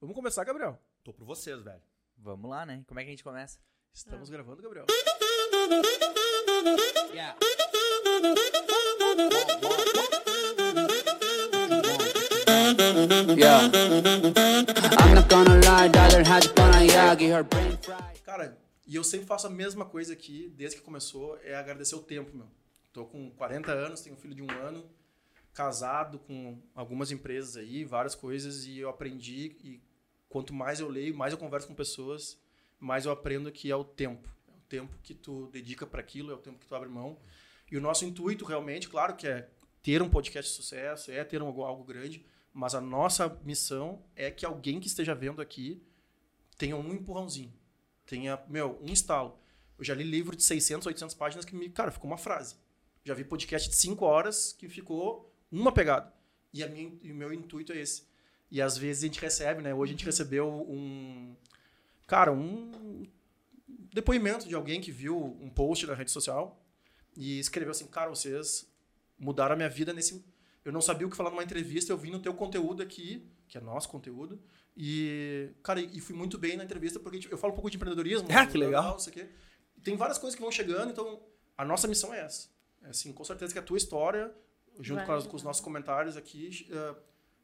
Vamos começar, Gabriel. Tô por vocês, velho. Vamos lá, né? Como é que a gente começa? Estamos gravando, Gabriel. Yeah. Cara, e eu sempre faço a mesma coisa aqui, desde que começou, é agradecer o tempo, meu. Tô com 40 anos, tenho um filho de um ano, casado com algumas empresas aí, várias coisas, e eu aprendi, e quanto mais eu leio, mais eu converso com pessoas, mais eu aprendo que é o tempo. É o tempo que tu dedica para aquilo, é o tempo que tu abre mão. E o nosso intuito realmente, claro que é ter um podcast de sucesso, é ter um, algo grande, mas a nossa missão é que alguém que esteja vendo aqui tenha um empurrãozinho, tenha, meu, um estalo. Eu já li livro de 600, 800 páginas que me, cara, ficou uma frase. Já vi podcast de 5 horas que ficou uma pegada. E, minha, e o meu intuito é esse. E às vezes a gente recebe, né? Hoje a gente recebeu um. Cara, um depoimento de alguém que viu um post na rede social e escreveu assim: Cara, vocês mudaram a minha vida nesse. Eu não sabia o que falar numa entrevista, eu vim no teu conteúdo aqui, que é nosso conteúdo. E, cara, e fui muito bem na entrevista, porque tipo, eu falo um pouco de empreendedorismo. Ah, que legal. Isso aqui. Tem várias coisas que vão chegando, então a nossa missão é essa. É, assim, com certeza que a tua história, junto Vai com, as- com os nossos comentários aqui, eh,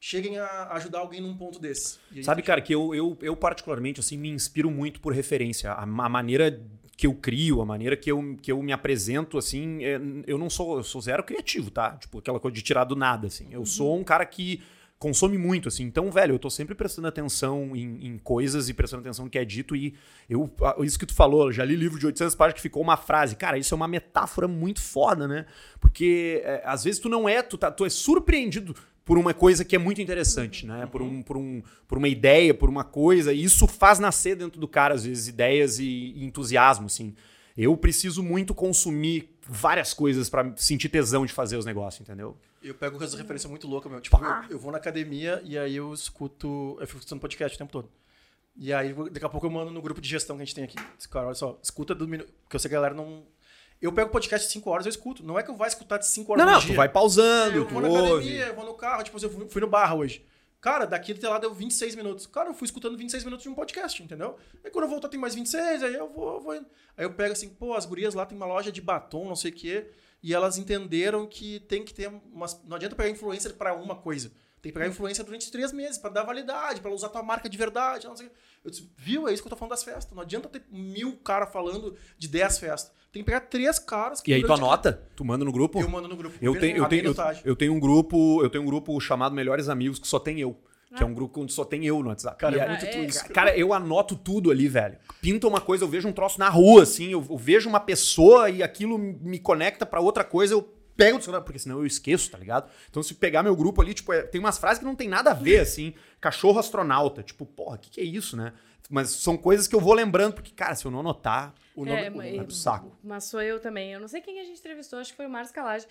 cheguem a ajudar alguém num ponto desse. Sabe, cara, que eu, eu, eu particularmente assim, me inspiro muito por referência. A, a maneira que eu crio, a maneira que eu, que eu me apresento, assim, é, eu não sou, eu sou zero criativo, tá? Tipo, aquela coisa de tirar do nada, assim. Eu sou um cara que consome muito, assim. Então, velho, eu tô sempre prestando atenção em, em coisas e prestando atenção no que é dito e eu, isso que tu falou, eu já li livro de 800 páginas que ficou uma frase. Cara, isso é uma metáfora muito foda, né? Porque é, às vezes tu não é, tu, tá, tu é surpreendido por uma coisa que é muito interessante, né? Por, um, por, um, por uma ideia, por uma coisa, e isso faz nascer dentro do cara, às vezes, ideias e, e entusiasmo, assim. Eu preciso muito consumir várias coisas pra sentir tesão de fazer os negócios, entendeu? Eu pego essa referência muito louca, meu. Tipo, eu, eu vou na academia e aí eu escuto. Eu fico escutando podcast o tempo todo. E aí, daqui a pouco eu mando no grupo de gestão que a gente tem aqui. Cara, olha só, escuta do minuto. Porque eu sei que a galera não. Eu pego podcast de 5 horas, eu escuto. Não é que eu vá escutar de 5 horas Não, não, dia. tu vai pausando, Eu tu vou na ouve. academia, eu vou no carro, tipo, eu fui, fui no barra hoje. Cara, daqui até lá deu 26 minutos. Cara, eu fui escutando 26 minutos de um podcast, entendeu? Aí quando eu voltar tem mais 26, aí eu vou, eu vou indo. Aí eu pego assim, pô, as gurias lá tem uma loja de batom, não sei o quê, e elas entenderam que tem que ter umas... Não adianta pegar influencer pra uma coisa. Tem que pegar influência durante três meses, pra dar validade, pra ela usar tua marca de verdade, não sei o quê. Eu disse, viu? É isso que eu tô falando das festas. Não adianta ter mil caras falando de 10 festas. Tem que pegar três caras que E aí tu anota? Tu manda no grupo? Eu mando no grupo. Eu tenho, eu, tenho, eu, eu tenho um grupo, eu tenho um grupo chamado Melhores Amigos que só tem eu. Que é um grupo onde só tem eu no WhatsApp. Cara, é muito Ah, é? isso. Cara, eu anoto tudo ali, velho. Pinta uma coisa, eu vejo um troço na rua, assim, eu, eu vejo uma pessoa e aquilo me conecta pra outra coisa, eu pego o celular, porque senão eu esqueço, tá ligado? Então se pegar meu grupo ali, tipo, é- tem umas frases que não tem nada a ver, assim. Cachorro astronauta, tipo, porra, o que, que é isso, né? Mas são coisas que eu vou lembrando, porque, cara, se eu não anotar, o nome, É, nome mas- é do saco. Mas sou eu também. Eu não sei quem a gente entrevistou, acho que foi o Márcio Calage.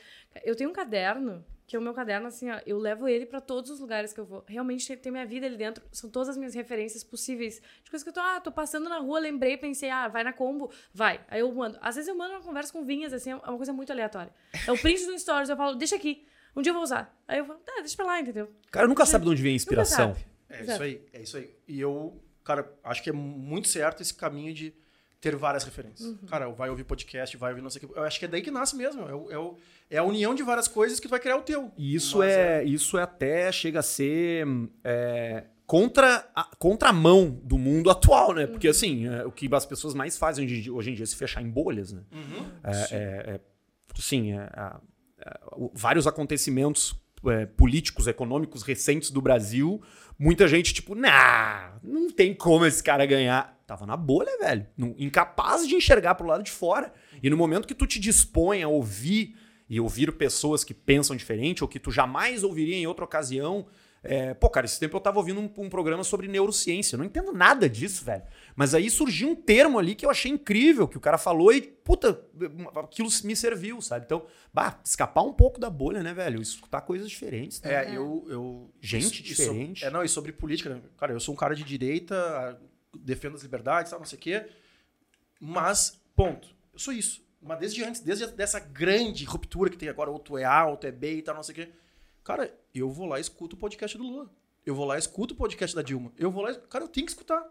Eu tenho um caderno, que é o meu caderno, assim, ó, eu levo ele pra todos os lugares que eu vou. Realmente tem, minha vida ali dentro, são todas as minhas referências possíveis. De coisas que eu tô, ah, tô passando na rua, lembrei, pensei, ah, vai na combo, vai. Aí eu mando. Às vezes eu mando uma conversa com vinhas, assim, é uma coisa muito aleatória. É o print do Stories, eu falo, deixa aqui. Um dia eu vou usar. Aí eu falo, tá, deixa pra lá, entendeu? Cara, nunca sabe de onde vem a inspiração. É Exato. isso aí, é isso aí. E eu, cara, acho que é muito certo esse caminho de ter várias referências. Uhum. Cara, vai ouvir podcast, vai ouvir não sei o que. Eu acho que é daí que nasce mesmo. É, o- é, o- é a união de várias coisas que tu vai criar o teu. E isso Mas é, isso é até chega a ser é, contra a contramão do mundo atual, né? Porque assim, é, o que as pessoas mais fazem hoje em dia, hoje em dia é se fechar em bolhas, né? Uhum. É, é, é, sim, é, a- a- o- vários acontecimentos é, políticos, econômicos recentes do Brasil, muita gente tipo, nah, não tem como esse cara ganhar. Tava na bolha, velho. Incapaz de enxergar pro lado de fora. E no momento que tu te dispõe a ouvir e ouvir pessoas que pensam diferente ou que tu jamais ouviria em outra ocasião. é, pô, cara, esse tempo eu tava ouvindo um, um programa sobre neurociência. Eu não entendo nada disso, velho. Mas aí surgiu um termo ali que eu achei incrível, que o cara falou e, puta, aquilo me serviu, sabe? Então, bah, escapar um pouco da bolha, né, velho? Escutar coisas diferentes. Né? É, eu, eu. Gente isso- diferente. é, não, e sobre política, né? Cara, eu sou um cara de direita, defendo as liberdades, tal, não sei o quê. Mas, ponto. Eu sou isso. Mas desde antes, desde dessa grande ruptura que tem agora, ou tu é A, ou tu é B e tal, não sei o quê. Cara, eu vou lá e escuto o podcast do Lula. Eu vou lá e escuto o podcast da Dilma. Eu vou lá e... Cara, eu tenho que escutar.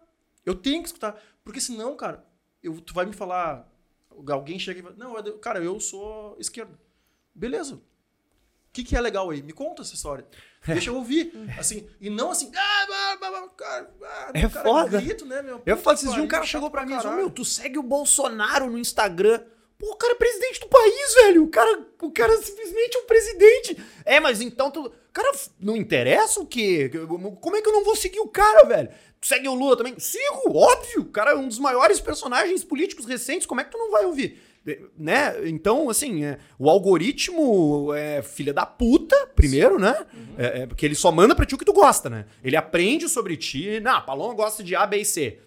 Eu tenho que escutar. Porque senão, cara, eu, tu vai me falar... Alguém chega e fala... Não, eu- cara, eu sou esquerda. Beleza. O que, que é legal aí? Me conta essa história. Deixa eu ouvir. Assim, e não assim... Ah, ah, É cara, foda. Grito, né, meu? Eu falo, esses dias um cara chegou pra mim e falou, caralho. meu, tu segue o Bolsonaro no Instagram. Pô, o cara é presidente do país, velho. O cara, o cara simplesmente é um presidente. É, mas então tu... Cara, não interessa o quê? Como é que eu não vou seguir o cara, velho? Tu segue o Lula também? Sigo, óbvio. O cara é um dos maiores personagens políticos recentes. Como é que tu não vai ouvir? Né? Então, assim, é, o algoritmo é filha da puta, primeiro, né? É, é, porque ele só manda pra ti o que tu gosta, né? Ele aprende sobre ti. Não, a Paloma gosta de A, B e C.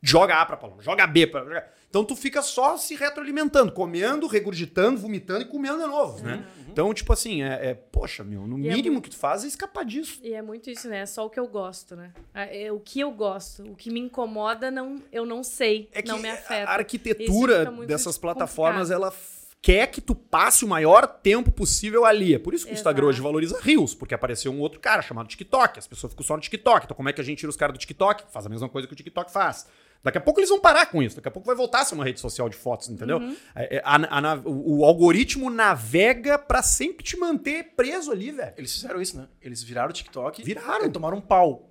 Joga A pra Paloma, joga B pra. joga- Então tu fica só se retroalimentando, comendo, regurgitando, vomitando e comendo de novo, né? Então, tipo assim, é, é, poxa, meu, no E é mínimo muito- que tu faz é escapar disso. E é muito isso, né? É só o que eu gosto, né? É é o que eu gosto. O que me incomoda, não, eu não sei. É que não me afeta. a arquitetura dessas plataformas, complicado. ela quer que tu passe o maior tempo possível ali. É por isso que o Instagram Exato. hoje valoriza Reels, porque apareceu um outro cara chamado TikTok. As pessoas ficam só no TikTok. Então como é que a gente tira os caras do TikTok? Faz a mesma coisa que o TikTok faz. Daqui a pouco eles vão parar com isso. Daqui a pouco vai voltar a ser uma rede social de fotos, entendeu? Uhum. É, é, a- a nav- o, o algoritmo navega pra sempre te manter preso ali, velho. Eles fizeram isso, né? Eles viraram o TikTok. Viraram. E tomaram um pau.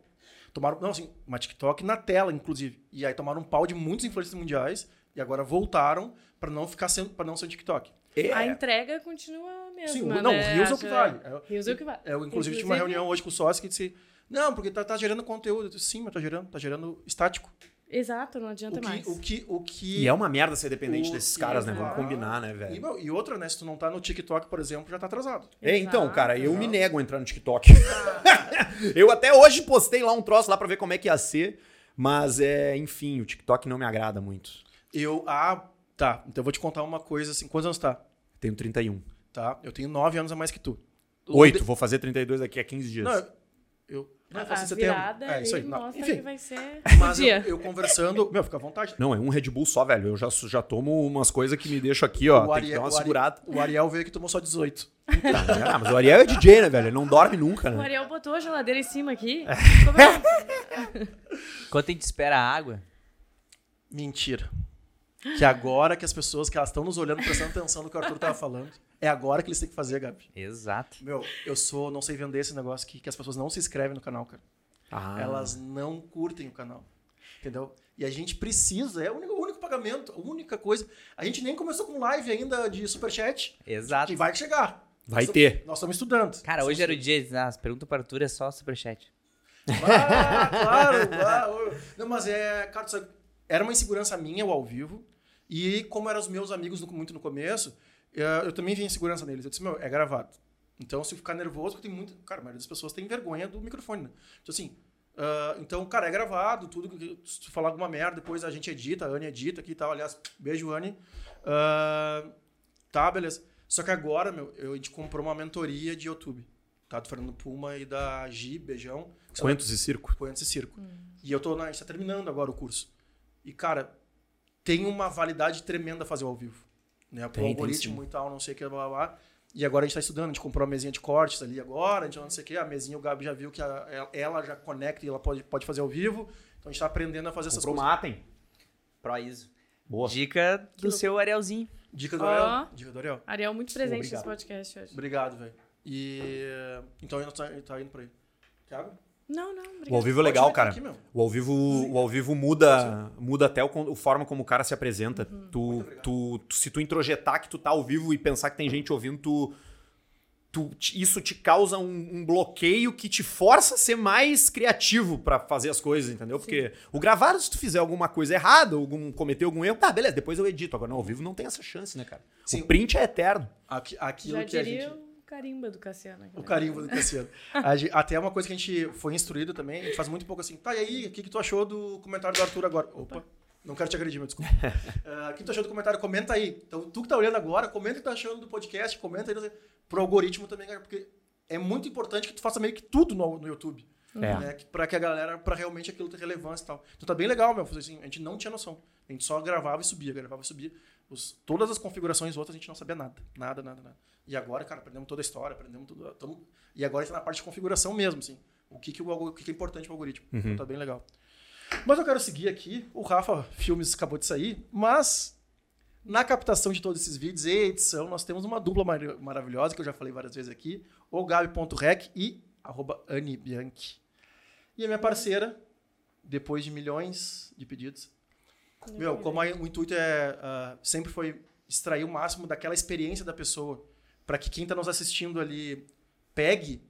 Tomaram, não, assim, uma TikTok na tela, inclusive. E aí tomaram um pau de muitos influencers mundiais e agora voltaram pra não ficar sendo, para não ser um TikTok. A entrega continua a mesma. Sim, o- né? não, o Reels é o que vale. É, Reels é o que vale. é, eu, inclusive, tive uma reunião hoje com o sócio que disse: Não, porque tá, tá gerando conteúdo. Eu disse, Sim, mas tá gerando, tá gerando estático. Exato, não adianta O que, mais. o que, o que. E é uma merda ser dependente O desses que- caras, né? Vamos combinar, né, E, velho? meu, e outra, né? Se tu não tá no TikTok, por exemplo, já tá atrasado. É, então, cara, eu exato. me nego a entrar no TikTok. eu até hoje postei lá um troço lá pra ver como é que ia ser, mas é, enfim, o TikTok não me agrada muito. Eu. Ah, tá. Então eu vou te contar uma coisa assim. Quantos anos tá? Tenho 31. Tá? Eu tenho nove anos a mais que tu. Oito, vou fazer 32 daqui a 15 dias. Não, eu. Não, eu faço a em setembro. virada É isso aí. Não, mostra Enfim, que vai ser mas o eu, dia. eu conversando. Meu, fica à vontade. Não, é um Red Bull só, velho. Eu já, já tomo umas coisas que me deixam aqui, ó. Tem que dar uma o Ari- segurada. o Ariel veio aqui e tomou só 18. Ah, mas o Ariel é DJ, né, velho? Ele não dorme nunca, O né? Ariel botou a geladeira em cima aqui. É. Ficou bem. Enquanto a gente espera a água, Mentira. Que agora que as pessoas que elas estão nos olhando, prestando atenção no que o Arthur tava falando, é agora que eles têm que fazer, Gabi. exato. Meu, eu sou, não sei vender esse negócio aqui, que as pessoas não se inscrevem no canal, cara. Ah, Elas não curtem o canal. Entendeu? E a gente precisa, é o único, o único pagamento, a única coisa. A gente nem começou com live ainda de superchat, Exato. que vai chegar. Vai Nós ter. Nós estamos estudando. Cara, hoje era o dia. ah, As perguntas para o Arthur é só superchat. Ah, claro. ô. não, mas é, cara, sabe, era uma insegurança minha o ao vivo. E como eram os meus amigos no- muito no começo, eh, eu também vi insegurança neles. Eu disse, meu, é gravado. Então, se eu ficar nervoso, porque tem muito. Cara, a maioria das pessoas tem vergonha do microfone, né? Então, assim. ah, então, cara, é gravado, tudo. que- Se tu falar alguma merda, depois a gente edita, a Anne edita aqui e tal. Aliás, beijo, Anne. Ah, tá, beleza. Só que agora, meu, eu, a gente comprou uma mentoria de YouTube. Tá? Do Fernando Puma e da Gi, beijão. Coentos e circo. Coentos e Circo. E eu tô na, a gente tá terminando agora o curso. E, cara, tem uma validade tremenda fazer ao vivo. Né? Pro Tem, tem algoritmo e tal, não sei o que, blá, blá, blá. E agora a gente tá estudando, a gente comprou uma mesinha de cortes ali agora, a gente não sei o que, a mesinha o Gabi já viu que a- ela- já conecta e ela pode, pode fazer ao vivo. Então a gente tá aprendendo a fazer essas Comprou coisas. uma Atem. Pro ISO. Boa. Dica do seu Arielzinho. Dica do Ó. Ariel. Dica do Ariel. Ariel muito presente Obrigado. nesse podcast hoje. Obrigado, velho. E. Então a gente tá, tá indo pra aí. Thiago? Não, não, O ao obrigado. vivo é legal, cara. aqui. O ao vivo, o ao vivo muda, muda até o, o forma como o cara se apresenta. Tu, tu, tu- se tu introjetar que tu tá ao vivo e pensar que tem gente ouvindo, tu, tu- isso te causa um, um bloqueio que te força a ser mais criativo pra fazer as coisas, entendeu? Porque o gravado, se tu fizer alguma coisa errada, algum, cometer algum erro, tá, beleza, depois eu edito. Agora, não, ao vivo não tem essa chance, né, cara? Sim. O print é eterno. Aqui, aquilo Já que a diria gente. O carimba do Cassiano. aqui, O né? carimbo do Cassiano. Gente- Até uma coisa que a gente foi instruído também, a gente faz muito pouco assim. Tá, e aí, o que, que tu achou do comentário do Arthur agora? Opa, não quero te agredir, meu desculpa. Ah, O que tu achou do comentário? Comenta aí. Então, tu que tá olhando agora, comenta o que tá achando do podcast, comenta aí pro algoritmo também, cara, porque é muito importante que tu faça meio que tudo no, no YouTube. É. Né? Que- Pra que a galera, pra realmente aquilo ter relevância e tal. Então tá bem legal, meu. fazer Assim, a gente não tinha noção. A gente só gravava e subia, gravava e subia. Os- todas as configurações outras a gente não sabia nada. Nada, nada, nada. E agora, cara, aprendemos toda a história, aprendemos tudo. tamo- e agora está na parte de configuração mesmo, assim. o que, que, o, o que, que é importante pro algoritmo. Então tá bem legal. Mas eu quero seguir aqui. O Rafa Filmes acabou de sair, mas na captação de todos esses vídeos e edição, nós temos uma dupla mar- maravilhosa, que eu já falei várias vezes aqui, o Gabi.rec e arroba Anne Bianchi. E a minha parceira, depois de milhões de pedidos, meu, como a- o intuito é ah, sempre foi extrair o máximo daquela experiência da pessoa, para que quem tá nos assistindo ali pegue,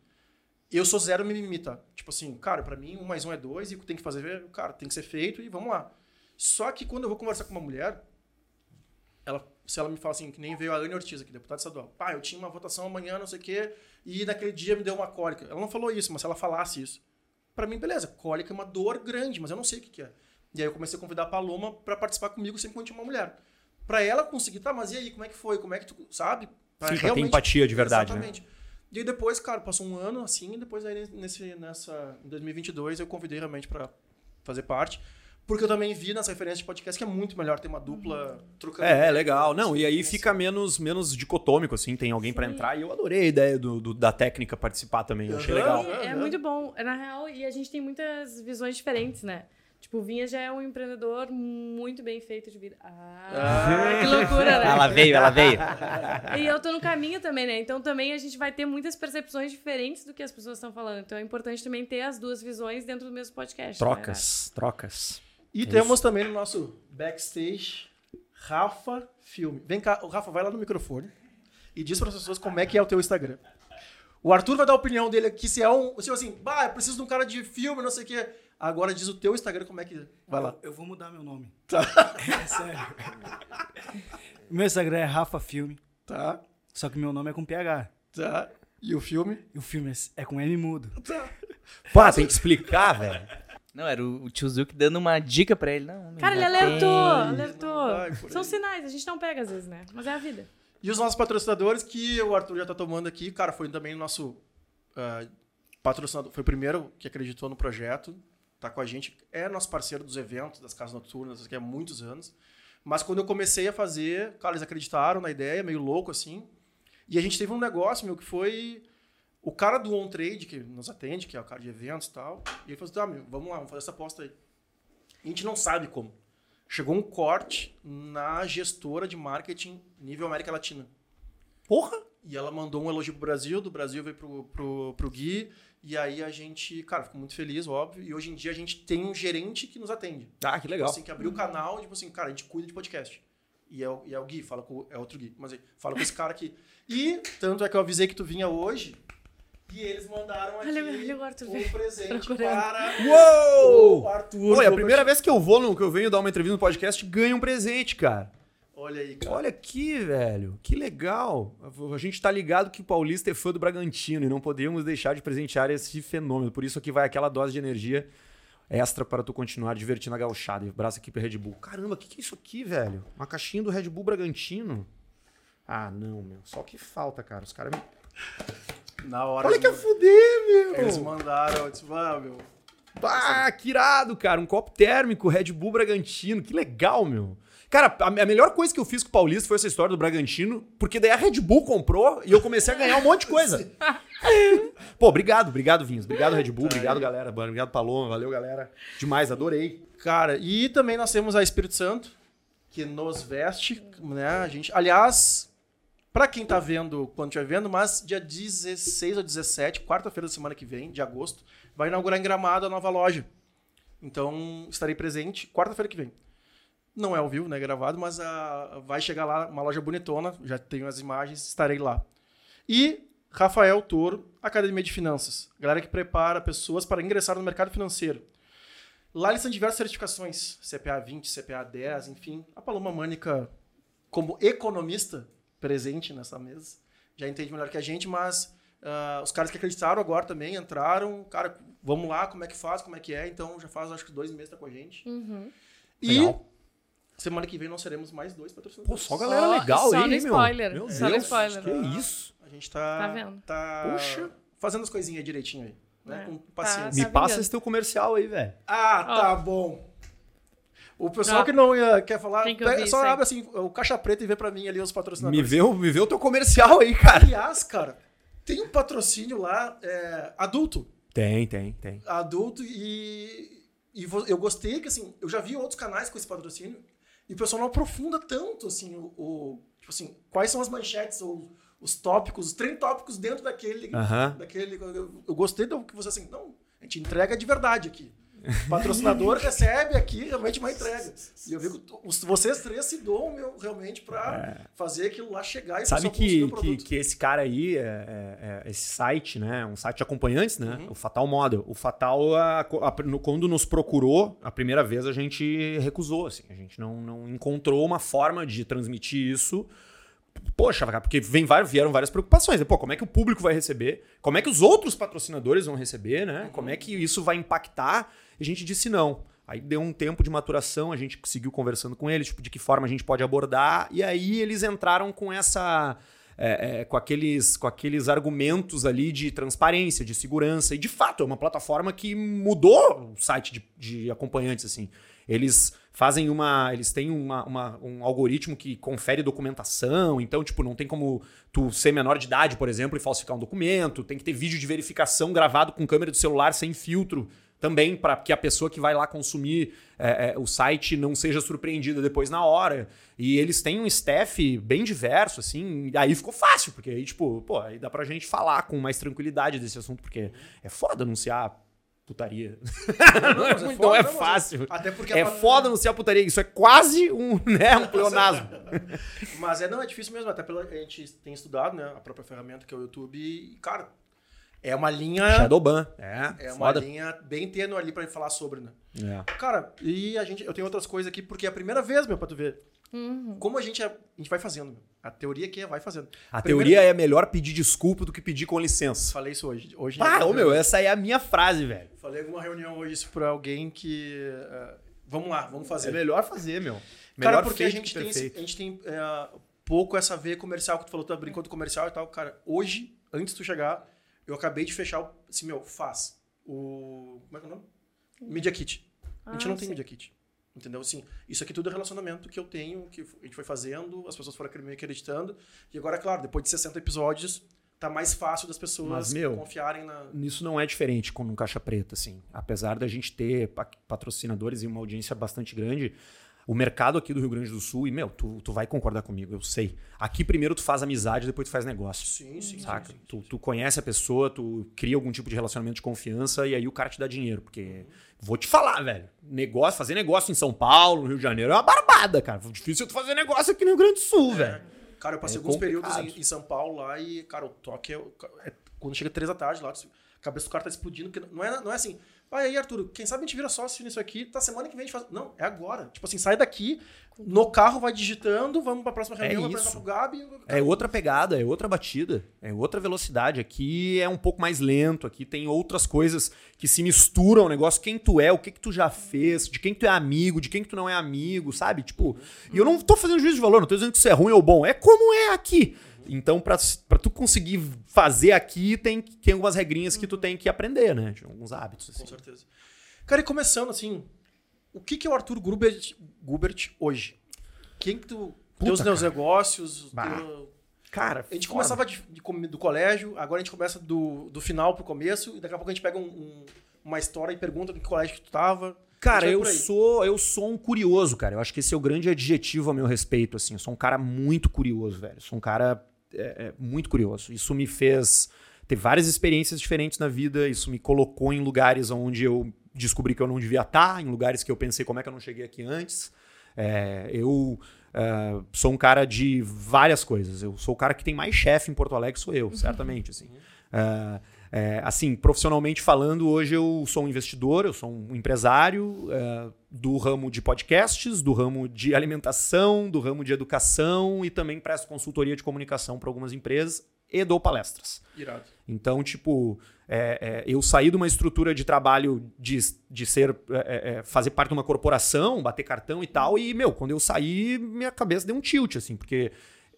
eu sou zero mimimi, tá? Tipo assim, cara, para mim um mais um é dois e o que tem que fazer, cara, tem que ser feito e vamos lá. Só que quando eu vou conversar com uma mulher, ela, se ela me fala assim, que nem veio a Anne Ortiz aqui, deputada estadual. Pá, eu tinha uma votação amanhã, não sei o quê, e naquele dia me deu uma cólica. Ela não falou isso, mas se ela falasse isso. Pra mim, beleza, cólica é uma dor grande, mas eu não sei o que, que é. E aí eu comecei a convidar a Paloma pra participar comigo sempre quando tinha uma mulher. Pra ela conseguir, tá, mas e aí, como é que foi? Como é que tu, sabe? Sim, pra ter empatia de verdade, né? Exatamente. E aí depois, cara, passou um ano assim, e depois aí nesse, nessa, em 2022 eu convidei realmente pra fazer parte. Porque eu também vi nas referências de podcast que é muito melhor ter uma dupla trocando. É, é legal. Não, e aí fica menos, menos dicotômico, assim, tem alguém pra entrar. E eu adorei a ideia do, do- da técnica participar também, eu achei legal. É, é muito bom. Na real, e a gente tem muitas visões diferentes, né? Tipo, o Vinha já é um empreendedor muito bem feito de vida. Ah, Ah. que loucura, né? Ela veio, ela veio. E eu tô no caminho também, né? Então também a gente vai ter muitas percepções diferentes do que as pessoas estão falando. Então é importante também ter as duas visões dentro do mesmo podcast. né? Trocas, trocas. E temos também no nosso backstage Rafa Filme. Vem cá, o Rafa, vai lá no microfone e diz para as pessoas como é que é o teu Instagram. O Arthur vai dar a opinião dele aqui se é um. Se assim, bah, eu preciso de um cara de filme, não sei o quê. Agora diz o teu Instagram como é que. Vai lá. Eu vou mudar meu nome. Tá. É sério. meu Instagram é Rafa Filme, Tá, só que meu nome é com PH. tá. E o filme? E o filme é- é com M mudo. Tá. Pá, tem que explicar, velho. Não, era o, o tio Zuki dando uma dica pra ele. Não, Cara, ele alertou, alertou. São sinais, a gente não pega às vezes, né? Mas é a vida. E os nossos patrocinadores, que o Arthur já tá tomando aqui, cara, foi também o nosso ah, patrocinador, foi o primeiro que acreditou no projeto, tá com a gente, é nosso parceiro dos eventos, das casas noturnas, aqui há muitos anos. Mas quando eu comecei a fazer, cara, eles acreditaram na ideia, meio louco assim. E a gente teve um negócio, meu, que foi o cara do On Trade, que nos atende, que é o cara de eventos e tal. E ele falou assim: tá, meu, vamos lá, vamos fazer essa aposta aí. E a gente não sabe como. Chegou um corte na gestora de marketing nível América Latina. Porra! E ela mandou um elogio pro Brasil, do Brasil veio pro, pro, pro Gui. E aí a gente, cara, ficou muito feliz, óbvio. E hoje em dia a gente tem um gerente que nos atende. Ah, que legal. Assim, que abriu o canal, tipo assim, cara, a gente cuida de podcast. E é o, e é o Gui, fala com é outro Gui. Mas aí, fala com esse cara aqui. E tanto é que eu avisei que tu vinha hoje. E eles mandaram aqui Olha, olha o Arthur um presente procurando. para Uou! o Arthur. Oi, a primeira vez que eu vou, no, que eu venho dar uma entrevista no podcast, ganho um presente, cara. Olha aí, cara. Olha aqui, velho. Que legal. A gente tá ligado que o Paulista é fã do Bragantino e não podemos deixar de presentear esse fenômeno. Por isso aqui vai aquela dose de energia extra para tu continuar divertindo a gauchada. E abraço aqui pra Red Bull. Caramba, o que, que é isso aqui, velho? Uma caixinha do Red Bull Bragantino. Ah, não, meu. Só que falta, cara. Os caras me... Na hora. Olha que a fuder, meu. Eles mandaram, eu disse, ah, meu. Ah, que irado, cara. Um copo térmico, Red Bull Bragantino. Que legal, meu. Cara, a a melhor coisa que eu fiz com o Paulista foi essa história do Bragantino, porque daí a Red Bull comprou e eu comecei a ganhar um monte de coisa. Pô, obrigado, obrigado, Vinhos. Obrigado, Red Bull. Obrigado, galera. Obrigado, Paloma. Valeu, galera. Demais, adorei. Cara, e também nós temos a Espírito Santo, que nos veste, né? A gente, aliás, pra quem tá vendo, quando estiver vendo, mas dia 16 ou 17, quarta-feira da semana que vem, de agosto, vai inaugurar em Gramado a nova loja. Então, estarei presente quarta-feira que vem. Não é ao vivo, né, gravado, mas ah, vai chegar lá uma loja bonitona, já tenho as imagens, estarei lá. E Rafael Toro, Academia de Finanças. Galera que prepara pessoas para ingressar no mercado financeiro. Lá eles têm diversas certificações, CPA 20, CPA 10, enfim. A Paloma Mânica, como economista presente nessa mesa, já entende melhor que a gente, mas ah, os caras que acreditaram agora também entraram. Cara, vamos lá, como é que faz, como é que é. Então já faz acho que dois meses tá com a gente. Uhum. E Legal. Semana que vem nós seremos mais dois Pô, patrocinadores. só galera Só- legal só aí, no meu. spoiler. Meu Só no Deus, spoiler. que isso? A gente tá, Tá vendo? tá Poxa. fazendo as coisinhas direitinho aí. Né? É. Com Tá. paciência. Me passa vingando. esse teu comercial aí, velho. Ah, tá bom. O pessoal Ó, que não ia, quer falar, que pega- só abre assim, o caixa preta e vê pra mim ali os Me patrocinadores. vê, o- me vê o teu comercial aí, cara. Aliás, cara, tem um patrocínio lá, é, adulto. Tem, tem, tem. adulto e, e eu gostei que assim, eu já vi outros canais com esse patrocínio e o pessoal não aprofunda tanto assim o, o- tipo assim, quais são as manchetes ou os tópicos, os trem tópicos dentro daquele daquele eu, eu gostei do que você assim, não, a gente entrega de verdade aqui. O patrocinador recebe aqui realmente uma entrega. E eu vi que vocês três se doam meu, realmente pra fazer aquilo lá chegar e É. Sabe que, que, que esse cara aí, é, é- é- esse site, né? Um site de acompanhantes, né? Uhum. O Fatal Model. O Fatal, a- a- no- quando nos procurou, a primeira vez a gente recusou, assim. A gente não, não encontrou uma forma de transmitir isso. Poxa, porque vem vieram várias preocupações. né? Pô, como é que o público vai receber? Como é que os outros patrocinadores vão receber, né? Como é que isso vai impactar? E a gente disse não. Aí deu um tempo de maturação, a gente seguiu conversando com eles, tipo, de que forma a gente pode abordar. E aí eles entraram com essa. é, é, com, aqueles, com aqueles argumentos ali de transparência, de segurança. E de fato, é uma plataforma que mudou o site de, de acompanhantes, assim. Eles fazem uma. Eles têm uma, uma- um algoritmo que confere documentação. Então, tipo, não tem como tu ser menor de idade, por exemplo, e falsificar um documento. Tem que ter vídeo de verificação gravado com câmera do celular sem filtro. Também para que a pessoa que vai lá consumir é, é, o site não seja surpreendida depois na hora. E eles têm um staff bem diverso, assim. Aí ficou fácil, porque aí, tipo, pô, aí dá pra gente falar com mais tranquilidade desse assunto, porque é foda anunciar putaria. não, é, mas é não é não, mas fácil. Até porque É a- foda anunciar putaria. Isso é quase um, né, um pleonasmo. Mas é, não, é difícil mesmo, até pela a gente tem estudado, né, a própria ferramenta que é o YouTube e, cara, é uma linha Shadowban. É, é uma foda. linha bem tênue ali pra falar sobre, né? É. Cara, e a gente, eu tenho outras coisas aqui porque é a primeira vez, meu, pra tu ver. Uhum. Como a gente, é- a gente vai fazendo, meu. A teoria aqui é vai fazendo. A Primeira- teoria é melhor pedir desculpa do que pedir com licença. Falei isso hoje. hoje Ah, ô meu, essa aí é a minha frase, velho. Falei em alguma reunião hoje isso pra alguém que... eh, vamos lá, vamos fazer. É melhor fazer, meu. Cara, Melhor porque a feito gente que tem, esse- perfeito. a gente tem é, pouco essa veia comercial que tu falou, tu brincou do comercial e tal. Cara, hoje, antes de tu chegar, eu acabei de fechar, o- assim, meu, faz. O... Como é que é o nome? Media Kit. A gente Ah, não tem sim. Media Kit. Entendeu? Assim, isso aqui tudo é relacionamento que eu tenho, que a gente foi fazendo, as pessoas foram me acreditando. E agora, claro, depois de 60 episódios, tá mais fácil das pessoas Mas, meu, confiarem na... Isso não é diferente com um Caixa Preta, assim. Apesar da gente ter pa- patrocinadores e uma audiência bastante grande, o mercado aqui do Rio Grande do Sul, e, meu, tu, tu vai concordar comigo, eu sei. Aqui primeiro tu faz amizade, depois tu faz negócio. Sim, sim, Saca? sim, sim, Tu, tu conhece a pessoa, tu cria algum tipo de relacionamento de confiança e aí o cara te dá dinheiro. Porque, vou te falar, velho, negócio, fazer negócio em São Paulo, no Rio de Janeiro, é uma barbada, cara. Difícil tu fazer negócio aqui no Rio Grande do Sul, velho. Cara, eu passei É alguns complicado. períodos em, em São Paulo lá e, cara, o toque é, é- Quando chega três da tarde lá, a cabeça do cara tá explodindo. Porque não é, não é assim, vai aí, Arthur, quem sabe a gente vira sócio nisso aqui, tá semana que vem a gente faz. Não, é agora. Tipo assim, sai daqui, no carro vai digitando, vamos pra próxima reunião, vai É apresentar pro Gabi. É outra pegada, é outra batida, é outra velocidade. Aqui é um pouco mais lento, aqui tem outras coisas que se misturam ao negócio. Quem tu é, o que que tu já fez, de quem que tu é amigo, de quem que tu não é amigo, sabe? Tipo, e eu não tô fazendo juízo de valor, não tô dizendo que isso é ruim ou bom, é como é aqui. Então, pra, pra tu conseguir fazer aqui, tem, tem algumas regrinhas que tu tem que aprender, né? De alguns hábitos, assim. Com certeza. Cara, e começando assim, o que, que é o Arthur Gubert, Gubert hoje? Quem que tu. Puta, teus negócios, Bah. teu- Cara, A gente foda. começava de, de do colégio, agora a gente começa do, do final pro começo, e daqui a pouco a gente pega um- um- uma história e pergunta em que colégio que tu tava. Cara, eu sou, eu sou um curioso, cara. Eu acho que esse é o grande adjetivo a meu respeito, assim. Eu sou um cara muito curioso, velho. Eu sou um cara é, é, muito curioso. Isso me fez ter várias experiências diferentes na vida. Isso me colocou em lugares onde eu descobri que eu não devia estar, em lugares que eu pensei como é que eu não cheguei aqui antes. É, eu é, sou um cara de várias coisas. Eu sou o cara que tem mais chefe em Porto Alegre, sou eu, certamente, assim. É, é, assim, profissionalmente falando, hoje eu sou um investidor, eu sou um empresário é, do ramo de podcasts, do ramo de alimentação, do ramo de educação e também presto consultoria de comunicação para algumas empresas e dou palestras. Irado. Então, tipo, é, é, eu saí de uma estrutura de trabalho de, de ser é, é, fazer parte de uma corporação, bater cartão e tal, e, meu, quando eu saí, minha cabeça deu um tilt, assim, porque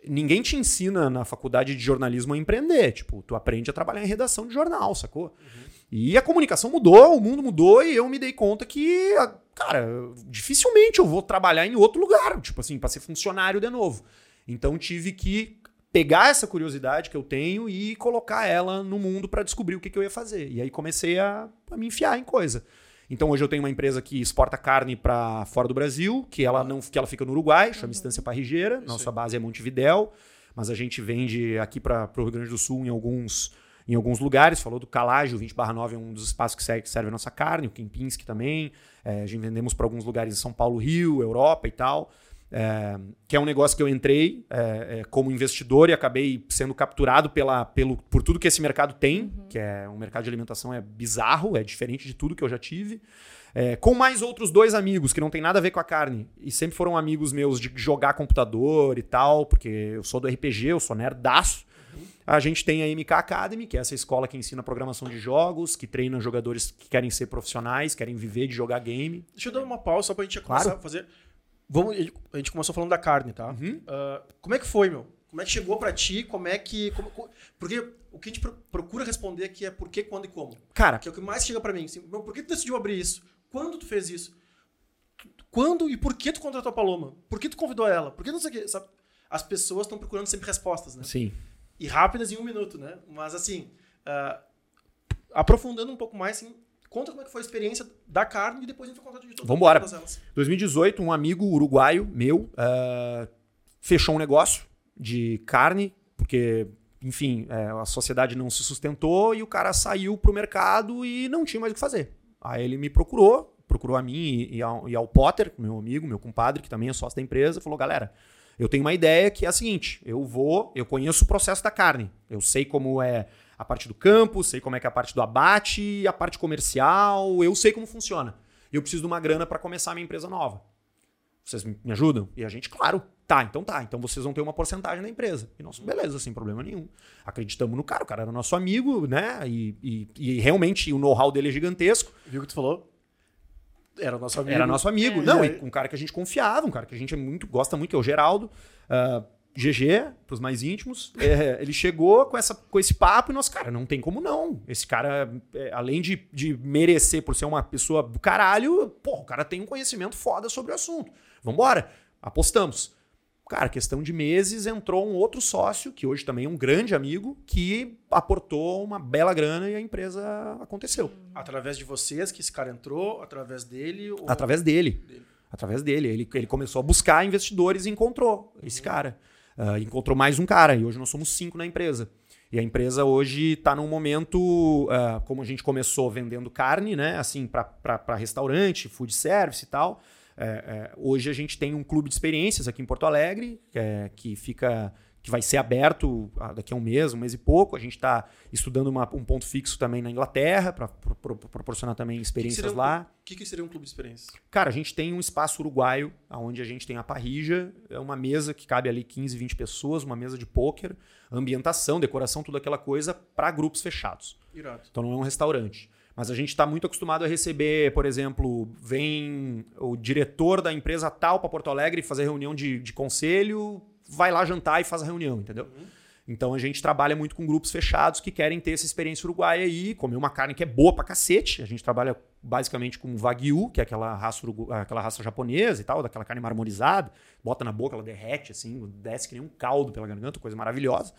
ninguém te ensina na faculdade de jornalismo a empreender. Tipo, tu aprende a trabalhar em redação de jornal, sacou? E a comunicação mudou, o mundo mudou, e eu me dei conta que, a- cara, dificilmente eu vou trabalhar em outro lugar, tipo assim, para ser funcionário de novo. Então tive que pegar essa curiosidade que eu tenho e colocar ela no mundo para descobrir o que, que eu ia fazer. E aí comecei a, a me enfiar em coisa. Então hoje eu tenho uma empresa que exporta carne para fora do Brasil, que ela não que ela fica no Uruguai, chama Estância Parrigeira. Nossa base é Montevidéu, mas a gente vende aqui para o Rio Grande do Sul em alguns em alguns lugares. Falou do Calágio, 20/9 é um dos espaços que serve, que serve a nossa carne, o Kempinski também. É, a gente vendemos para alguns lugares em São Paulo, Rio, Europa e tal. É, que é um negócio que eu entrei é, é, como investidor e acabei sendo capturado pela, pelo, por tudo que esse mercado tem, que é um mercado de alimentação é bizarro, é diferente de tudo que eu já tive. É, com mais outros dois amigos que não tem nada a ver com a carne e sempre foram amigos meus de jogar computador e tal, porque eu sou do RPG, eu sou nerdaço. A gente tem a MK Academy, que é essa escola que ensina programação de jogos, que treina jogadores que querem ser profissionais, querem viver de jogar game. Deixa eu dar uma pausa só pra gente Claro. começar a fazer. Vamos, a gente começou falando da carne, tá? Uhum. Ah, como é que foi, meu? Como é que chegou pra ti? Como é que. como- co- porque o que a gente pro- procura responder aqui é por que, quando e como. Cara, Que é o que mais chega pra mim. Assim, meu, por que tu decidiu abrir isso? Quando tu fez isso? Quando e por que tu contratou a Paloma? Por que tu convidou ela? Por que não sei o quê? Sabe? As pessoas estão procurando sempre respostas, né? sim. E rápidas em um minuto, né? Mas assim, ah, aprofundando um pouco mais, assim, conta como é que foi a experiência da carne e depois a gente vai contar de tudo. Todas elas. 2018, um amigo uruguaio meu ah, fechou um negócio de carne, porque, enfim, é, a sociedade não se sustentou e o cara saiu pro mercado e não tinha mais o que fazer. Aí ele me procurou, procurou a mim e, e ao, e ao Potter, meu amigo, meu compadre, que também é sócio da empresa, falou: galera, eu tenho uma ideia que é a seguinte: eu vou, eu conheço o processo da carne, eu sei como é a parte do campo, sei como é que é a parte do abate, a parte comercial, eu sei como funciona. Eu preciso de uma grana para começar a minha empresa nova. Vocês me ajudam? E a gente, claro, tá, então tá. Então vocês vão ter uma porcentagem da empresa. E nós, beleza, sem problema nenhum. Acreditamos no cara, o cara era nosso amigo, né? E, e, e realmente o know-how dele é gigantesco. Viu o que tu falou? Era nosso amigo. Era nosso amigo. É. Não, aí- um cara que a gente confiava, um cara que a gente é muito, gosta muito, que é o Geraldo. Ah, GG, pros mais íntimos. É, ele chegou com, essa, com esse papo e nós, cara, não tem como não. Esse cara, é, além de, de merecer por ser uma pessoa do caralho, porra, o cara tem um conhecimento foda sobre o assunto. Vambora, apostamos. Cara, questão de meses, entrou um outro sócio, que hoje também é um grande amigo, que aportou uma bela grana e a empresa aconteceu. Através de vocês que esse cara entrou, através dele. Ou... Através dele. Através dele. Ele, ele começou a buscar investidores e encontrou esse cara. Ah, encontrou mais um cara. E hoje nós somos cinco na empresa. E a empresa hoje está num momento, ah, como a gente começou vendendo carne, né? Assim, para restaurante, food service e tal. É, é, hoje a gente tem um clube de experiências aqui em Porto Alegre, é- que fica. Que vai ser aberto ah, daqui a um mês, um mês e pouco. A gente está estudando uma- um ponto fixo também na Inglaterra, para proporcionar também O que que experiências um- lá. O que, que seria um clube de experiência? Cara, a gente tem um espaço uruguaio, onde a gente tem a parrija, é uma mesa que cabe ali 15, 20 pessoas, uma mesa de pôquer, ambientação, decoração, tudo aquela coisa para grupos fechados. Irado. Então não é um restaurante. Mas a gente está muito acostumado a receber, por exemplo, vem o diretor da empresa tal para Porto Alegre fazer reunião de, de conselho, vai lá jantar e faz a reunião, entendeu? Então a gente trabalha muito com grupos fechados que querem ter essa experiência uruguaia aí, comer uma carne que é boa pra cacete. A gente trabalha basicamente com Wagyu, que é aquela raça, urugu- aquela raça japonesa e tal, daquela carne marmorizada. Bota na boca, ela derrete assim, desce que nem um caldo pela garganta, coisa maravilhosa.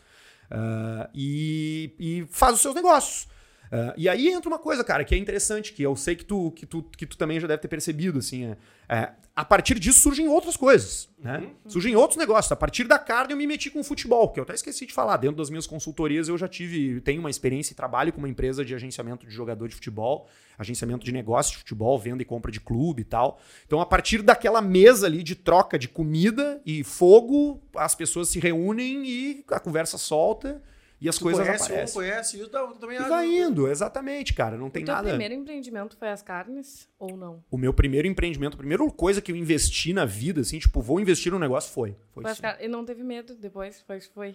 Ah, e, e faz os seus negócios. Ah, e aí entra uma coisa, cara, que é interessante, que eu sei que tu, que tu, que tu também já deve ter percebido, assim, é, é, a partir disso surgem outras coisas, né? Surgem outros negócios. A partir da carne eu me meti com o futebol, que eu até esqueci de falar. Dentro das minhas consultorias eu já tive, tenho uma experiência e trabalho com uma empresa de agenciamento de jogador de futebol, agenciamento de negócio de futebol, venda e compra de clube e tal. Então a partir daquela mesa ali de troca de comida e fogo, as pessoas se reúnem e a conversa solta e as Tu coisas conhece um, aparecem. conhece e eu também E vai indo, exatamente, cara. Não tem o teu nada. primeiro empreendimento foi as carnes ou não? O meu primeiro empreendimento, a primeira coisa que eu investi na vida, assim, tipo, vou investir num negócio, foi. Foi, Foi as isso. car... E não teve medo depois? Foi, foi.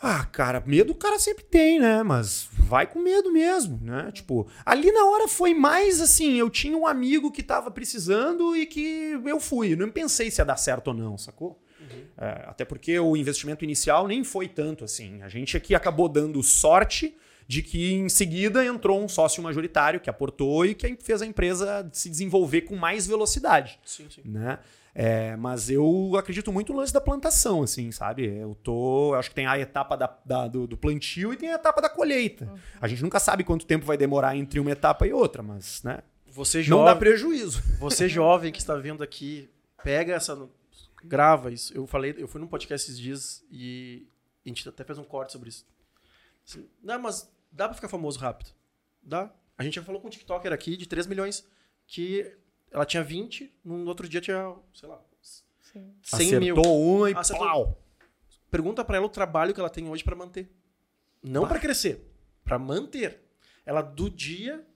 Ah, cara, medo o cara sempre tem, né? Mas vai com medo mesmo, né? Tipo, ali na hora foi mais assim, eu tinha um amigo que tava precisando e que eu fui. Eu não pensei se ia dar certo ou não, sacou? É, até porque o investimento inicial nem foi tanto assim. A gente aqui acabou dando sorte de que em seguida entrou um sócio majoritário que aportou e que fez a empresa se desenvolver com mais velocidade Sim, sim. né? É, mas eu acredito muito no lance da plantação, assim, sabe? Eu tô. Eu acho que tem a etapa da, da- do, do plantio e tem a etapa da colheita. A gente nunca sabe quanto tempo vai demorar entre uma etapa e outra, mas, né? Você Não jovem, dá prejuízo. você jovem que está vendo aqui, pega essa. Grava isso. Eu falei, eu fui num podcast esses dias e a gente até fez um corte sobre isso. Assim, não, mas dá pra ficar famoso rápido. Dá. A gente já falou com um TikToker aqui de 3 milhões que ela tinha 20, no outro dia tinha, sei lá, Sim. 100 mil. Acertou uma e Acertou. pau. Pergunta pra ela o trabalho que ela tem hoje pra manter. Não pra crescer, pra manter. Ela do dia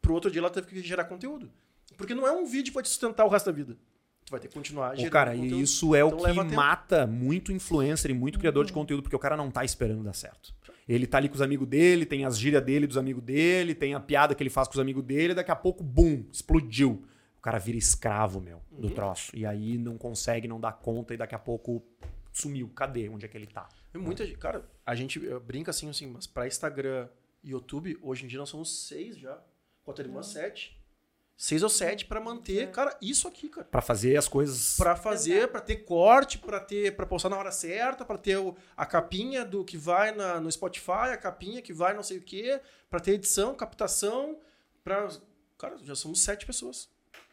pro outro dia ela teve que gerar conteúdo. Porque não é um vídeo pra te sustentar o resto da vida. Tu vai ter que continuar gerando cara, conteúdo. e isso é o Então que leva tempo. mata muito influencer e muito criador de conteúdo, porque o cara não tá esperando dar certo. Ele tá ali com os amigos dele, tem as gírias dele dos amigos dele, tem a piada que ele faz com os amigos dele, daqui a pouco, bum, explodiu. O cara vira escravo, meu, do troço. E aí não consegue, não dá conta e daqui a pouco sumiu. Cadê? Onde é que ele tá? É muita gente- Cara, a gente eh, brinca assim, assim, mas pra Instagram e YouTube, hoje em dia nós somos seis já. A tua irmã, sete. Seis ou sete pra manter, cara, isso aqui, cara. Pra fazer as coisas. Pra fazer, pra ter corte, pra ter, para postar na hora certa, pra ter o- a capinha do que vai na- no Spotify, a capinha que vai não sei o quê, pra ter edição, captação, pra cara, já somos sete pessoas.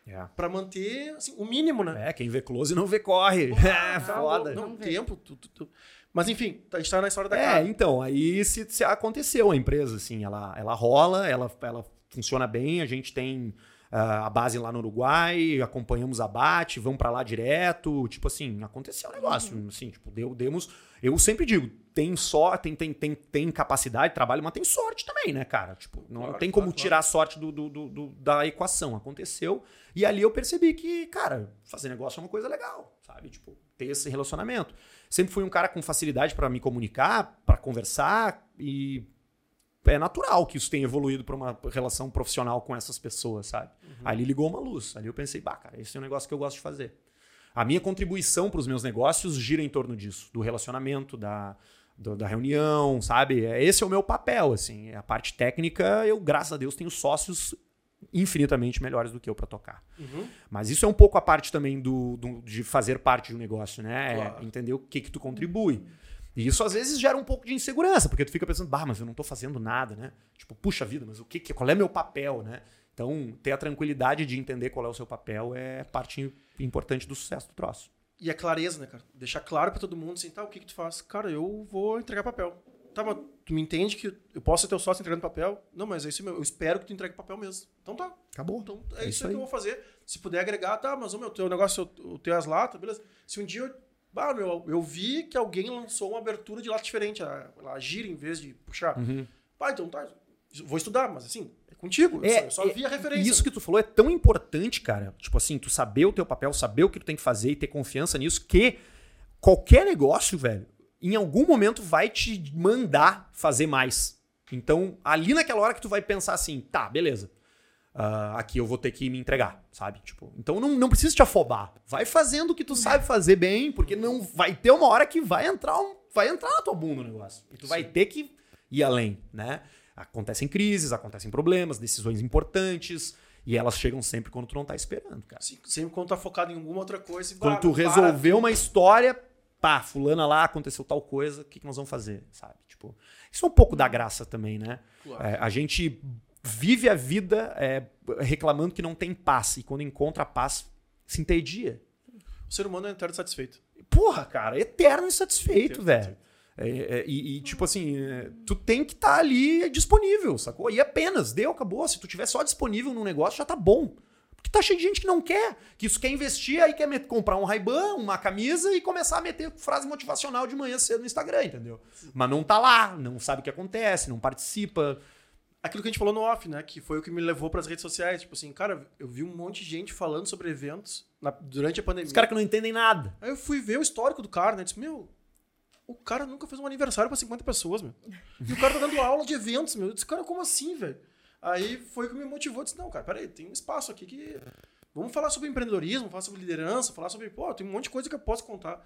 É. Pra manter assim, o mínimo, né? É, quem vê close não vê corre. É, Tá foda. Não, Vamos ver. tempo, tu- tu- tu- Mas enfim, a gente tá na história da É, casa. então, aí se, se aconteceu a empresa, assim, ela, ela rola, ela, ela funciona bem, a gente tem a base lá no Uruguai, acompanhamos a BAT, vamos pra lá direto, tipo assim, aconteceu o negócio, assim, tipo, deu, demos, eu sempre digo, tem só, tem, tem, tem, tem capacidade, trabalho, mas tem sorte também, né, cara, tipo, não Claro, tem como claro, tirar a sorte do, do- do- do- da equação, aconteceu, e ali eu percebi que, cara, fazer negócio é uma coisa legal, sabe, tipo, ter esse relacionamento. Sempre fui um cara com facilidade pra me comunicar, pra conversar e é natural que isso tenha evoluído pra uma relação profissional com essas pessoas, sabe? Ali ligou uma luz. Ali eu pensei, bah, cara, esse é um negócio que eu gosto de fazer. A minha contribuição para os meus negócios gira em torno disso, do relacionamento, da, do- da reunião, sabe? É, Esse é o meu papel, assim. A parte técnica, eu, graças a Deus, tenho sócios infinitamente melhores do que eu para tocar. Uhum. Mas isso é um pouco a parte também do, do- de fazer parte de um negócio, né? É Claro. entender o que que tu contribui. E isso às vezes gera um pouco de insegurança, porque tu fica pensando, bah, mas eu não tô fazendo nada, né? Tipo, puxa vida, mas o que, qual é meu papel, né? Então, ter a tranquilidade de entender qual é o seu papel é parte importante do sucesso do troço. E a clareza, né, cara? Deixar claro pra todo mundo, assim, tá, o que que tu faz? Cara, eu vou entregar papel. Tá, mas tu me entende que eu posso ser teu sócio entregando papel? Não, mas é isso mesmo. Eu espero que tu entregue papel mesmo. Então tá. Acabou. Então é, É isso isso aí que eu vou fazer. Se puder agregar, tá, mas o meu teu negócio, eu tenho as latas, beleza? Se um dia eu. Ah, meu, eu vi que alguém lançou uma abertura de lata diferente, a, a gira em vez de puxar. Uhum. Então tá. Vou estudar, mas assim, é contigo. Eu só, eu só vi a referência. Isso que tu falou é tão importante, cara. Tipo assim, tu saber o teu papel, saber o que tu tem que fazer e ter confiança nisso, que qualquer negócio, velho, em algum momento vai te mandar fazer mais. Então, ali naquela hora que tu vai pensar assim, tá, beleza. Ah, aqui eu vou ter que me entregar, sabe? Tipo, então não, não precisa te afobar. Vai fazendo o que tu sabe fazer bem, porque não vai ter uma hora que vai entrar, um, vai entrar na tua bunda o negócio. E tu vai ter que ir além, né? Acontecem crises, acontecem problemas, decisões importantes, e elas chegam sempre quando tu não tá esperando, cara. Assim, sempre quando tá focado em alguma outra coisa. e, Quando tu resolveu uma história, pá, fulana lá, aconteceu tal coisa, o que, que nós vamos fazer, sabe? Tipo, isso é um pouco da graça também, né? Claro. É, a gente vive a vida é, reclamando que não tem paz, e quando encontra a paz, se entedia. O ser humano é eterno satisfeito. Porra, cara, eterno insatisfeito, Eterno velho. É, é, e, e, tipo assim, é, tu tem que estar ali disponível, sacou? E apenas, deu, acabou. Se tu tiver só disponível num negócio, já tá bom. Porque tá cheio de gente que não quer, que isso quer investir, aí quer comprar um Ray-Ban, uma camisa e começar a meter frase motivacional de manhã cedo no Instagram, entendeu? Mas não tá lá, não sabe o que acontece, não participa. Aquilo que a gente falou no off, né? Que foi o que me levou pras redes sociais. Tipo assim, cara, eu vi um monte de gente falando sobre eventos na- durante a pandemia. Os caras que não entendem nada. Aí eu fui ver o histórico do cara, né? Disse, meu, o cara nunca fez um aniversário pra 50 pessoas, meu. E o cara tá dando aula de eventos, meu. Eu disse, cara, como assim, velho? Aí foi o que me motivou. Eu disse, não, cara, peraí, tem um espaço aqui que. Vamos falar sobre empreendedorismo, falar sobre liderança, falar sobre. Pô, tem um monte de coisa que eu posso contar.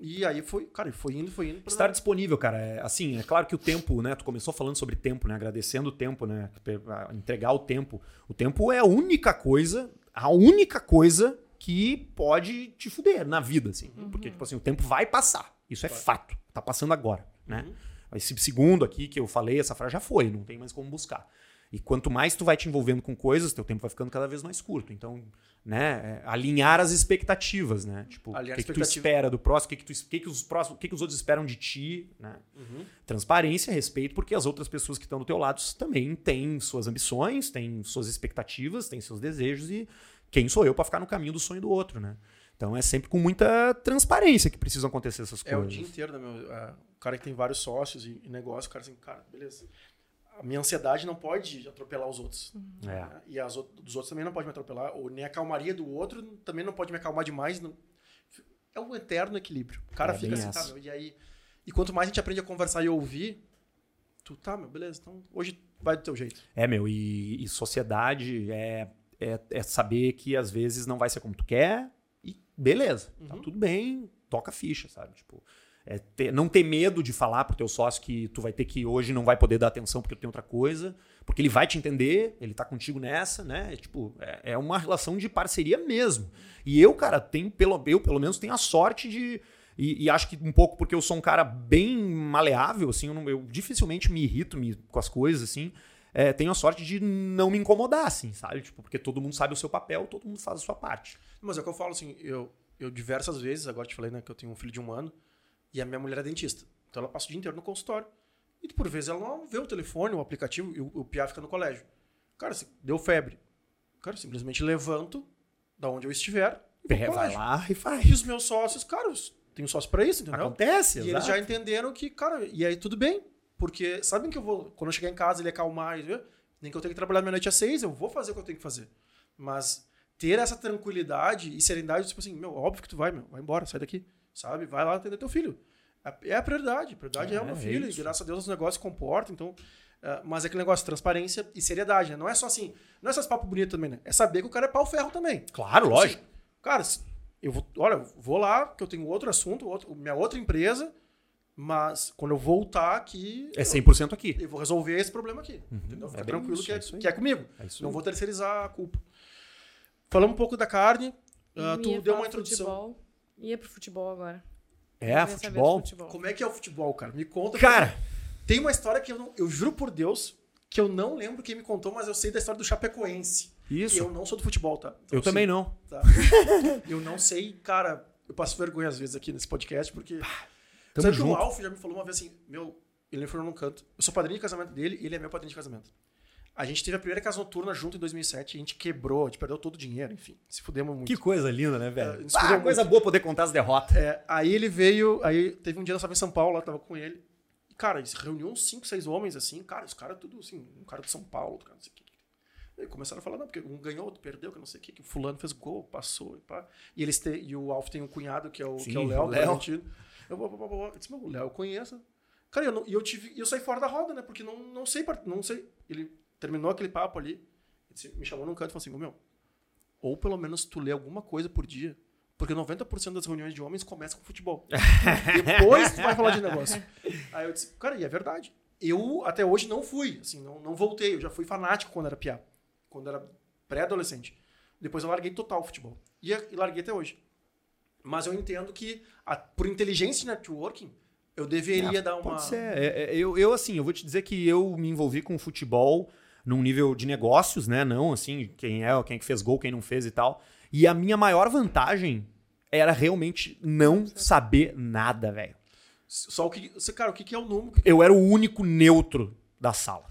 E aí foi, cara, foi indo, foi indo. pra- Estar disponível, cara. É, assim, é claro que o tempo, né? Tu começou falando sobre tempo, né? Agradecendo o tempo, né? Entregar o tempo. O tempo é a única coisa, a única coisa que pode te fuder na vida, assim. Porque, tipo assim, o tempo vai passar. Isso é fato. Tá passando agora, né? Esse segundo aqui que eu falei, essa frase já foi, não tem mais como buscar. E quanto mais tu vai te envolvendo com coisas, teu tempo vai ficando cada vez mais curto. Então, né, é, alinhar as expectativas, né? Tipo, o que, que tu espera do próximo, o que, que, tu, que, que os próximos, o que, que os outros esperam de ti, né? Transparência, respeito, porque as outras pessoas que estão do teu lado também têm suas ambições, têm suas expectativas, têm seus desejos e quem sou eu para ficar no caminho do sonho do outro, né? Então é sempre com muita transparência que precisam acontecer essas É o coisas. dia inteiro, né, meu? É, o cara que tem vários sócios e, e negócio, o cara assim, cara, beleza. A minha ansiedade não pode atropelar os outros. É. né? E as dos outros também não pode me atropelar. Ou nem a calmaria do outro também não pode me acalmar demais. não- É um eterno equilíbrio. O cara É fica assim, tá, meu, e aí... E quanto mais a gente aprende a conversar e ouvir, tu, tá, meu, beleza, então hoje vai do teu jeito. É, meu, e, e sociedade é, é, é saber que às vezes não vai ser como tu quer e beleza, tá Uhum. tudo bem, toca a ficha, sabe? Tipo, é ter- não ter medo de falar pro teu sócio que tu vai ter que hoje não vai poder dar atenção porque tu tem outra coisa, porque ele vai te entender, ele tá contigo nessa, né? É, tipo, é, é uma relação de parceria mesmo. E eu, cara, tenho pelo, eu pelo menos tenho a sorte de e, e acho que um pouco porque eu sou um cara bem maleável, assim, eu, não- eu dificilmente me irrito me- com as coisas, assim. É, tenho a sorte de não me incomodar, assim, sabe? Tipo, porque todo mundo sabe o seu papel, todo mundo faz a sua parte. Mas é o que eu falo, assim, eu, eu diversas vezes, agora te falei, né, que eu tenho um filho de um ano, e a minha mulher é dentista. Então ela passa o dia inteiro no consultório. E por vezes ela não vê o telefone, o aplicativo, e o, o Pia fica no colégio. Cara, deu febre. Cara, simplesmente levanto da onde eu estiver e É, vai lá e faz. E os meus sócios, cara, eu tenho sócio pra isso, entendeu? Acontece, E eles exato. já entenderam que, cara, e aí tudo bem. Porque sabem que eu vou, quando eu chegar em casa, ele acalmar, e- nem que eu tenho que trabalhar meia-noite às seis, eu vou fazer o que eu tenho que fazer. Mas ter essa tranquilidade e serenidade, tipo assim, meu, óbvio que tu vai, meu, vai embora, sai daqui, sabe? Vai lá atender teu filho. É a prioridade. A prioridade é, É, o meu é filho, e graças a Deus os negócios se comportam, então. é, mas é aquele negócio, transparência e seriedade, né? Não é só assim, não é só esse papo bonito também, né? É saber que o cara é pau-ferro também. Claro, Tipo lógico. assim, cara, eu vou, olha, eu vou lá, que eu tenho outro assunto, outro, minha outra empresa, mas quando eu voltar aqui, É 100% aqui. eu vou resolver esse problema aqui. entendeu? Fica é tranquilo isso, que, é é, que é comigo. É isso Não vou terceirizar a culpa. Falamos um pouco da carne. Ia tu deu uma introdução. Futebol. Ia pro futebol agora. É, futebol. futebol. Como é que é o futebol, cara? Me conta. Cara, Tem uma história que eu, não, eu juro por Deus que eu não lembro quem me contou, mas eu sei da história do Chapecoense. isso. E eu não sou do futebol, tá? Eu também sei, não. tá? eu não sei, cara. Eu passo vergonha às vezes aqui nesse podcast, porque. Tamo Sabe que o junto. Alf já me falou uma vez assim, meu, ele me falou num canto. Eu sou padrinho de casamento dele e ele é meu padrinho de casamento. A gente teve a primeira casa noturna junto em 2007, a gente quebrou, a gente perdeu todo o dinheiro, enfim, se fudemos muito. Que coisa linda, né, É, velho? isso Ah, coisa boa poder contar as derrotas. É, aí ele veio, aí teve um dia nós estava em São Paulo, lá tava com ele. E, cara, se reuniu uns 5, 6 homens assim, cara, os caras tudo assim, um cara de São Paulo, outro cara não sei o que. E começaram a falar, não, porque um ganhou, outro perdeu, que não sei o que, que o fulano fez gol, passou e pá. E eles têm, e o Alf tem um cunhado que é o, Sim, que é o Léo, Léo. argentino. Eu, eu, eu, eu, eu disse, meu, o Léo eu conheço. Cara, eu não- e eu tive, eu saí fora da roda, né? Porque não, não sei, não sei. Ele terminou aquele papo ali, me chamou num canto e falou assim, meu, ou pelo menos tu lê alguma coisa por dia, porque 90% das reuniões de homens começam com futebol. Depois tu vai falar de negócio. Aí eu disse, cara, e é verdade. Eu até hoje não fui, assim, não, não voltei. Eu já fui fanático quando era piá, quando era pré-adolescente. Depois eu larguei total o futebol. E, e larguei até hoje. Mas eu entendo que, a- por inteligência de networking, eu deveria dar uma. Pode ser. É, é, eu, eu, assim, eu vou te dizer que eu me envolvi com futebol num nível de negócios, né? Não, assim, quem é, quem é que fez gol, quem não fez e tal. E a minha maior vantagem era realmente não saber nada, velho. Só o que. você, Cara, o que é o número? Eu era o único neutro da sala.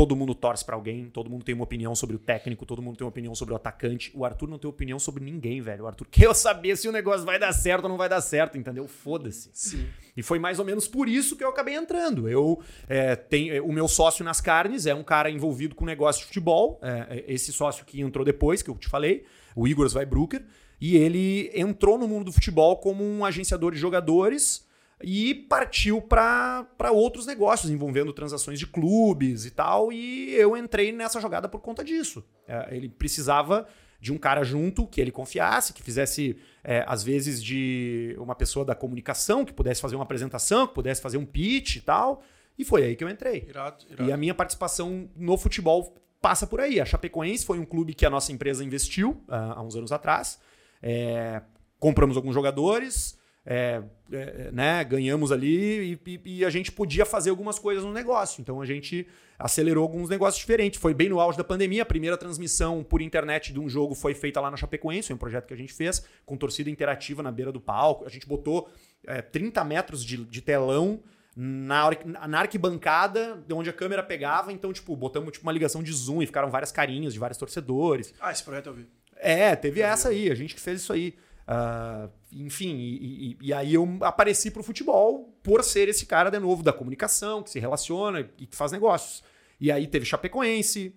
Todo mundo torce pra alguém, todo mundo tem uma opinião sobre o técnico, todo mundo tem uma opinião sobre o atacante. O Arthur não tem opinião sobre ninguém, velho. O Arthur quer eu saber se o negócio vai dar certo ou não vai dar certo, entendeu? Foda-se. Sim. E foi mais ou menos por isso que eu acabei entrando. Eu é, tenho o meu sócio nas carnes é um cara envolvido com negócio de futebol. é, é, esse sócio que entrou depois, que eu te falei, o Igor Zweibrucker, e ele entrou no mundo do futebol como um agenciador de jogadores e partiu para outros negócios envolvendo transações de clubes e tal. E eu entrei nessa jogada por conta disso. É, ele precisava de um cara junto que ele confiasse, que fizesse, é, às vezes, de uma pessoa da comunicação, que pudesse fazer uma apresentação, que pudesse fazer um pitch e tal. E foi aí que eu entrei. Irado, irado. E a minha participação no futebol passa por aí. A Chapecoense foi um clube que a nossa empresa investiu ah, há uns anos atrás. É, compramos alguns jogadores, é, é, né, ganhamos ali e, e- e a gente podia fazer algumas coisas no negócio. Então a gente acelerou alguns negócios diferentes. Foi bem no auge da pandemia. A primeira transmissão por internet de um jogo foi feita lá na Chapecoense, foi um projeto que a gente fez, com torcida interativa na beira do palco. A gente botou é, 30 metros de, de telão na, na arquibancada, de onde a câmera pegava. Então, tipo, botamos tipo, uma ligação de zoom e ficaram várias carinhas de vários torcedores. Ah, esse projeto eu vi. É, teve essa aí, a gente que fez isso aí. Ah, enfim, e, e- e aí eu apareci pro futebol por ser esse cara de novo da comunicação, que se relaciona e que faz negócios. E aí teve Chapecoense,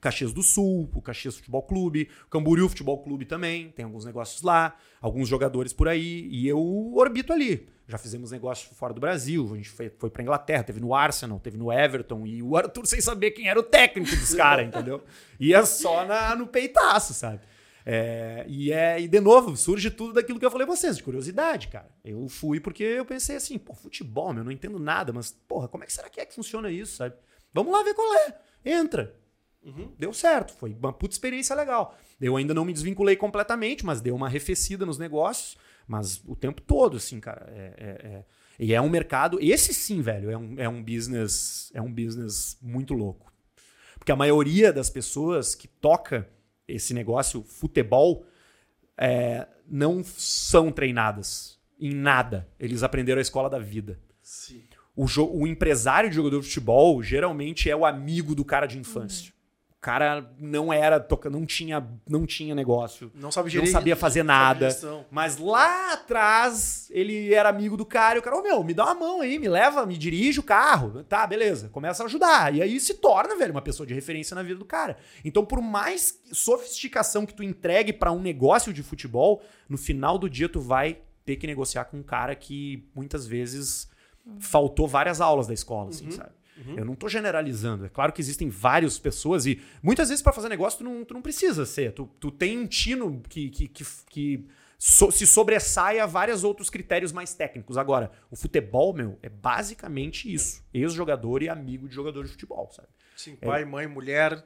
Caxias do Sul, o Caxias Futebol Clube, o Camboriú Futebol Clube também, tem alguns negócios lá, alguns jogadores por aí, e eu orbito ali. Já fizemos negócios fora do Brasil, a gente foi, foi pra Inglaterra, teve no Arsenal, teve no Everton, e o Arthur sem saber quem era o técnico dos caras, entendeu? Ia só na, no peitaço, sabe? É, e, é, e de novo, surge tudo daquilo que eu falei pra vocês, de curiosidade, cara. Eu fui porque eu pensei assim, pô, futebol, meu, eu não entendo nada, mas, porra, como é que será que é que funciona isso, sabe? Vamos lá ver qual é. Entra. Deu certo, foi uma puta experiência legal. Eu ainda não me desvinculei completamente, mas deu uma arrefecida nos negócios, mas o tempo todo, assim, cara. É, é- é- E é um mercado. Esse sim, velho, é um, é um business. É um business muito louco. Porque a maioria das pessoas que toca esse negócio, futebol, é, não são treinadas em nada. Eles aprenderam a escola da vida. Sim. O, o empresário de jogador de futebol geralmente é o amigo do cara de infância. O cara não era, toca, não tinha, não tinha negócio, Não sabe não sabia fazer nada. Mas lá atrás ele era amigo do cara e o cara, ô meu, me dá uma mão aí, me leva, me dirige o carro. Tá, beleza. Começa a ajudar. E aí se torna, velho, uma pessoa de referência na vida do cara. Então, por mais sofisticação que tu entregue pra um negócio de futebol, no final do dia tu vai ter que negociar com um cara que muitas vezes faltou várias aulas da escola, assim, sabe? Eu não tô generalizando. É claro que existem várias pessoas e muitas vezes pra fazer negócio tu não, tu não precisa ser. Tu, tu tem um tino que, que, que, que so- se sobressai a vários outros critérios mais técnicos. Agora, o futebol, meu, é basicamente isso. Ex-jogador e amigo de jogador de futebol, sabe? Sim, pai, mãe, mulher.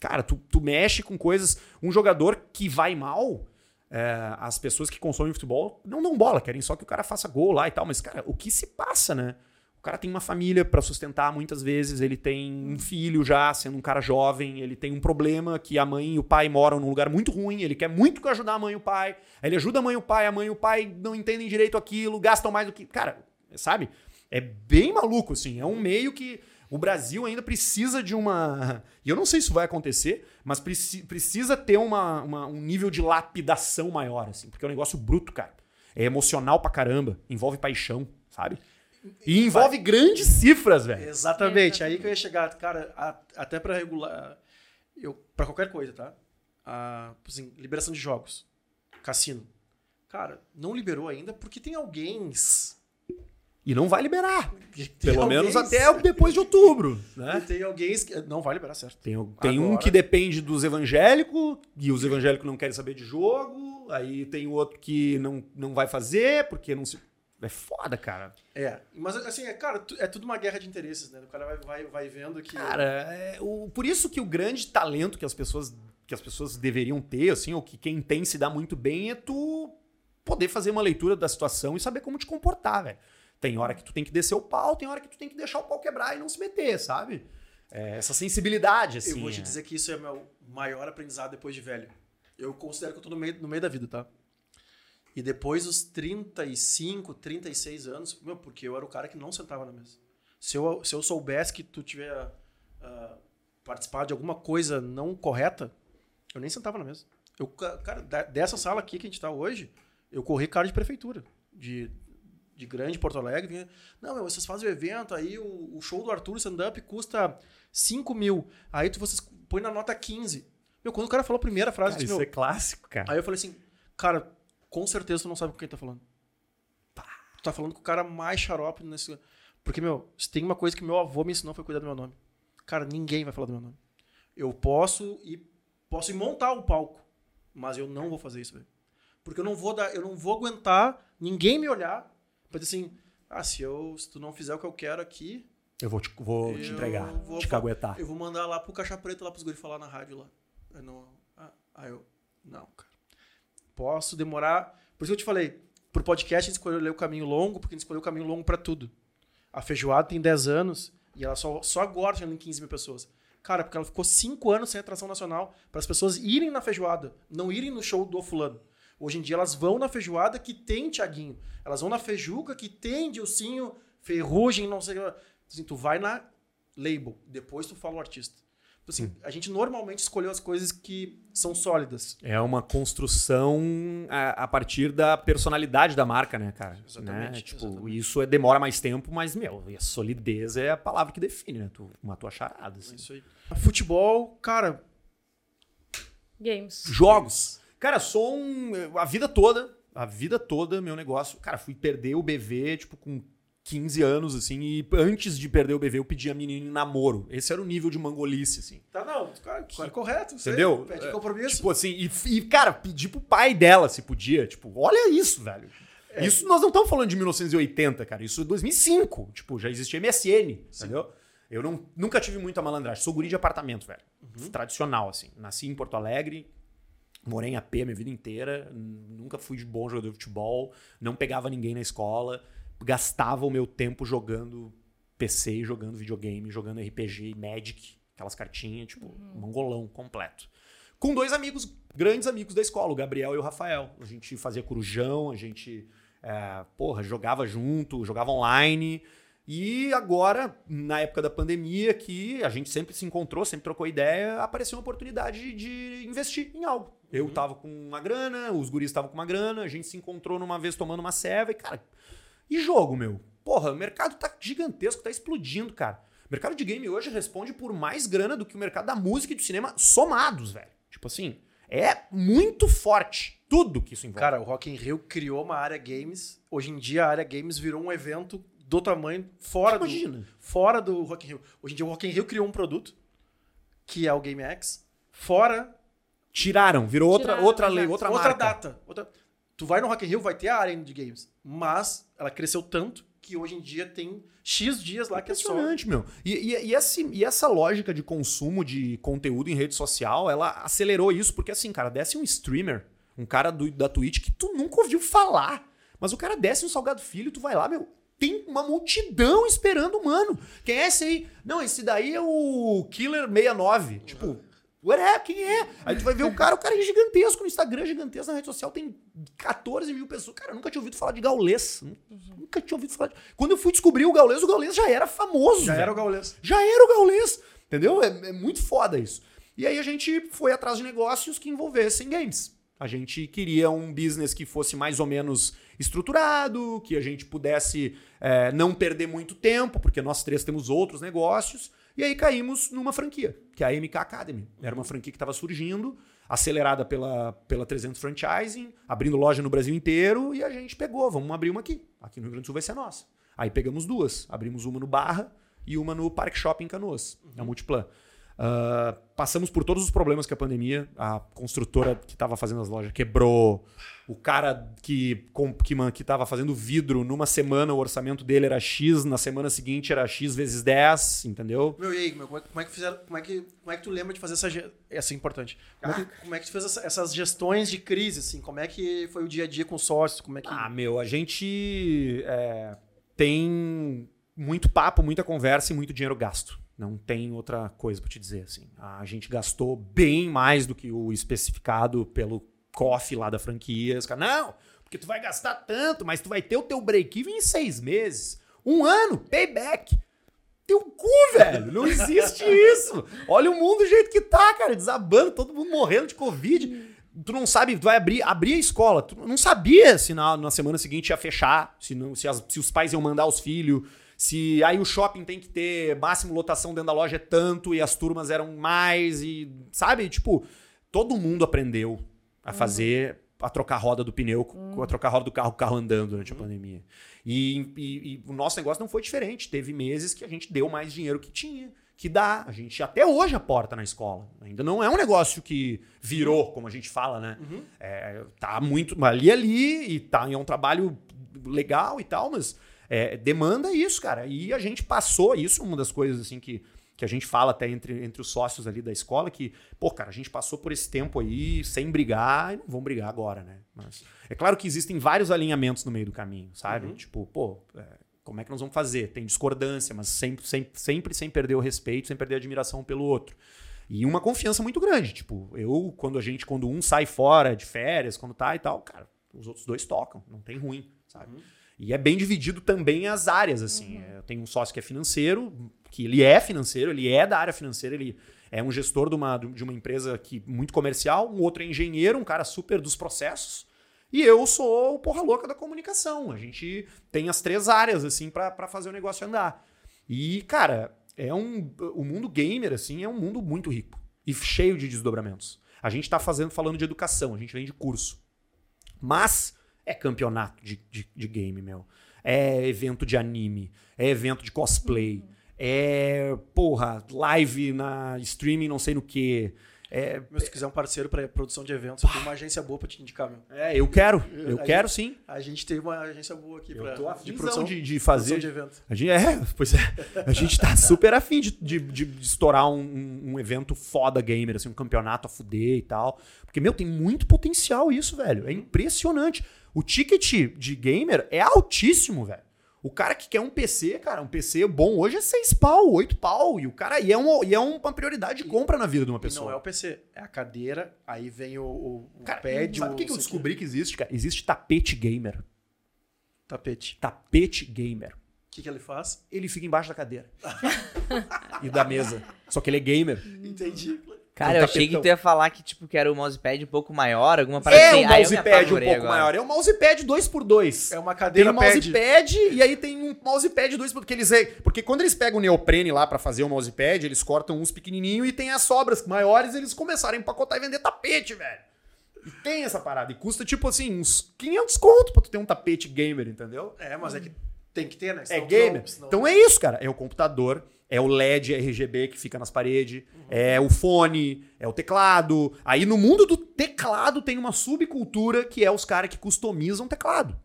Cara, tu, tu mexe com coisas. Um jogador que vai mal, é, as pessoas que consomem futebol não dão bola, querem só que o cara faça gol lá e tal. Mas, cara, o que se passa, né? O cara tem uma família pra sustentar muitas vezes, ele tem um filho já, sendo um cara jovem, ele tem um problema que a mãe e o pai moram num lugar muito ruim, ele quer muito ajudar a mãe e o pai, aí ele ajuda a mãe e o pai, a mãe e o pai não entendem direito aquilo, gastam mais do que. Cara, sabe? É bem maluco, assim. É um meio que o Brasil ainda precisa de uma. E eu não sei se isso vai acontecer, mas preci- precisa ter uma, uma- um nível de lapidação maior, assim, porque é um negócio bruto, cara. É emocional pra caramba, envolve paixão, sabe? E envolve grandes cifras, velho. Exatamente, aí que eu ia chegar, cara, a- até pra regular, eu para qualquer coisa, tá? A, assim, liberação de jogos, cassino. Cara, não liberou ainda porque tem alguém E não vai liberar. tem Pelo alguém- menos até depois de outubro, né? tem alguém que não vai liberar, certo? Tem, tem um que depende dos evangélicos, e os evangélicos não querem saber de jogo. Aí tem outro que não, não vai fazer, porque não se. É foda, cara. É, mas assim, é, cara, é tudo uma guerra de interesses, né? O cara vai, vai, vai vendo que Cara, é, o, por isso que o grande talento que as pessoas que as pessoas deveriam ter, assim, ou que quem tem se dá muito bem, é tu poder fazer uma leitura da situação e saber como te comportar, velho. Tem hora que tu tem que descer o pau, tem hora que tu tem que deixar o pau quebrar e não se meter, sabe? É, essa sensibilidade, assim. eu vou te é. dizer que isso é meu maior aprendizado depois de velho. Eu considero que eu tô no meio, no meio da vida, tá? E depois dos 35, 36 anos, meu, porque eu era o cara que não sentava na mesa. Se eu, se eu soubesse que tu tiver ah, participado de alguma coisa não correta, eu nem sentava na mesa. Eu, ca- cara, dessa sala aqui que a gente tá hoje, eu corri cara de prefeitura. De, de grande Porto Alegre. Vinha, não, meu, vocês fazem o evento, aí o, o show do Arthur stand-up custa 5 mil. Aí tu, vocês põem na nota 15. Meu, quando o cara falou a primeira frase, Cara, disse, isso meu, é clássico, cara. Aí eu falei assim, cara, com certeza tu não sabe com quem tá falando. Tu tá falando com o cara mais xarope nesse. Porque, meu, se tem uma coisa que meu avô me ensinou foi cuidar do meu nome. Cara, ninguém vai falar do meu nome. Eu posso ir, posso ir montar o palco. Mas eu não vou fazer isso, velho. Porque eu não vou dar, eu não vou aguentar ninguém me olhar pra dizer assim, ah, se, eu, se tu não fizer o que eu quero aqui, Eu vou te, vou te Eu entregar, vou te caguetar. eu vou mandar lá pro Caixa Preta, lá pros guri falar na rádio lá. Eu não, ah, eu, não, cara. Posso demorar, por isso que eu te falei, pro podcast a gente escolheu o caminho longo, porque a gente escolheu o caminho longo pra tudo. A feijoada tem 10 anos e ela só, só agora tá chegando em 15 mil pessoas. Cara, porque ela ficou 5 anos sem atração nacional para as pessoas irem na feijoada, não irem no show do fulano. Hoje em dia elas vão na feijoada que tem Tiaguinho. Elas vão na feijuca que tem Dilcinho, Ferrugem, não sei o que. Assim, tu vai na label, depois tu fala o artista. Então, assim, a gente normalmente escolheu as coisas que são sólidas. É uma construção a, a partir da personalidade da marca, né, cara? Exatamente, Né? Tipo, exatamente. isso é- demora mais tempo, mas, meu, a solidez é a palavra que define, né? Tu matou a charada. É assim. isso aí. Futebol, cara, Games. Jogos. Cara, sou um. A vida toda, a vida toda, meu negócio. Cara, fui perder o BV, tipo, com 15 anos, assim, e antes de perder o BV, eu pedi a menina em namoro. Esse era o nível de mangolice, assim. tá não, cara, cara correto. sei, Entendeu? Pede É, compromisso. Tipo assim, e, e, cara, pedi pro pai dela se podia. Tipo, olha isso, velho. É. Isso nós não estamos falando de 1980, cara. Isso é 2005. Tipo, já existia MSN, entendeu? Eu não, nunca tive muita malandragem. Sou guri de apartamento, velho. Uhum. Tradicional, assim. Nasci em Porto Alegre, morei em AP minha vida inteira. Nunca fui de bom jogador de futebol. Não pegava ninguém na escola. Gastava o meu tempo jogando PC, jogando videogame, jogando RPG, Magic, aquelas cartinhas, tipo, mongolão completo. Com dois amigos, grandes amigos da escola, o Gabriel e o Rafael. A gente fazia corujão, a gente, é, porra, jogava junto, jogava online. E agora, na época da pandemia, que a gente sempre se encontrou, sempre trocou ideia, apareceu uma oportunidade de investir em algo. Eu tava com uma grana, os guris estavam com uma grana, a gente se encontrou numa vez tomando uma ceva e, cara, e jogo, meu? Porra, o mercado tá gigantesco, tá explodindo, cara. O mercado de game hoje responde por mais grana do que o mercado da música e do cinema somados, velho. Tipo assim, é muito forte tudo que isso envolve. Cara, o Rock in Rio criou uma área games. Hoje em dia a área games virou um evento do tamanho fora Imagina. do fora do Rock in Rio. Hoje em dia o Rock in Rio criou um produto que é o GameX, fora Tiraram, virou outra, Tiraram, outra lei, exato. outra, outra, marca. data. Outra... Tu vai no Rock in Rio, vai ter a área de games, mas ela cresceu tanto que hoje em dia tem X dias lá que é só Impressionante, meu. E, e, e, esse- e essa lógica de consumo de conteúdo em rede social, ela acelerou isso, porque assim, cara, desce um streamer, um cara do- da Twitch que tu nunca ouviu falar, mas o cara desce um Salgado Filho, tu vai lá, meu, tem uma multidão esperando mano. Quem é esse aí? Não, esse daí é o Killer 69. Tipo, what é? Quem é? Aí tu vai ver o cara, o cara é gigantesco no Instagram, gigantesco na rede social, tem 14 mil pessoas. Cara, eu nunca tinha ouvido falar de Gaulês. Nunca tinha ouvido falar de... Quando eu fui descobrir o Gaulês, o Gaulês já era famoso. já velho. era o Gaules. Já era o Gaulês. Entendeu? É, é muito foda isso. E aí a gente foi atrás de negócios que envolvessem games. A gente queria um business que fosse mais ou menos estruturado, que a gente pudesse é, não perder muito tempo, porque nós três temos outros negócios. E aí caímos numa franquia, que é a MK Academy. Era uma franquia que estava surgindo, acelerada pela, pela 300 Franchising, abrindo loja no Brasil inteiro, e a gente pegou, vamos abrir uma aqui. Aqui no Rio Grande do Sul vai ser nossa. Aí pegamos duas, abrimos uma no Barra e uma no Parque Shopping Canoas, na Multiplan. Ah, passamos por todos os problemas que a pandemia, a construtora que estava fazendo as lojas quebrou, o cara que com- que que estava fazendo vidro numa semana o orçamento dele era X, na semana seguinte era X vezes 10, entendeu? Meu, e aí, meu, como, é, como é que fizeram, como é que, como é que tu lembra de fazer essa, essa é importante. Como, é que, como é que tu fez essa- essas gestões de crise, assim? Como é que foi o dia a dia com os sócios? Como é que... Ah, meu, a gente é, tem muito papo, muita conversa e muito dinheiro gasto. Não tem outra coisa pra te dizer, assim. A gente gastou bem mais do que o especificado pelo COF lá da franquia. Não, porque tu vai gastar tanto, mas tu vai ter o teu break-even em seis meses. Um ano, payback. Teu cu, velho. Não existe isso. Olha o mundo do jeito que tá, cara. Desabando, todo mundo morrendo de Covid. Tu não sabe, tu vai abrir, abrir a escola. Tu não sabia se na, na semana seguinte ia fechar, se, não, se, as- se os pais iam mandar os filhos, se aí o shopping tem que ter máximo lotação dentro da loja é tanto e as turmas eram mais e sabe, tipo, todo mundo aprendeu a fazer a trocar a roda do pneu, a trocar a roda do carro, o carro andando durante a pandemia. E, e- e o nosso negócio não foi diferente. Teve meses que a gente deu mais dinheiro que tinha, que dá. A gente até hoje aporta na escola. Ainda não é um negócio que virou, como a gente fala, né? É, tá muito ali ali e tá, é um trabalho legal e tal, mas é, demanda isso, cara. E a gente passou isso, uma das coisas assim que, que a gente fala até entre, entre os sócios ali da escola, que, pô, cara, a gente passou por esse tempo aí sem brigar e não vamos brigar agora, né? Mas é claro que existem vários alinhamentos no meio do caminho, sabe? Tipo, pô, é, como é que nós vamos fazer? Tem discordância, mas sempre, sempre, sempre sem perder o respeito, sem perder a admiração pelo outro. E uma confiança muito grande. Tipo, eu, quando a gente, quando um sai fora de férias, quando tá e tal, cara, os outros dois tocam, não tem ruim, sabe? E é bem dividido também as áreas, assim. Eu tenho um sócio que é financeiro, que ele é financeiro, ele é da área financeira, ele é um gestor de uma, de uma empresa que, muito comercial, um outro é engenheiro, um cara super dos processos. E eu sou o porra louca da comunicação. A gente tem as três áreas, assim, pra fazer o negócio andar. E, cara, é um. O mundo gamer, assim, é um mundo muito rico e cheio de desdobramentos. A gente tá fazendo, falando de educação, a gente vem de curso. Mas é campeonato de, de, de game, meu. É evento de anime, é evento de cosplay, é, porra, live na streaming, não sei no que. É, Meu, se quiser um parceiro pra produção de eventos, eu tenho uma agência boa pra te indicar, meu. é, eu quero, eu A quero gente- sim. A gente tem uma agência boa aqui Eu pra, tô afim de produção de, de produção fazer. de evento. A gente, é, pois é. A gente tá super afim de, de, de- estourar um, um- um evento foda gamer, assim, um campeonato a fuder e tal. Porque, meu, tem muito potencial isso, velho. É impressionante. O ticket de gamer é altíssimo, velho. O cara que quer um PC, cara, um PC bom hoje é 6 pau, 8 pau. E o cara. E é, um, e é uma prioridade de compra na vida de uma pessoa. não é o PC, é a cadeira, aí vem o, o, o Cara, pad, sabe o que, que eu descobri que existe, cara? Existe tapete gamer. tapete. Tapete gamer. O que, que ele faz? Ele fica embaixo da cadeira. e da mesa. Só que ele é gamer. Entendi. Cara, Um eu achei que tapetão. tu ia falar que, tipo, que era o mousepad um pouco maior, alguma parada É assim. um mousepad um pouco agora. maior. É um mousepad 2x2. É uma Tem cadeira um pad. mousepad e aí tem um mousepad 2 porque eles é, porque quando eles pegam o neoprene lá pra fazer o mousepad, eles cortam uns pequenininho e tem as sobras maiores, eles começaram a empacotar e vender tapete, velho. E tem essa parada e custa tipo assim uns 500 conto pra tu ter um tapete gamer, entendeu? É, mas é que tem que ter, né? É Senão tu gamer. não- senão- Então é isso, cara. É o computador, é o LED RGB que fica nas paredes, é o fone, é o teclado. Aí no mundo do teclado tem uma subcultura que é os caras que customizam teclado.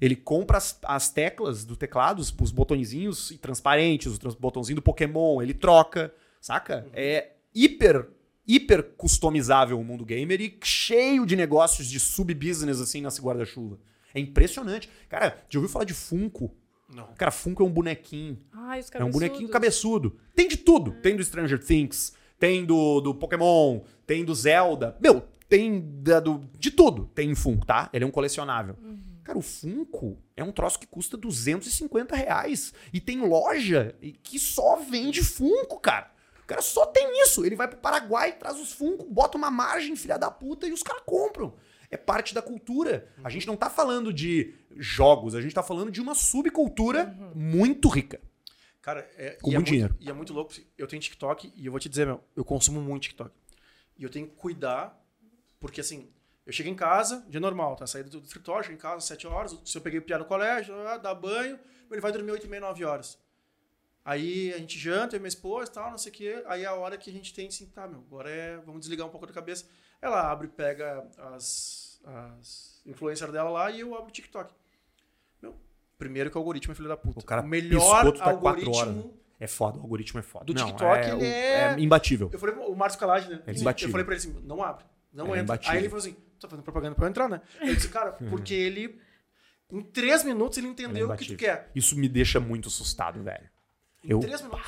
Ele compra as, as teclas do teclado, os, os botõezinhos transparentes, os trans- botãozinho do Pokémon, ele troca, saca? É hiper, hiper customizável o mundo gamer e cheio de negócios de sub-business assim nesse guarda-chuva. É impressionante. Cara, já ouviu falar de Funko? Não. Cara, Funko é um bonequinho. Ai, os É um bonequinho cabeçudo. Tem de tudo. Tem do Stranger Things, tem do, do Pokémon, tem do Zelda. Meu, tem da- do, de tudo. Tem em Funko, tá? Ele é um colecionável. Cara, o Funko é um troço que custa 250 reais. E tem loja que só vende Funko, cara. O cara só tem isso. Ele vai pro Paraguai, traz os Funko, bota uma margem, filha da puta, e os caras compram. É parte da cultura. A gente não tá falando de jogos, a gente tá falando de uma subcultura muito rica. Cara, é, Com e, é muito dinheiro. e é muito louco. Eu tenho TikTok e eu vou te dizer, meu, eu consumo muito TikTok. E eu tenho que cuidar, porque assim, eu chego em casa, dia normal, tá? Saí do escritório, chego em casa às 7 horas, se eu peguei o piá no colégio, ah, dá banho, ele vai dormir 8 e meia, 9 horas. Aí a gente janta, eu e minha esposa e tal, não sei o quê. Aí é a hora que a gente tem assim, tá, meu, agora é. Vamos desligar um pouco da cabeça. Ela abre, pega as, as influencers dela lá e eu abro o TikTok. Meu, primeiro que o algoritmo é filho da puta. O cara melhor piscou, tá algoritmo. horas, né? É foda, o algoritmo é foda. Do Não, TikTok, é, ele o- é- imbatível. Eu falei, o Márcio Calage, né? É eu imbatível. falei pra ele assim: não abre, não É entra. imbatível. Aí ele falou assim: tá fazendo propaganda pra eu entrar, né? Eu disse, cara, porque ele. Em três minutos ele Ele é entendeu o que tu quer. Isso me deixa muito assustado, velho. Em Eu- três minutos.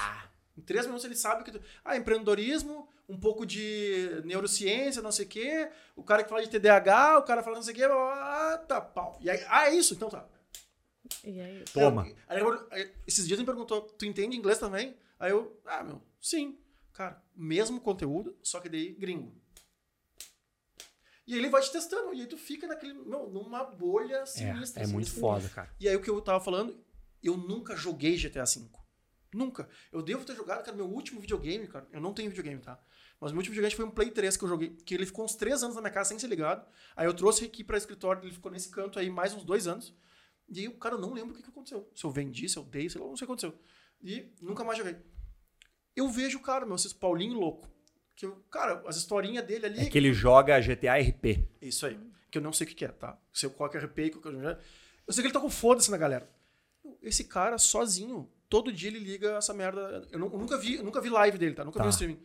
Em três minutos ele sabe que tu. Ah, empreendedorismo, um pouco de neurociência, não sei o quê. O cara que fala de TDAH, o cara fala não sei o quê. Ah, tá, pau. E aí, ah, é isso? Então tá. E aí, Toma. Aí, aí, esses dias ele me perguntou: tu entende inglês também? Aí eu, ah, meu, sim. Cara, mesmo conteúdo, só que daí gringo. E aí ele vai te testando, e aí tu fica naquele, meu, numa bolha sinistra. É, é muito sinistra. foda, cara. E aí o que eu tava falando, eu nunca joguei GTA V. Nunca. Eu devo ter jogado, cara, meu último videogame, cara. Eu não tenho videogame, tá? Mas meu último videogame foi um Play 3 que eu joguei, que ele ficou uns três anos na minha casa sem ser ligado. Aí eu trouxe aqui pra escritório, ele ficou nesse canto aí mais uns dois anos. E aí o cara não lembro o que, que aconteceu. Se eu vendi, se eu dei, sei lá, não sei o que aconteceu. E nunca mais joguei. Eu vejo o cara, meu, esse Paulinho louco. Que eu, cara, as historinhas dele ali. É que ele joga GTA RP. Isso aí. Que eu não sei o que, que é, tá? Se eu coloco RP, que eu, eu sei que ele tá com foda-se na galera. Esse cara, sozinho, todo dia ele liga essa merda. Eu, nu- eu nunca vi, eu nunca vi live dele, tá? Nunca Tá. vi um streaming.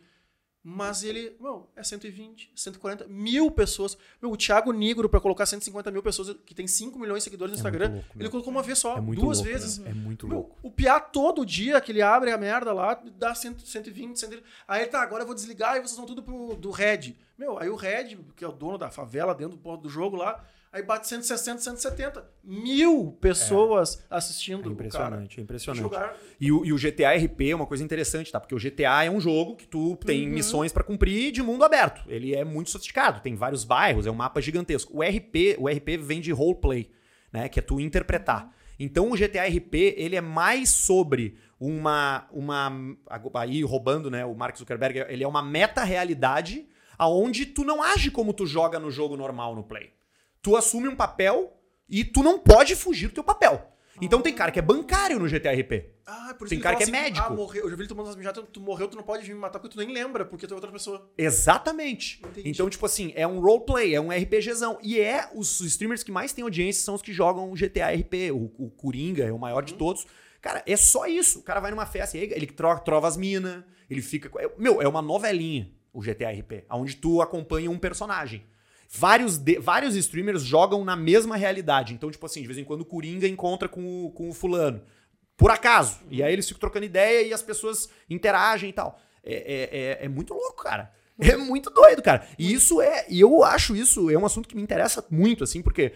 Mas ele, meu, é 120, 140 mil pessoas. Meu, o Thiago Nigro, pra colocar 150 mil pessoas, que tem 5 milhões de seguidores no É Instagram, louco, ele colocou uma vez só, É duas louco, vezes. né? É muito Meu, louco. o Piá, todo dia que ele abre a merda lá, dá 100, 120, 130. Aí ele tá, agora eu vou desligar e vocês vão tudo pro do Red. Meu, aí o Red, que é o dono da favela dentro do, do jogo lá, aí bate 160, 170. Mil pessoas assistindo É o cara. impressionante, é impressionante. Jogar. E o, e o GTA RP é uma coisa interessante, tá? Porque o GTA é um jogo que tu tem missões pra cumprir de mundo aberto. Ele é muito sofisticado, tem vários bairros, é um mapa gigantesco. O RP, o RP vem de roleplay, né? Que é tu interpretar. Então o GTA RP, ele é mais sobre uma uma aí roubando, né, o Mark Zuckerberg, ele é uma meta-realidade aonde tu não age como tu joga no jogo normal no play. Tu assume um papel e tu não pode fugir do teu papel. Então tem cara que é bancário no GTA RP. Ah, por isso Tem cara que é assim, médico. Ah, morreu. Eu já vi ele tomando umas mijadas, tu morreu, tu não pode vir me matar porque tu nem lembra, porque tu é outra pessoa. Exatamente. Entendi. Então, tipo assim, é um roleplay, é um RPGzão. E é os streamers que mais têm audiência são os que jogam GTA RP. O, o Coringa é o maior Uhum. de todos. Cara, é só isso. O cara vai numa festa, e aí ele tro trova as minas, ele fica. é- Meu, é uma novelinha o GTA RP, onde tu acompanha um personagem. Vários, de- vários streamers jogam na mesma realidade. Então, tipo assim, de vez em quando o Coringa encontra com o, com o fulano. Por acaso. E aí eles ficam trocando ideia e as pessoas interagem e tal. É, é, é, é muito louco, cara. É muito doido, cara. E isso é. E eu acho isso é um assunto que me interessa muito, assim, porque,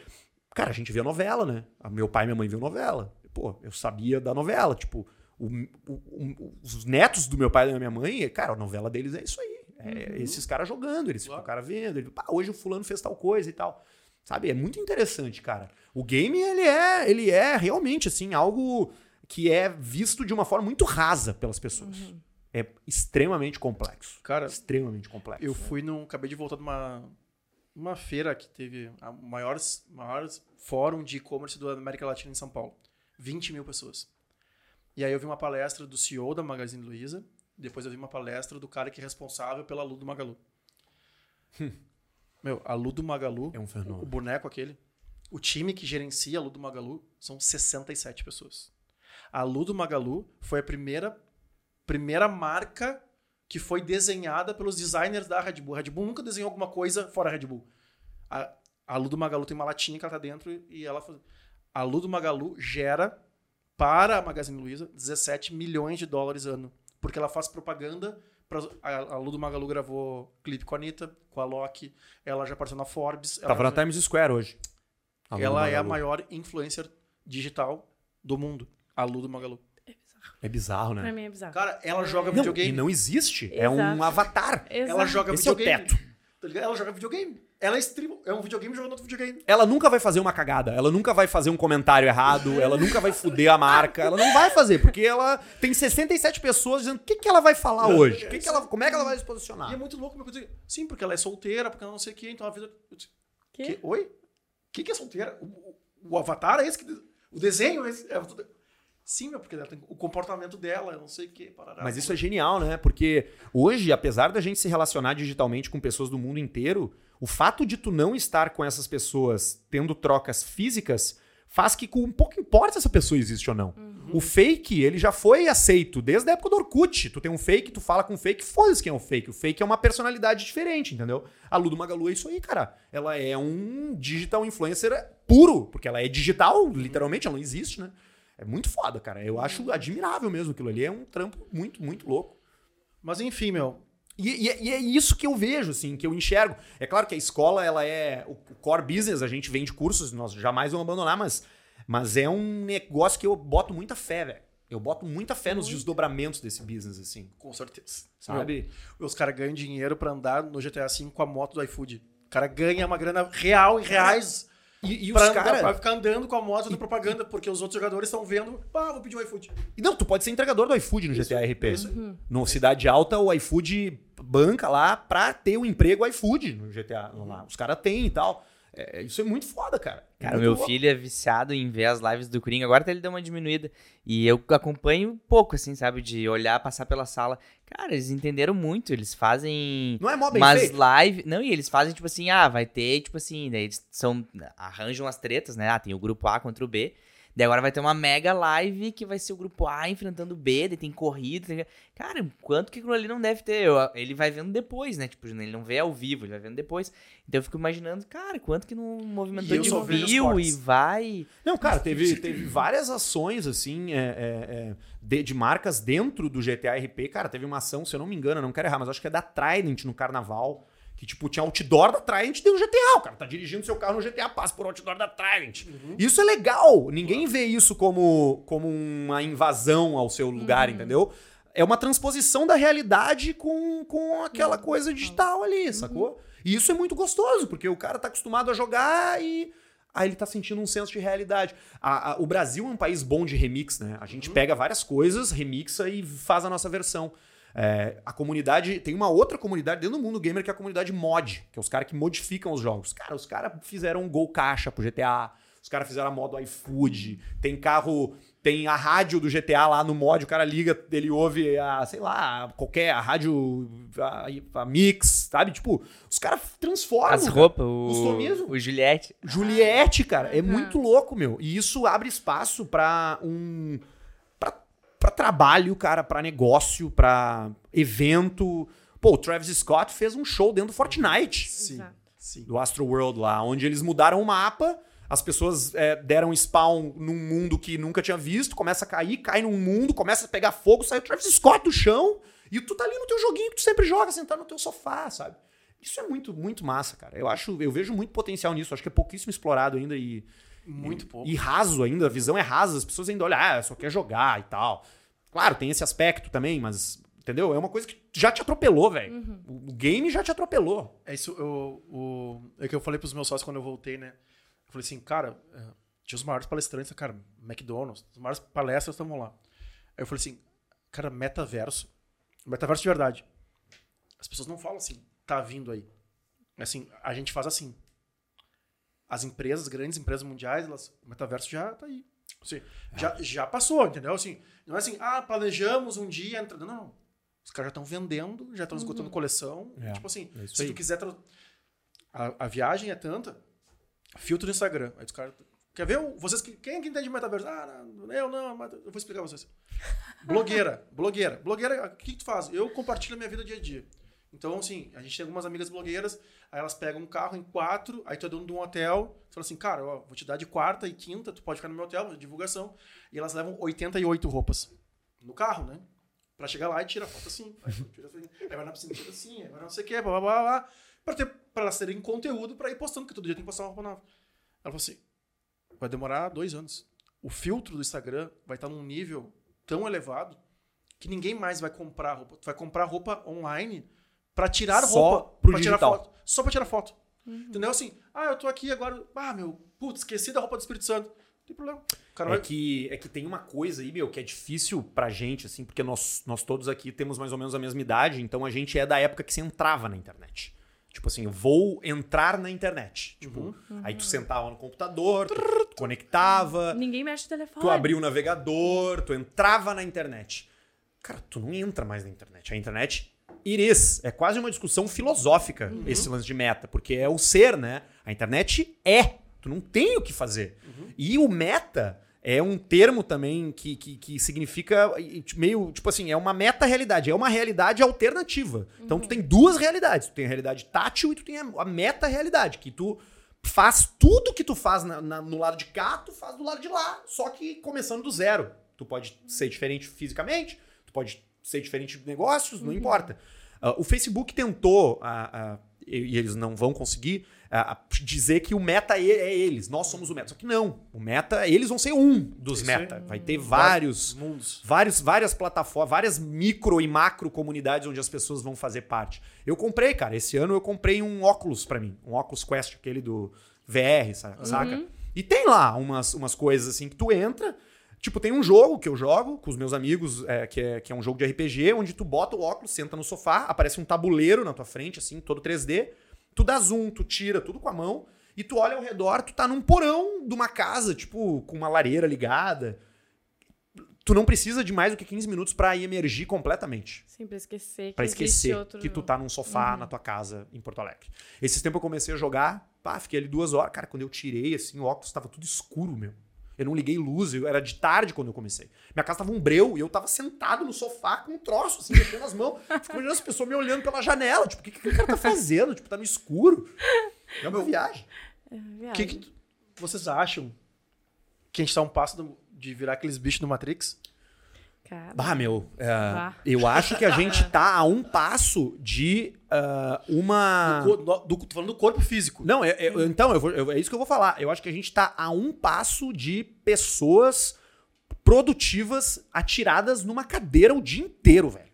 cara, a gente vê novela, né? Meu pai e minha mãe viu novela. Pô, eu sabia da novela. Tipo, o- o- o- os netos do meu pai e da minha mãe, cara, a novela deles é isso aí. É esses caras jogando, eles ficam o cara vendo. Ele, pá, hoje o fulano fez tal coisa e tal. Sabe? É muito interessante, cara. O game, ele é, ele é realmente, assim, algo que é visto de uma forma muito rasa pelas pessoas. É extremamente complexo. Cara, extremamente complexo. Eu fui num. Acabei de voltar de uma, uma feira que teve a maior, maior fórum de e-commerce da América Latina em São Paulo. 20 mil pessoas. E aí eu vi uma palestra do CEO da Magazine Luiza. Depois eu vi uma palestra do cara que é responsável pela Lu do Magalu. Meu, a Lu do Magalu, É um fenômeno. o boneco aquele, o time que gerencia a Lu do Magalu são 67 pessoas. A Lu do Magalu foi a primeira, primeira marca que foi desenhada pelos designers da Red Bull. A Red Bull nunca desenhou alguma coisa fora a Red Bull. A, a Lu do Magalu tem uma latinha que ela tá dentro e ela faz... A Lu do Magalu gera para a Magazine Luiza 17 milhões de dólares ano. Porque ela faz propaganda. Pra, a, a Lu do Magalu gravou clipe com a Anitta, com a Loki. Ela já apareceu na Forbes. Ela, Tava na Times Square hoje. A ela é a maior influencer digital do mundo. A Lu do Magalu. É bizarro, né? Pra mim é bizarro. Cara, ela joga Não, videogame. e não existe. É um Exato. avatar. Ela Exato. joga Esse é o videogame. teto. Tá ligado? Ela joga videogame. Ela é stream. É um videogame jogando outro videogame. Ela nunca vai fazer uma cagada, ela nunca vai fazer um comentário errado, ela nunca vai fuder a marca, ela não vai fazer, porque ela tem 67 pessoas dizendo o que, que ela vai falar hoje, o que que ela, como é que ela vai se E é posicionar. muito louco, meu coisa. Sim, porque ela é solteira, porque ela não sei o quê, então a vida. Eu disse, Quê? "Que? Oi? O que, que é solteira? O, o- o avatar é esse que. O desenho é esse. é Sim, meu, porque ela tem o comportamento dela, eu não sei o. Parará. Mas isso é genial, né? Porque hoje, apesar da gente se relacionar digitalmente com pessoas do mundo inteiro, o fato de tu não estar com essas pessoas tendo trocas físicas faz que com um pouco importa se essa pessoa existe ou não. O fake, ele já foi aceito desde a época do Orkut. Tu tem um fake, tu fala com um fake, foda-se quem é o fake. O fake é uma personalidade diferente, entendeu? A Lu do Magalu é isso aí, cara. Ela é um digital influencer puro, porque ela é digital, literalmente, ela não existe, né? É muito foda, cara. Eu acho admirável mesmo aquilo ali. É um trampo muito, muito louco. Mas enfim, meu. E, e é- e é isso que eu vejo, assim, que eu enxergo. É claro que a escola, ela é o core business, a gente vende cursos, nós jamais vamos abandonar, mas, mas é um negócio que eu boto muita fé, velho. Eu boto muita fé nos desdobramentos desse business, assim, Com certeza. sabe? Meu, os caras ganham dinheiro pra andar no GTA V com a moto do iFood. O cara ganha uma grana real em reais. E, e pra, os caras... pra ficar andando com a moto da propaganda, porque os outros jogadores estão vendo, ah, vou pedir o iFood. Não, tu pode ser entregador do iFood no GTA RP. No Cidade Alta, o iFood banca lá pra ter o emprego iFood no GTA. Lá. Os caras têm e tal. É, isso é muito foda, cara. É Cara, muito meu louco. filho é viciado em ver as lives do Coringa. Agora até ele deu uma diminuída. E eu acompanho um pouco, assim, sabe? De olhar, passar pela sala. Cara, eles entenderam muito. Eles fazem Não é mó bem umas feito? lives. Não, e eles fazem, tipo assim, ah, vai ter, tipo assim, daí eles são. Arranjam as tretas, né? Ah, tem o grupo A contra o B. Daí agora vai ter uma mega live que vai ser o grupo A enfrentando o B, daí tem corrida. Tem... Cara, quanto que aquilo ali não deve ter? Ele vai vendo depois, né? Tipo, ele não vê ao vivo, ele vai vendo depois. Então eu fico imaginando, cara, quanto que não movimentou de view e vai. Não, cara, teve, teve várias ações, assim, é, é, é, de, de marcas dentro do GTA RP. Cara, teve uma ação, se eu não me engano, não quero errar, mas acho que é da Trident no carnaval. Que, tipo, tinha outdoor da Trident deu GTA. O cara tá dirigindo seu carro no GTA, passa por outdoor da Trident. Isso é legal. Ninguém vê isso como, como uma invasão ao seu lugar, entendeu? É uma transposição da realidade com, com aquela coisa digital ali, sacou? E isso é muito gostoso, porque o cara tá acostumado a jogar e aí ele tá sentindo um senso de realidade. A- a- o Brasil é um país bom de remix, né? A gente pega várias coisas, remixa e faz a nossa versão. É, a comunidade. Tem uma outra comunidade dentro do mundo gamer que é a comunidade mod, que é os caras que modificam os jogos. Cara, os caras fizeram um gol caixa pro GTA, os caras fizeram a modo iFood, tem carro. Tem a rádio do GTA lá no mod, o cara liga, ele ouve a, sei lá, qualquer, a rádio, a, a Mix, sabe? Tipo, os caras transformam. As roupas, o, o Juliette. Juliette, cara, é muito louco, meu. E isso abre espaço pra um. Pra, pra trabalho, cara, pra negócio, pra evento. Pô, o Travis Scott fez um show dentro do Fortnite, Sim, sim. do Astro World lá, onde eles mudaram o mapa. As pessoas é, deram spawn num mundo que nunca tinha visto, começa a cair, cai num mundo, começa a pegar fogo, sai o Travis Scott do chão e tu tá ali no teu joguinho que tu sempre joga, sentado no teu sofá, sabe? Isso é muito, muito massa, cara. Eu acho, eu vejo muito potencial nisso. Acho que é pouquíssimo explorado ainda e Muito pouco. e raso ainda, a visão é rasa, as pessoas ainda olham, ah, só quer jogar e tal. Claro, tem esse aspecto também, mas, entendeu? É uma coisa que já te atropelou, velho. O game já te atropelou. É isso, eu, o, é que eu falei pros meus sócios quando eu voltei, né? Eu falei assim, cara, é, tinha os maiores palestrantes, cara, McDonald's, as maiores palestras estavam lá. Aí eu falei assim, cara, metaverso, metaverso de verdade. As pessoas não falam assim, tá vindo aí. Assim, a gente faz assim. As empresas, grandes empresas mundiais, elas, o metaverso já tá aí. Assim, já, já passou, entendeu? Assim, não é assim, ah, planejamos um dia entrar. Não, não. Os caras já estão vendendo, já estão esgotando coleção. É, tipo assim, é se tu quiser. A, a viagem é tanta. Filtro no Instagram. Aí os caras. Quer ver? Vocês, que- quem é que entende de metaverso? Ah, não, eu não, eu vou explicar pra vocês. Blogueira, blogueira. Blogueira, o que, que tu faz? Eu compartilho a minha vida dia a dia. Então, assim, a gente tem algumas amigas blogueiras, aí elas pegam um carro em quatro, aí tu é dono de um hotel, fala assim, cara, ó, vou te dar de quarta e quinta, tu pode ficar no meu hotel, divulgação. E elas levam 88 roupas no carro, né? Pra chegar lá e tira foto assim. Aí, tira assim, aí vai na piscina, tira assim, aí vai não sei o que, blá blá blá blá. Pra, ter, pra elas terem conteúdo pra ir postando, porque todo dia tem que postar uma roupa nova. Ela falou assim: vai demorar dois anos. O filtro do Instagram vai estar num nível tão elevado que ninguém mais vai comprar roupa. Tu vai comprar roupa online pra tirar Só roupa. pro pra tirar digital. foto. Só pra tirar foto. Entendeu? Assim, ah, eu tô aqui agora. Ah, meu, putz, esqueci da roupa do Espírito Santo. Não tem problema. O cara É vai. que, é que tem uma coisa aí, meu, que é difícil pra gente, assim, porque nós, nós todos aqui temos mais ou menos a mesma idade, então a gente é da época que você entrava na internet. Tipo assim, eu vou entrar na internet. Tipo, aí tu sentava no computador, tu, tu conectava, Ninguém mexe no telefone. tu abria o navegador, tu entrava na internet. Cara, tu não entra mais na internet. A internet iris. É quase uma discussão filosófica esse lance de meta, porque é o ser, né? A internet é. Tu não tem o que fazer. E o meta é um termo também que, que, que significa e, meio, tipo assim, é uma meta-realidade, é uma realidade alternativa. Então tu tem duas realidades. Tu tem a realidade tátil e tu tem a, a meta-realidade, que tu faz tudo que tu faz na- na- no lado de cá, tu faz do lado de lá, só que começando do zero. Tu pode ser diferente fisicamente, tu pode ser diferente de negócios, não importa. Ah, o Facebook tentou, ah, ah, e, eles não vão conseguir, dizer que o meta é, é eles, nós somos o meta. Só que não, o meta, eles vão ser um dos Isso meta. Vai ter vários mundos. vários, várias plataformas, várias micro e macro comunidades onde as pessoas vão fazer parte. Eu comprei, cara, esse ano eu comprei um óculos pra mim, um óculos Quest, aquele do VR, sa- saca? E tem lá umas, umas coisas assim que tu entra, tipo, tem um jogo que eu jogo com os meus amigos, é, que, é, que é um jogo de RPG, onde tu bota o óculos, senta no sofá, aparece um tabuleiro na tua frente, assim, todo 3D, tu dá zoom, tu tira tudo com a mão, e tu olha ao redor, tu tá num porão de uma casa, tipo, com uma lareira ligada. Tu não precisa de mais do que 15 minutos pra emergir completamente. Sim, pra esquecer que Pra esquecer outro... que tu tá num sofá na tua casa em Porto Alegre. Esses tempos eu comecei a jogar, pá, fiquei ali duas horas. Cara, quando eu tirei, assim, o óculos tava tudo escuro, meu. Eu não liguei luz, eu era de tarde quando eu comecei. Minha casa tava um breu e eu tava sentado no sofá com um troço, assim, mexendo as mãos. Fico imaginando as pessoas me olhando pela janela. Tipo, o que, que aquele cara tá fazendo? Tipo, tá no escuro. É uma viagem. É, O viagem. que, que vocês acham que a gente tá um passo do- de virar aqueles bichos do Matrix? Cara, Bah, meu, é, Bah. eu acho que a gente tá a um passo de ah, uma. Do, do- do- tô falando do corpo físico. Não, é, é- então, eu vou- eu- é isso que eu vou falar. Eu acho que a gente tá a um passo de pessoas produtivas atiradas numa cadeira o dia inteiro, velho.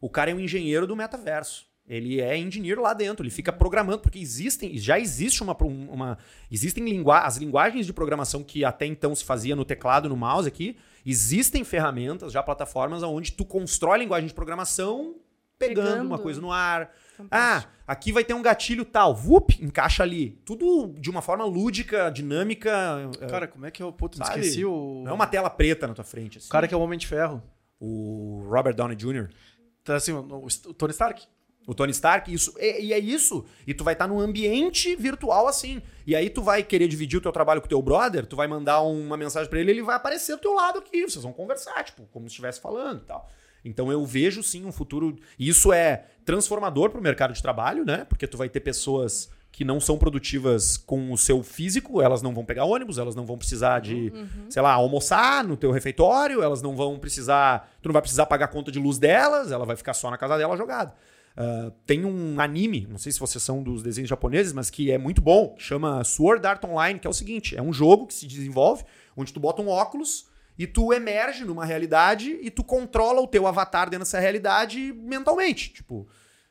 O cara é um engenheiro do metaverso. Ele é engenheiro lá dentro, ele fica programando, porque existem, já existe uma. uma existem lingua as linguagens de programação que até então se fazia no teclado, no mouse aqui. Existem ferramentas, já plataformas, onde tu constrói a linguagem de programação pegando, Pegando. uma coisa no ar. fantástico. Ah, aqui vai ter um gatilho tal. Vup, encaixa ali. Tudo de uma forma lúdica, dinâmica. é, Cara, como é que eu. Me sabe? esqueci o. Não é uma tela preta na tua frente. assim. O cara que é o Homem de Ferro. O Robert Downey Jr., Tá assim, o Tony Stark. O Tony Stark, isso. E, e é isso. E tu vai estar num ambiente virtual assim. E aí tu vai querer dividir o teu trabalho com o teu brother, tu vai mandar uma mensagem pra ele, ele vai aparecer do teu lado aqui. Vocês vão conversar, tipo, como se estivesse falando e tal. Então eu vejo sim um futuro. E isso é transformador pro mercado de trabalho, né? Porque tu vai ter pessoas que não são produtivas com o seu físico, elas não vão pegar ônibus, elas não vão precisar de, sei lá, almoçar no teu refeitório, elas não vão precisar. Tu não vai precisar pagar a conta de luz delas, ela vai ficar só na casa dela jogada. Ah, tem um anime, não sei se vocês são dos desenhos japoneses, mas que é muito bom, chama Sword Art Online, que é o seguinte: é um jogo que se desenvolve, onde tu bota um óculos e tu emerge numa realidade e tu controla o teu avatar dentro dessa realidade mentalmente. Tipo,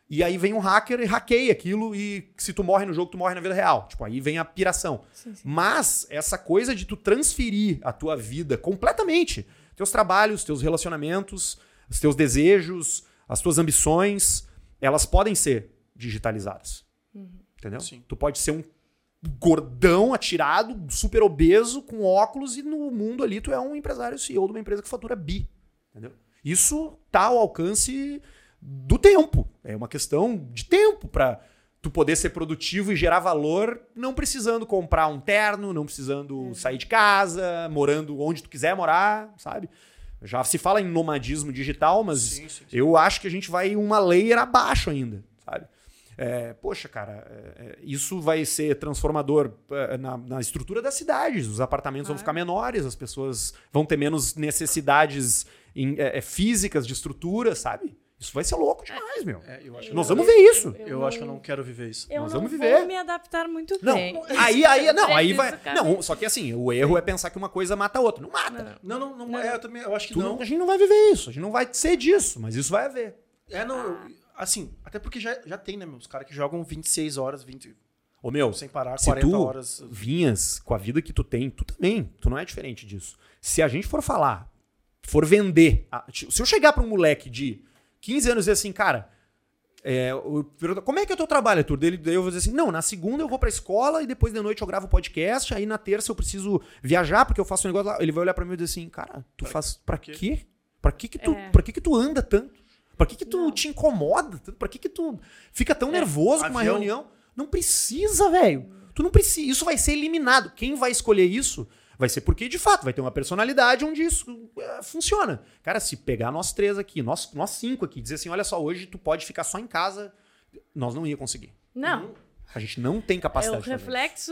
e aí vem um hacker e hackeia aquilo, e se tu morre no jogo, tu morre na vida real. Tipo, aí vem a piração. Sim, sim. Mas essa coisa de tu transferir a tua vida completamente, teus trabalhos, teus relacionamentos, os teus desejos, as tuas ambições, elas podem ser digitalizadas. Entendeu? Sim. Tu pode ser um gordão, atirado, super obeso, com óculos, e no mundo ali tu é um empresário CEO de uma empresa que fatura bi. Entendeu? Isso tá ao alcance do tempo. É uma questão de tempo para tu poder ser produtivo e gerar valor, não precisando comprar um terno, não precisando sair de casa, morando onde tu quiser morar, sabe? Já se fala em nomadismo digital, mas Sim, sim, sim. eu acho que a gente vai uma layer abaixo ainda, sabe? É, poxa, cara, é, é, isso vai ser transformador é, na, na estrutura das cidades. Os apartamentos vão Claro. ficar menores, as pessoas vão ter menos necessidades em- é, é, físicas de estrutura, sabe? Isso vai ser louco demais, meu. É, eu acho, Nós Eu- vamos ver isso. eu acho que eu não quero viver isso. Eu Nós não vamos vou viver. me adaptar muito Não, bem. aí, aí, não, aí vai. Não, só que assim, o erro é pensar que uma coisa mata a outra. Não mata. Não, não, não, é, eu também eu acho que Tu não. não- a gente não vai viver isso, a gente não vai ser disso, mas isso vai haver. É, não, eu- assim, até porque já, já tem, né, meu? Os caras que jogam 26 horas, 20, Ô meu, sem parar, se 40 tu horas. vinhas com a vida que tu tem, tu também, tu não é diferente disso. Se a gente for falar, for vender, a- se eu chegar pra um moleque de 15 anos e assim, cara, é, o- como é que é o teu trabalho, Arthur? Dele, daí eu vou dizer assim, não, na segunda eu vou pra escola e depois de noite eu gravo podcast, aí na terça eu preciso viajar porque eu faço um negócio lá. Ele vai olhar pra mim e dizer assim, cara, tu faz pra quê? quê? Pra que que tu, É. pra que que tu anda tanto? Pra que que tu Não. te incomoda tanto? Pra que que tu fica tão nervoso com uma Avião. reunião? Não precisa, velho. Tu não precisa. Isso vai ser eliminado. Quem vai escolher isso vai ser porque, de fato, vai ter uma personalidade onde isso é, funciona. Cara, se pegar nós três aqui, nós, nós cinco aqui, dizer assim, olha só, hoje tu pode ficar só em casa, nós não ia conseguir. Não, A gente não tem é capacidade de isso. reflexo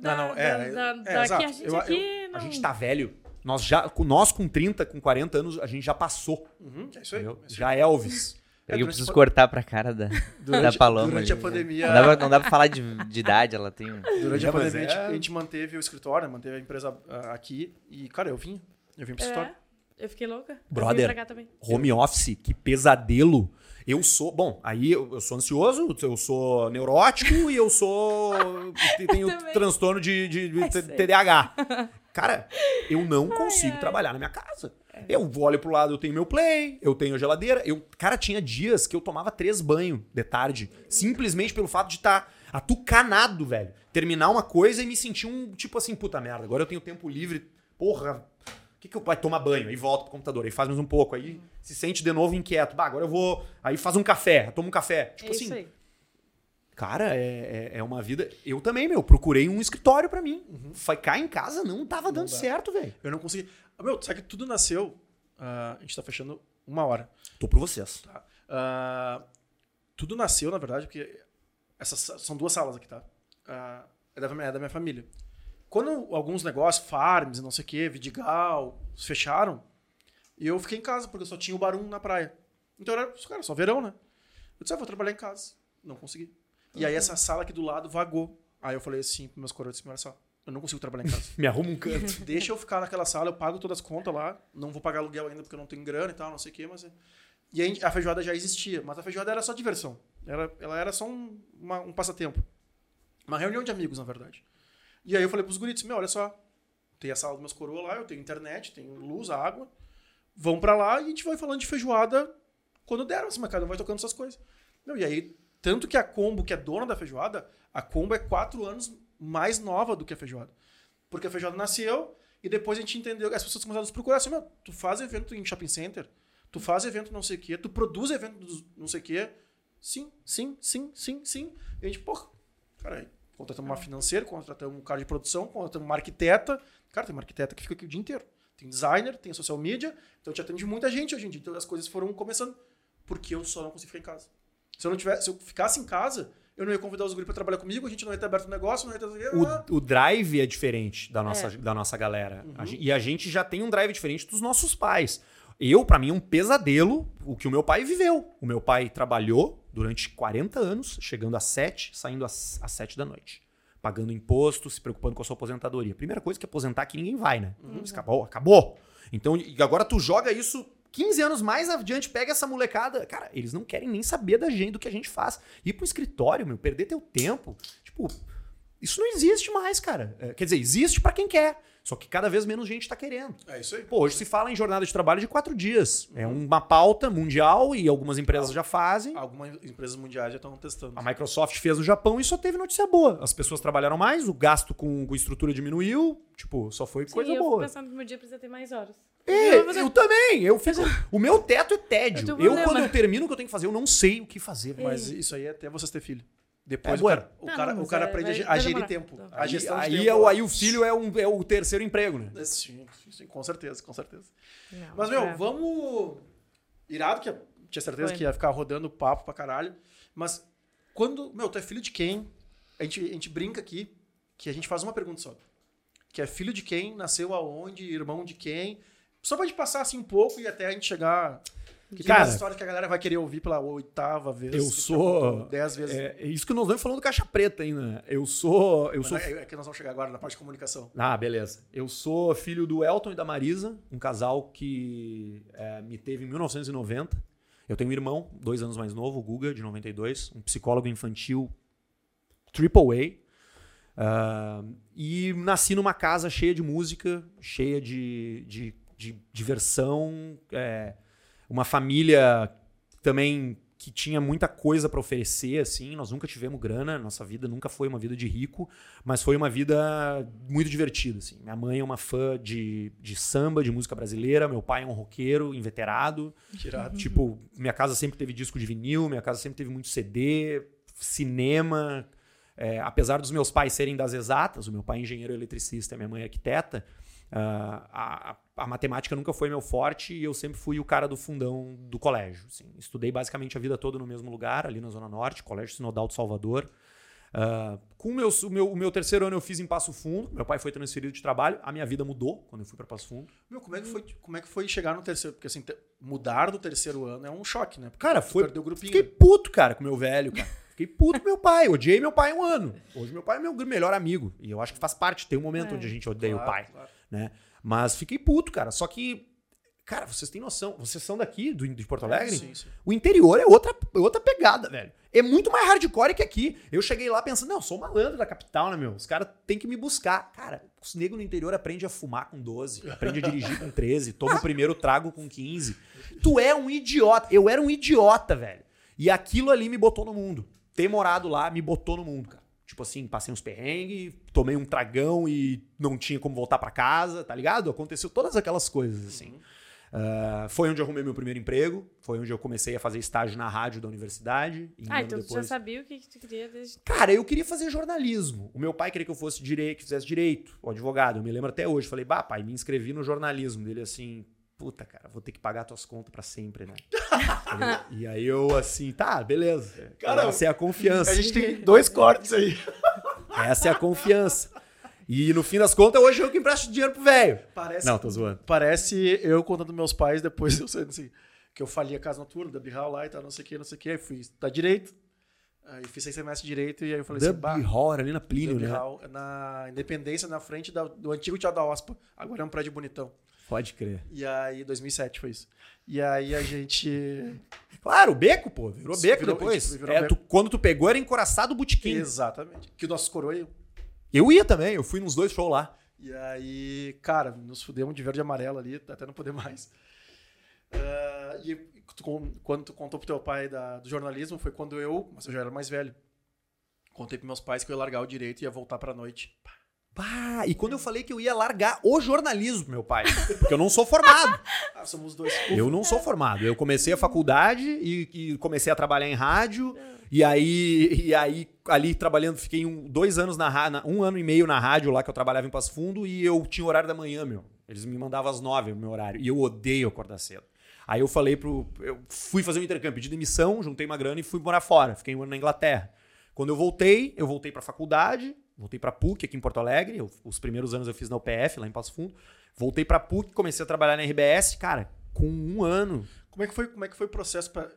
da, Não, não, é, da, é, da, é, daqui exato. a gente Eu- aqui não... A gente tá velho. Nós já, com- nós com 30, com 40 anos, a gente já passou. Uhum, é isso aí. entendeu? é isso aí. Já é Elvis. É, Eu durante preciso a- cortar pra cara da, da Paloma. Durante a ali. pandemia. Não dá, pra, não dá pra falar de, de idade, ela tem. Durante É, a pandemia, a, gente, é- a gente manteve o escritório, manteve a empresa ah, aqui. E, cara, eu vim. Eu vim pro escritório. É, eu fiquei louca. Eu Brother. vim pra cá também. Home office, que pesadelo. Eu sou. Bom, aí eu, eu sou ansioso, eu sou neurótico e eu sou. tenho também. transtorno de, de- de É. TDAH. Cara, eu não consigo ai. trabalhar na minha casa. É. Eu olho pro lado, eu tenho meu play, eu tenho a geladeira. Eu, cara, tinha dias que eu tomava três banhos de tarde, simplesmente pelo fato de estar. atucanado, velho. Terminar uma coisa e me sentir um, tipo assim, puta merda, agora eu tenho tempo livre, porra, o que que eu... Vai tomar banho, aí volta pro computador, aí faz mais um pouco, aí se sente de novo inquieto. Bah, agora eu vou... Aí faz um café, toma um café. Tipo é assim, isso aí. Cara, é, é, é uma vida. Eu também, meu, procurei um escritório pra mim. Ficar em casa não tava dando dá. certo, velho. Eu não consegui. Ah, Meu, sabe que tudo nasceu. ah, a gente tá fechando uma hora. Tô por vocês. Tá? Ah, tudo nasceu, na verdade, porque essas sa- são duas salas aqui, tá? Ah, é, da, minha- é da minha família. Quando alguns negócios, farms não sei o que, Vidigal, fecharam, eu fiquei em casa, porque eu só tinha o Barum na praia. Então era, cara, só verão, né? Eu disse, ah, vou trabalhar em casa. Não consegui. E aí essa sala aqui do lado vagou. Aí eu falei assim pros meus coroas, olha só, eu não consigo trabalhar em casa. Me arruma um canto. Deixa eu ficar naquela sala, eu pago todas as contas lá. Não vou pagar aluguel ainda porque eu não tenho grana e tal, não sei o quê, mas. é- E aí a feijoada já existia, mas a feijoada era só diversão. Era, ela era só um, uma- um passatempo. Uma reunião de amigos, na verdade. E aí eu falei pros guritos, meu, olha só. Tem a sala dos meus coroas lá, eu tenho internet, tenho luz, água. Vão pra lá e a gente vai falando de feijoada quando der, assim, mas cada um vai tocando suas coisas. Meu, e aí, tanto que a Combo, que é dona da feijoada, a Combo é quatro anos mais nova do que a feijoada. Porque a feijoada nasceu e depois a gente entendeu, as pessoas começaram a nos procurar assim, meu, tu faz evento em shopping center, tu faz evento não sei o quê, tu produz evento não sei o quê. Sim, sim, sim, sim, sim. E a gente, porra, cara, aí, contratamos uma financeira, contratamos um cara de produção, contratamos uma arquiteta. Cara, tem uma arquiteta que fica aqui o dia inteiro. Tem designer, tem social media, então gente atende muita gente hoje em dia. Então as coisas foram começando porque eu só não consegui ficar em casa. Se eu não tivesse, se eu ficasse em casa, eu não ia convidar os grupos para trabalhar comigo, a gente não ia ter aberto o negócio, não ia ter O, o drive é diferente da nossa, É. da nossa galera. A Uhum. gen- e a gente já tem um drive diferente dos nossos pais. Eu, pra mim, é um pesadelo o que o meu pai viveu. O meu pai trabalhou durante 40 anos, chegando às 7, saindo às, às 7 da noite. Pagando imposto, se preocupando com a sua aposentadoria. Primeira coisa que aposentar aqui ninguém vai, né? Mas Acabou, acabou. Então, e agora tu joga isso 15 anos mais adiante, pega essa molecada. Cara, eles não querem nem saber da gente, do que a gente faz. Ir pro escritório, meu, perder teu tempo. Tipo, isso não existe mais, cara. É, quer dizer, existe pra quem quer. Só que cada vez menos gente tá querendo. É isso aí. Pô, hoje se fala em jornada de trabalho de quatro dias. É uma pauta mundial e algumas empresas já fazem. Algumas empresas mundiais já estão testando. A Microsoft fez no Japão e só teve notícia boa. As pessoas trabalharam mais, o gasto com, com estrutura diminuiu. Tipo, só foi Sim, coisa eu boa. pensando que meu dia precisa ter mais horas. É, Eu eu também. Eu fico, o meu teto é tédio. É Eu, problema. quando eu termino o que eu tenho que fazer, eu não sei o que fazer. velho. Mas isso aí é até vocês ter filho. Depois É, o cara, o Não, cara, mas o cara é- aprende a vai- gerir tempo. Não. A Aí, gestão de aí, tempo. é o, aí o filho é, um, é o terceiro emprego, né? Sim, sim, com certeza, com certeza. Não, Mas, meu, é. vamos. Irado, que eu tinha certeza Foi. que ia ficar rodando papo pra caralho. Mas quando. Meu, tu é filho de quem? A gente, a gente brinca aqui que a gente faz uma pergunta só. Que é filho de quem, nasceu aonde, irmão de quem. Só pra gente passar assim um pouco e até a gente chegar. Que tem Cara, umas histórias que a galera vai querer ouvir pela oitava vez. eu sou- contou Dez vezes. É, é isso que nós estamos falando do caixa preta ainda. né? Eu sou. Eu Mas sou é, é que nós vamos chegar agora na parte de comunicação. Ah, beleza. Eu sou filho do Elton e da Marisa, um casal que é, me teve em 1990. Eu tenho um irmão, dois anos mais novo, o Guga, de 92, um psicólogo infantil triple A. Ah, e nasci numa casa cheia de música, cheia de, de, de diversão, é, uma família também que tinha muita coisa para oferecer, assim. Nós nunca tivemos grana, nossa vida nunca foi uma vida de rico, mas foi uma vida muito divertida, assim. Minha mãe é uma fã de, de samba, de música brasileira, meu pai é um roqueiro inveterado. Tirado. Tipo, minha casa sempre teve disco de vinil, minha casa sempre teve muito CD, cinema. É, apesar dos meus pais serem das exatas, o meu pai é engenheiro eletricista, a minha mãe é arquiteta, ah, a, a- a matemática nunca foi meu forte e eu sempre fui o cara do fundão do colégio. assim. Estudei basicamente a vida toda no mesmo lugar, ali na Zona Norte, Colégio Sinodal de Salvador. Ah, com o meu, o, meu, o meu terceiro ano eu fiz em Passo Fundo, meu pai foi transferido de trabalho, a minha vida mudou quando eu fui para Passo Fundo. Meu, como é, que foi, como é que foi chegar no terceiro? Porque assim, te- mudar do terceiro ano é um choque, né? Porque Cara, foi. Perdeu o grupinho. Fiquei puto, cara, com meu velho, cara. Fiquei puto com meu pai. Odiei meu pai um ano. Hoje meu pai é meu melhor amigo. E eu acho que faz parte. Tem um momento É. onde a gente odeia Claro, o pai, claro. né? Mas fiquei puto, cara. Só que, cara, vocês têm noção. Vocês são daqui, do, de Porto Alegre? Sim, sim. O interior é outra, é outra pegada, velho. É muito mais hardcore que aqui. Eu cheguei lá pensando, não, eu sou malandro da capital, né, meu? Os caras têm que me buscar. Cara, os negros no interior aprendem a fumar com 12, aprende a dirigir com 13, toma o primeiro trago com 15. Tu é um idiota. Eu era um idiota, velho. E aquilo ali me botou no mundo. ter morado lá me botou no mundo, cara. Tipo assim, passei uns perrengues, tomei um tragão e não tinha como voltar pra casa, tá ligado? Aconteceu todas aquelas coisas, assim. Ah, foi onde eu arrumei meu primeiro emprego, foi onde eu comecei a fazer estágio na rádio da universidade. Ah, então tu já depois- sabia o que, que tu queria desde. Cara, eu queria fazer jornalismo. O meu pai queria que eu fosse direito, que fizesse direito, o advogado. Eu me lembro até hoje. Falei, bah, pai, me inscrevi no jornalismo. Ele assim, puta, cara, vou ter que pagar tuas contas pra sempre, né? E aí eu assim, tá, beleza. Cara, essa é a confiança. A gente tem dois cortes aí. Essa é a confiança. E no fim das contas, hoje eu que empresto dinheiro pro velho. Parece, Não, tô zoando. parece eu contando meus pais depois eu sendo assim, que eu falia casa noturna, da Bihal lá e tal, não sei o que, não sei o que. Aí fui estudar direito. Aí fiz seis semestres de direito e aí eu falei assim, bah, Dub Horror ali na Plínio, né? Hall, na Independência, na frente da- do antigo Teatro da OSPA. Agora é um prédio bonitão. Pode crer. E aí, 2007 foi isso. E aí a gente. Claro, o beco, pô. Virou beco Virou- depois. virou É, beco. tu- quando tu pegou, era encoraçado o botequim. Exatamente. Que o nosso coroa eu. Eu ia também, eu fui nos dois shows lá. E aí, cara, nos fudemos de verde e amarelo ali, até não poder mais. Ah, e tu quando tu contou pro teu pai da- do jornalismo, foi quando eu, mas eu já era mais velho, contei pros meus pais que eu ia largar o direito e ia voltar pra noite. Pá, e quando eu falei que eu ia largar o jornalismo, meu pai, porque eu não sou formado. Ah, somos dois. Eu não sou formado. Eu comecei a faculdade e, e comecei a trabalhar em rádio. E aí, e aí ali trabalhando, fiquei um, dois anos na rádio, um ano e meio na rádio lá que eu trabalhava em Passo Fundo e eu tinha horário da manhã, meu. Eles me mandavam às nove o meu horário. E eu odeio acordar cedo. Aí eu falei pro. Eu fui fazer um intercâmbio, pedi demissão, juntei uma grana e fui morar fora. Fiquei um ano na Inglaterra. Quando eu voltei, eu voltei pra faculdade, voltei pra PUC aqui em Porto Alegre. Eu- os primeiros anos eu fiz na UPF, lá em Passo Fundo. Voltei pra PUC, comecei a trabalhar na RBS, cara, com um ano. Como é que foi, como é que foi o processo para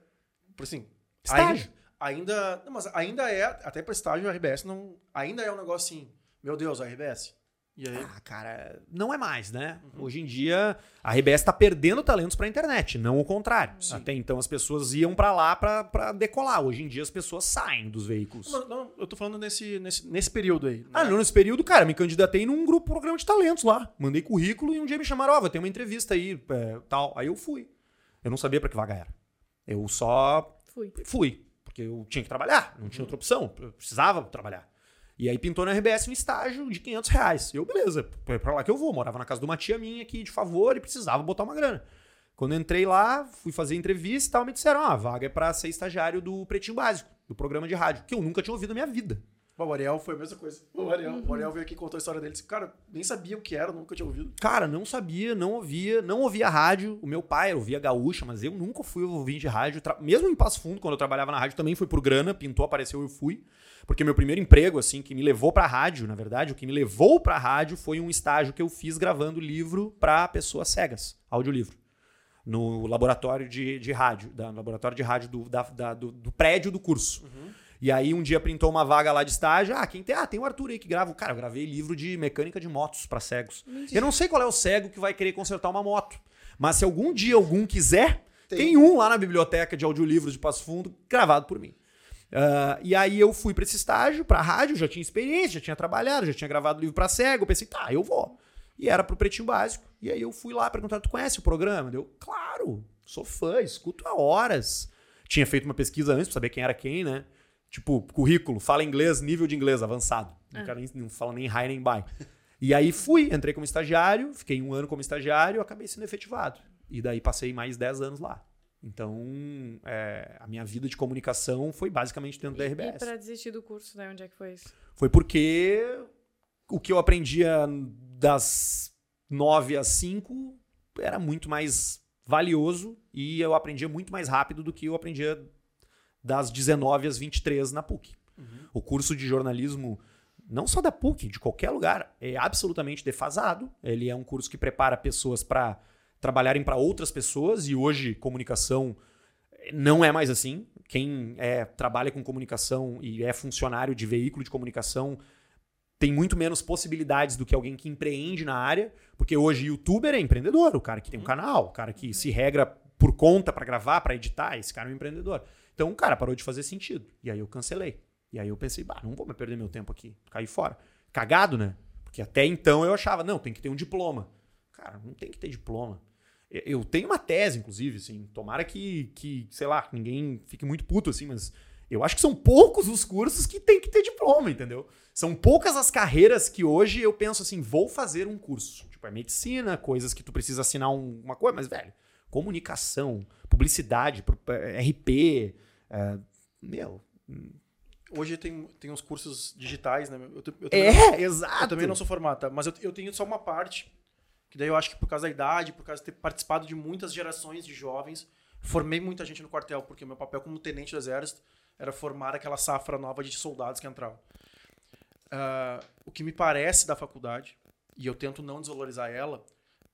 por assim, Estágio. Ainda, mas ainda é, até para estágio a RBS não, ainda é um negócio assim, meu Deus, a RBS. E aí, Ah, cara, não é mais, né? Hoje em dia, a RBS tá perdendo talentos pra internet, não o contrário. Até então as pessoas iam pra lá pra, pra decolar. Hoje em dia as pessoas saem dos veículos. não, não, eu tô falando nesse, nesse, nesse período aí. Ah, né? não, nesse período, cara, me candidatei num grupo programa de talentos lá. Mandei currículo e um dia me chamaram, ó, vai ter uma entrevista aí, é, tal. Aí eu fui. Eu não sabia pra que vaga era. Eu só Fui. fui, porque eu tinha que trabalhar, não tinha outra opção, eu precisava trabalhar. E aí pintou na RBS um estágio de 500 reais. Eu, beleza, é pra lá que eu vou. Morava na casa de uma tia minha aqui de favor e precisava botar uma grana. Quando eu entrei lá, fui fazer entrevista e tal, me disseram, ah, a vaga é pra ser estagiário do Pretinho Básico, do programa de rádio, que eu nunca tinha ouvido na minha vida. O Ariel foi a mesma coisa. O Ariel, o Ariel veio aqui e contou a história dele. Disse, cara, nem sabia o que era, nunca tinha ouvido. Cara, não sabia, não ouvia, não ouvia rádio. O meu pai ouvia gaúcha, mas eu nunca fui ouvinte de rádio. Mesmo em Passo Fundo, quando eu trabalhava na rádio, também foi por grana, pintou, apareceu, eu fui. Porque meu primeiro emprego, assim, que me levou pra rádio, na verdade, o que me levou pra rádio foi um estágio que eu fiz gravando livro pra pessoas cegas, audiolivro. No laboratório de, de rádio, da, no laboratório de rádio do, da- da- do, do prédio do curso. E aí um dia printou uma vaga lá de estágio. Ah, quem tem? Ah, tem o Arthur aí que grava. Cara, eu gravei livro de mecânica de motos pra cegos. Eu não sei qual é o cego que vai querer consertar uma moto. Mas se algum dia algum quiser, tem, um lá na biblioteca de audiolivros de Passo Fundo, gravado por mim. Ah, e aí eu fui pra esse estágio, pra rádio, já tinha experiência, já tinha trabalhado, já tinha gravado livro pra cego. Eu pensei, tá, eu vou. E era pro Pretinho Básico. E aí eu fui lá perguntar, tu conhece o programa? Deu, claro, sou fã, escuto há horas. Tinha feito uma pesquisa antes pra saber quem era quem, né? Tipo, currículo, fala inglês, nível de inglês avançado. Não, quero nem- não fala nem high nem by. E aí fui, entrei como estagiário, fiquei um ano como estagiário, acabei sendo efetivado. E daí passei mais 10 anos lá. Então, é, a minha vida de comunicação foi basicamente dentro da E RBS. pra desistir do curso, né? Onde é que foi isso? Foi porque o que eu aprendia das 9 às 5 era muito mais valioso e eu aprendia muito mais rápido do que eu aprendia das 19 às 23 na PUC. O curso de jornalismo, não só da PUC, de qualquer lugar, é absolutamente defasado. Ele é um curso que prepara pessoas para trabalharem para outras pessoas e hoje comunicação não é mais assim. Quem é, trabalha com comunicação e é funcionário de veículo de comunicação tem muito menos possibilidades do que alguém que empreende na área, porque hoje youtuber é empreendedor, o cara que tem um canal, o cara que se regra por conta para gravar, para editar, esse cara é um empreendedor. Então, cara, parou de fazer sentido. E aí eu cancelei. E aí eu pensei, bah, não vou mais perder meu tempo aqui, cair fora. Cagado, né? Porque até então eu achava, não, tem que ter um diploma. Cara, não tem que ter diploma. Eu- tenho uma tese, inclusive, assim, tomara que, que sei lá, ninguém fique muito puto, assim, mas Eu acho que são poucos os cursos que tem que ter diploma, entendeu? São poucas as carreiras que hoje eu penso assim, vou fazer um curso. Tipo, é medicina, coisas que tu precisa assinar um- uma coisa, mas, velho, comunicação, publicidade, pro- é, RP, é, meu. Hoje tem, tem uns cursos digitais, né? Eu, eu também É, exato. Eu também não sou formado, tá? Mas eu, eu tenho só uma parte, que daí eu acho que por causa da idade, por causa de ter participado de muitas gerações de jovens, formei muita gente no quartel, porque meu papel como tenente do exército era formar aquela safra nova de soldados que entravam. Ah, o que me parece da faculdade, e eu tento não desvalorizar ela,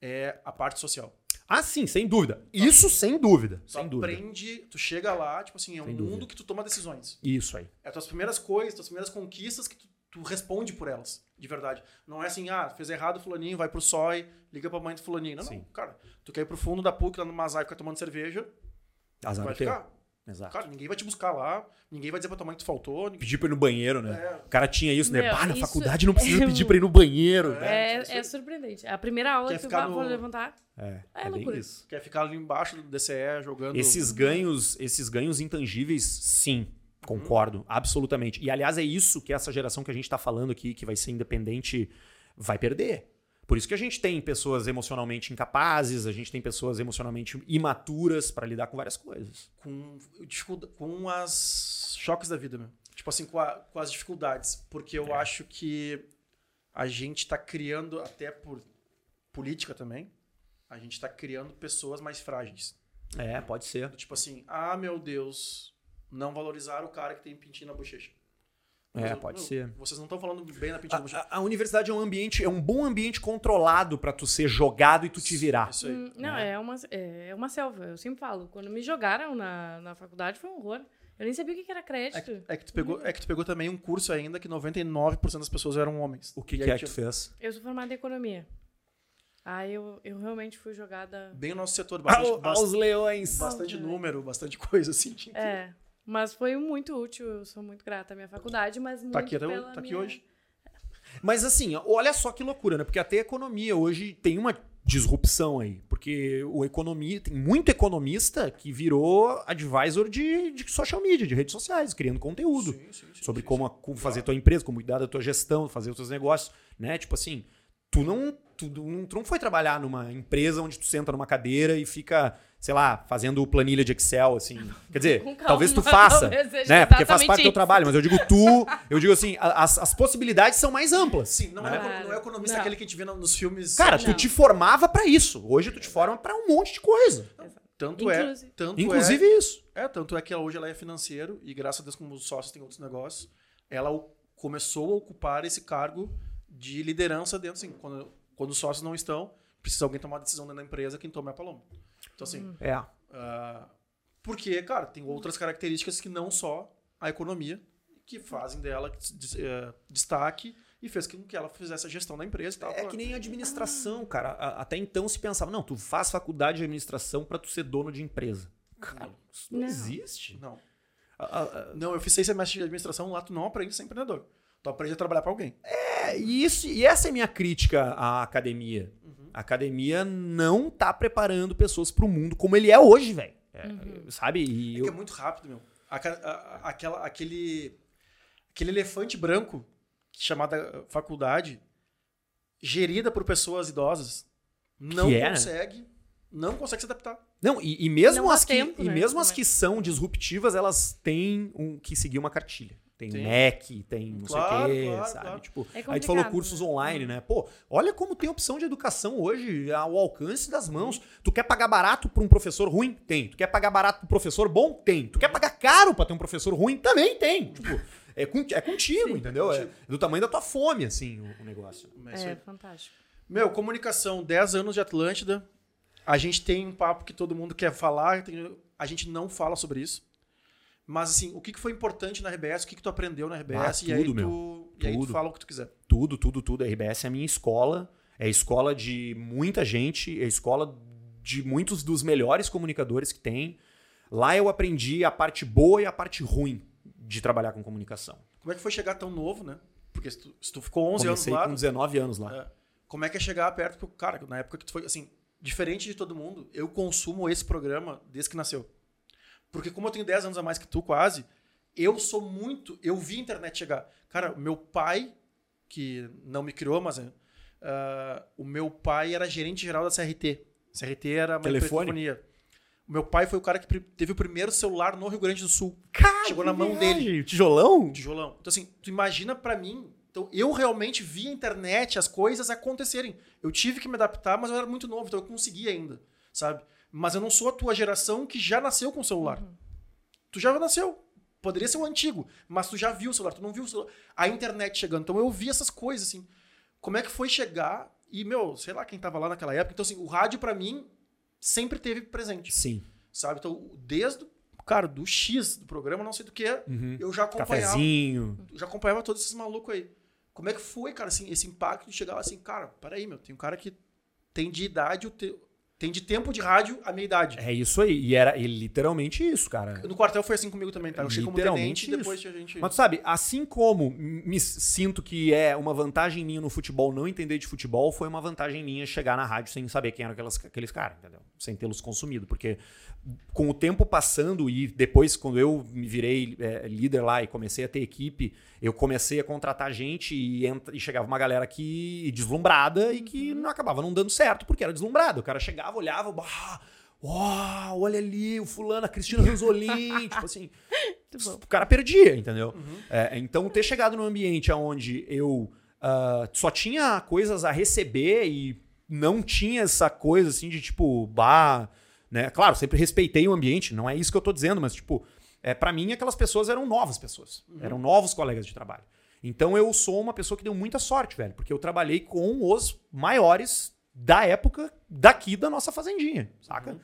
é a parte social. Ah, sim, sem dúvida. Isso sem dúvida. Tu Sem dúvida. aprende, tu chega lá, tipo assim, é um Sem mundo dúvida. que tu toma decisões. Isso aí. É as tuas primeiras coisas, tuas primeiras conquistas que tu, tu responde por elas, de verdade. Não é assim, ah, fez errado fulaninho, vai pro SOI, liga pra mãe do fulaninho. Não, não, Sim. cara. Tu quer ir pro fundo da PUC, lá no Masai, ficar tomando cerveja, Azar vai é teu. ficar. Exato. Cara, ninguém vai te buscar lá, ninguém vai dizer pra tua mãe que tu faltou. ninguém- Pedir pra ir no banheiro, né? É. O cara tinha isso, né? Meu, Bah, na isso faculdade não precisa é pedir pra ir no banheiro. né? É, é aí. surpreendente. A primeira aula Quer que tu ficar vai no- levantar. É, É é, loucura. isso. Quer ficar ali embaixo do DCE jogando. Esses ganhos, esses ganhos intangíveis, sim, concordo, absolutamente. E aliás é isso que essa geração que a gente tá falando aqui, que vai ser independente, vai perder. Por isso que a gente tem pessoas emocionalmente incapazes, a gente tem pessoas emocionalmente imaturas pra lidar com várias coisas. com, com as choques da vida, meu. Tipo assim, com, a- com as dificuldades. Porque É. eu acho que a gente tá criando, até por política também, a gente tá criando pessoas mais frágeis. É, pode ser. Tipo assim, ah, meu Deus, não valorizar o cara que tem pintinho na bochecha. É, Mas, pode meu, ser. Vocês não estão falando bem da pintinha A, na a- a universidade é um ambiente, é um bom ambiente controlado pra tu ser jogado e tu te virar. Isso aí. Hum, Não, é uma, é uma selva. Eu sempre falo. Quando me jogaram na, na faculdade foi um horror. Eu nem sabia o que era É crédito. que, é, que tu pegou, é que tu pegou também um curso ainda que 99% das pessoas eram homens. O que, que é que tu fez? Eu sou formada em economia. Aí eu, eu realmente fui jogada. Bem o nosso setor, bastante, Ao- aos leões. bastante número, bastante coisa assim. tinha que- É. Mas foi muito útil. Eu sou muito grata à minha faculdade, mas muito Tá aqui, até, pela tá aqui minha- hoje. Mas assim, olha só que loucura, né? Porque até a economia hoje tem uma disrupção aí. Porque o economia, tem muito economista que virou advisor de, de social media, de redes sociais, criando conteúdo. Sim, sim, sim, sobre sim, como, sim. a- como fazer tua empresa, como cuidar da tua gestão, fazer os teus negócios, né? Tipo assim, tu não, tu, não, tu não foi trabalhar numa empresa onde tu senta numa cadeira e fica, sei lá, fazendo planilha de Excel, assim. Quer dizer, calma, talvez tu faça, né? Porque faz parte do teu trabalho, mas eu digo tu, eu digo assim, a- as, as possibilidades são mais amplas. Sim, não, é, Né? econo- não é economista Não. aquele que a gente vê no- nos filmes. Cara, de- tu te formava pra isso. Hoje tu te forma pra um monte de coisa. tanto é, Inclusive. tanto Inclusive é, isso. é, tanto é que hoje ela é financeiro e graças a Deus como os sócios têm outros negócios, ela começou a ocupar esse cargo de liderança dentro, assim, quando, quando os sócios não estão, precisa alguém tomar uma decisão dentro da empresa, quem toma é a Paloma. Então assim, É. ah, porque, cara, tem outras características que não só a economia que fazem dela eh, destaque e fez com que ela fizesse a gestão da empresa e tal. É que nem administração, cara. Até então se pensava, não, tu faz faculdade de administração pra tu ser dono de empresa. Cara, isso não, Não. existe. Não. A- a- a- Não, eu fiz seis semestres de administração, lá tu não aprende a ser empreendedor. Tu aprende a trabalhar para alguém. É, e, isso, e essa é a minha crítica à academia. A academia não tá preparando pessoas pro mundo como ele é hoje, velho. É, Sabe? E É que é eu, muito rápido, meu. A- a- aquela, aquele, aquele elefante branco, chamada faculdade, gerida por pessoas idosas, não Que é, né? consegue, não consegue se adaptar. não, e, e mesmo, Não as, que, tempo, e né, mesmo as que são disruptivas, elas têm um, que seguir uma cartilha. Tem um MEC, tem não Claro, sei o quê, claro, sabe? claro. Tipo, É aí tu falou cursos né? online, né? Pô, olha como tem opção de educação hoje ao alcance das mãos. Tu quer pagar barato pra um professor ruim? Tem. Tu quer pagar barato pra um professor bom? Tem. Tu quer pagar caro pra ter um professor ruim? Também tem. Tipo, é, con- é contigo, entendeu? É do tamanho da tua fome, assim, o, o negócio. É É, fantástico. Meu, comunicação, 10 anos de Atlântida. A gente tem um papo que todo mundo quer falar, tem- a gente não fala sobre isso. Mas, assim, o que que foi importante na RBS, o que, que tu aprendeu na RBS, Ah, e, aí tudo, tu, meu. e aí tu Tudo. fala o que tu quiser. Tudo, tudo, tudo. A RBS é a minha escola. É a escola de muita gente. É a escola de muitos dos melhores comunicadores que tem. Lá eu aprendi a parte boa e a parte ruim de trabalhar com comunicação. Como é que foi chegar tão novo, né? Porque se tu, se tu ficou 11 Comecei anos lá, com 19 anos lá. É. Como é que é chegar perto? Porque, cara, na época que tu foi, assim, diferente de todo mundo, eu consumo esse programa desde que nasceu. Porque como eu tenho 10 anos a mais que tu, quase, eu sou muito. Eu vi a internet chegar. Cara, meu pai, que não me criou, mas. ah, o meu pai era gerente geral da CRT. CRT era uma Telefone? telefonia. O meu pai foi o cara que teve o primeiro celular no Rio Grande do Sul. Cara, Chegou na mão dele. Tijolão? Tijolão. Então, assim, tu imagina pra mim. Então, eu realmente vi a internet, as coisas acontecerem. Eu tive que me adaptar, mas eu era muito novo, então eu consegui ainda, sabe? Mas eu não sou a tua geração que já nasceu com o celular. Tu já nasceu. Poderia ser o antigo, mas tu já viu o celular, tu não viu o celular. A internet chegando. Então eu vi essas coisas, assim. Como é que foi chegar e, meu, sei lá quem tava lá naquela época. Então, assim, o rádio pra mim sempre teve presente Sim. sabe? Então, desde, cara, do X do programa, não sei do que, Uhum. eu já acompanhava, Cafezinho. já acompanhava todos esses malucos aí. Como é que foi, cara, assim, esse impacto de chegar lá assim, cara, peraí, meu, tem um cara que tem de idade, o te- tem de tempo de rádio a minha idade. É isso aí. E era e literalmente isso, cara. No quartel foi assim comigo também, tá? Eu cheguei como tenente e depois tinha gente... Mas tu sabe, assim como me sinto que é uma vantagem minha no futebol não entender de futebol, foi uma vantagem minha chegar na rádio sem saber quem eram aquelas, aqueles caras, entendeu? Sem tê-los consumido. Porque com o tempo passando e depois, quando eu me virei é, líder lá e comecei a ter equipe, eu comecei a contratar gente e, entra- e chegava uma galera aqui deslumbrada e que não acabava não dando certo porque era deslumbrado. O cara chegava, olhava, bah, uau, olha ali, o fulano, a Cristina Ranzolin, tipo assim, o cara perdia, entendeu? É, então, ter chegado num ambiente onde eu ah, só tinha coisas a receber e não tinha essa coisa assim de tipo, bah, né? Claro, sempre respeitei o ambiente, não é isso que eu tô dizendo, mas tipo, é, para mim aquelas pessoas eram novas pessoas, eram novos colegas de trabalho. Então eu sou uma pessoa que deu muita sorte, velho, porque eu trabalhei com os maiores da época daqui da nossa fazendinha, saca?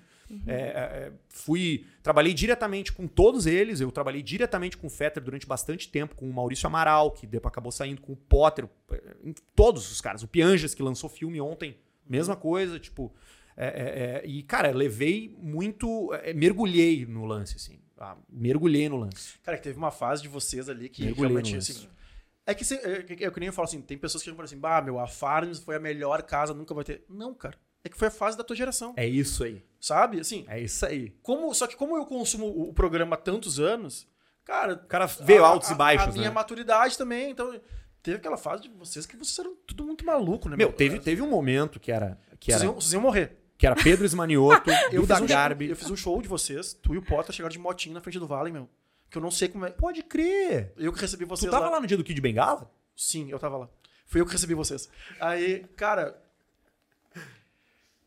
É, é, é, fui trabalhei diretamente com todos eles. Eu trabalhei diretamente com o Fetter durante bastante tempo, com o Maurício Amaral, que depois acabou saindo com o Potter, é, todos os caras. O Pianjas, que lançou filme ontem, mesma coisa, tipo. é, é, e, cara, levei muito. mergulhei no lance, assim. ah, mergulhei no lance. Cara, que teve uma fase de vocês ali que Mergulhei realmente, assim... É que, se- é, que- é que nem eu falo assim, tem pessoas que falam assim, bah, meu, a Farms foi a melhor casa, nunca vai ter. Não, cara. É que foi a fase da tua geração, É isso aí. sabe? Assim, É isso aí. como, só que como eu consumo o programa há tantos anos, cara... O cara veio a- altos a- e baixos, A minha né? maturidade também, então... Teve aquela fase de vocês que vocês eram tudo muito maluco, né? Meu, teve, teve um momento que era. Que Vocês era, iam, vocês iam morrer. que era Pedro Esmanioto, Eu fiz, um, Garbi. eu fiz um show de vocês, tu e o Potter chegaram de motinho na frente do Vale, meu. Que eu não sei como é... Pode crer. Eu que recebi Tu vocês tava lá. lá no dia do Kid Bengala? Sim, eu tava lá. Fui eu que recebi vocês. Aí, cara.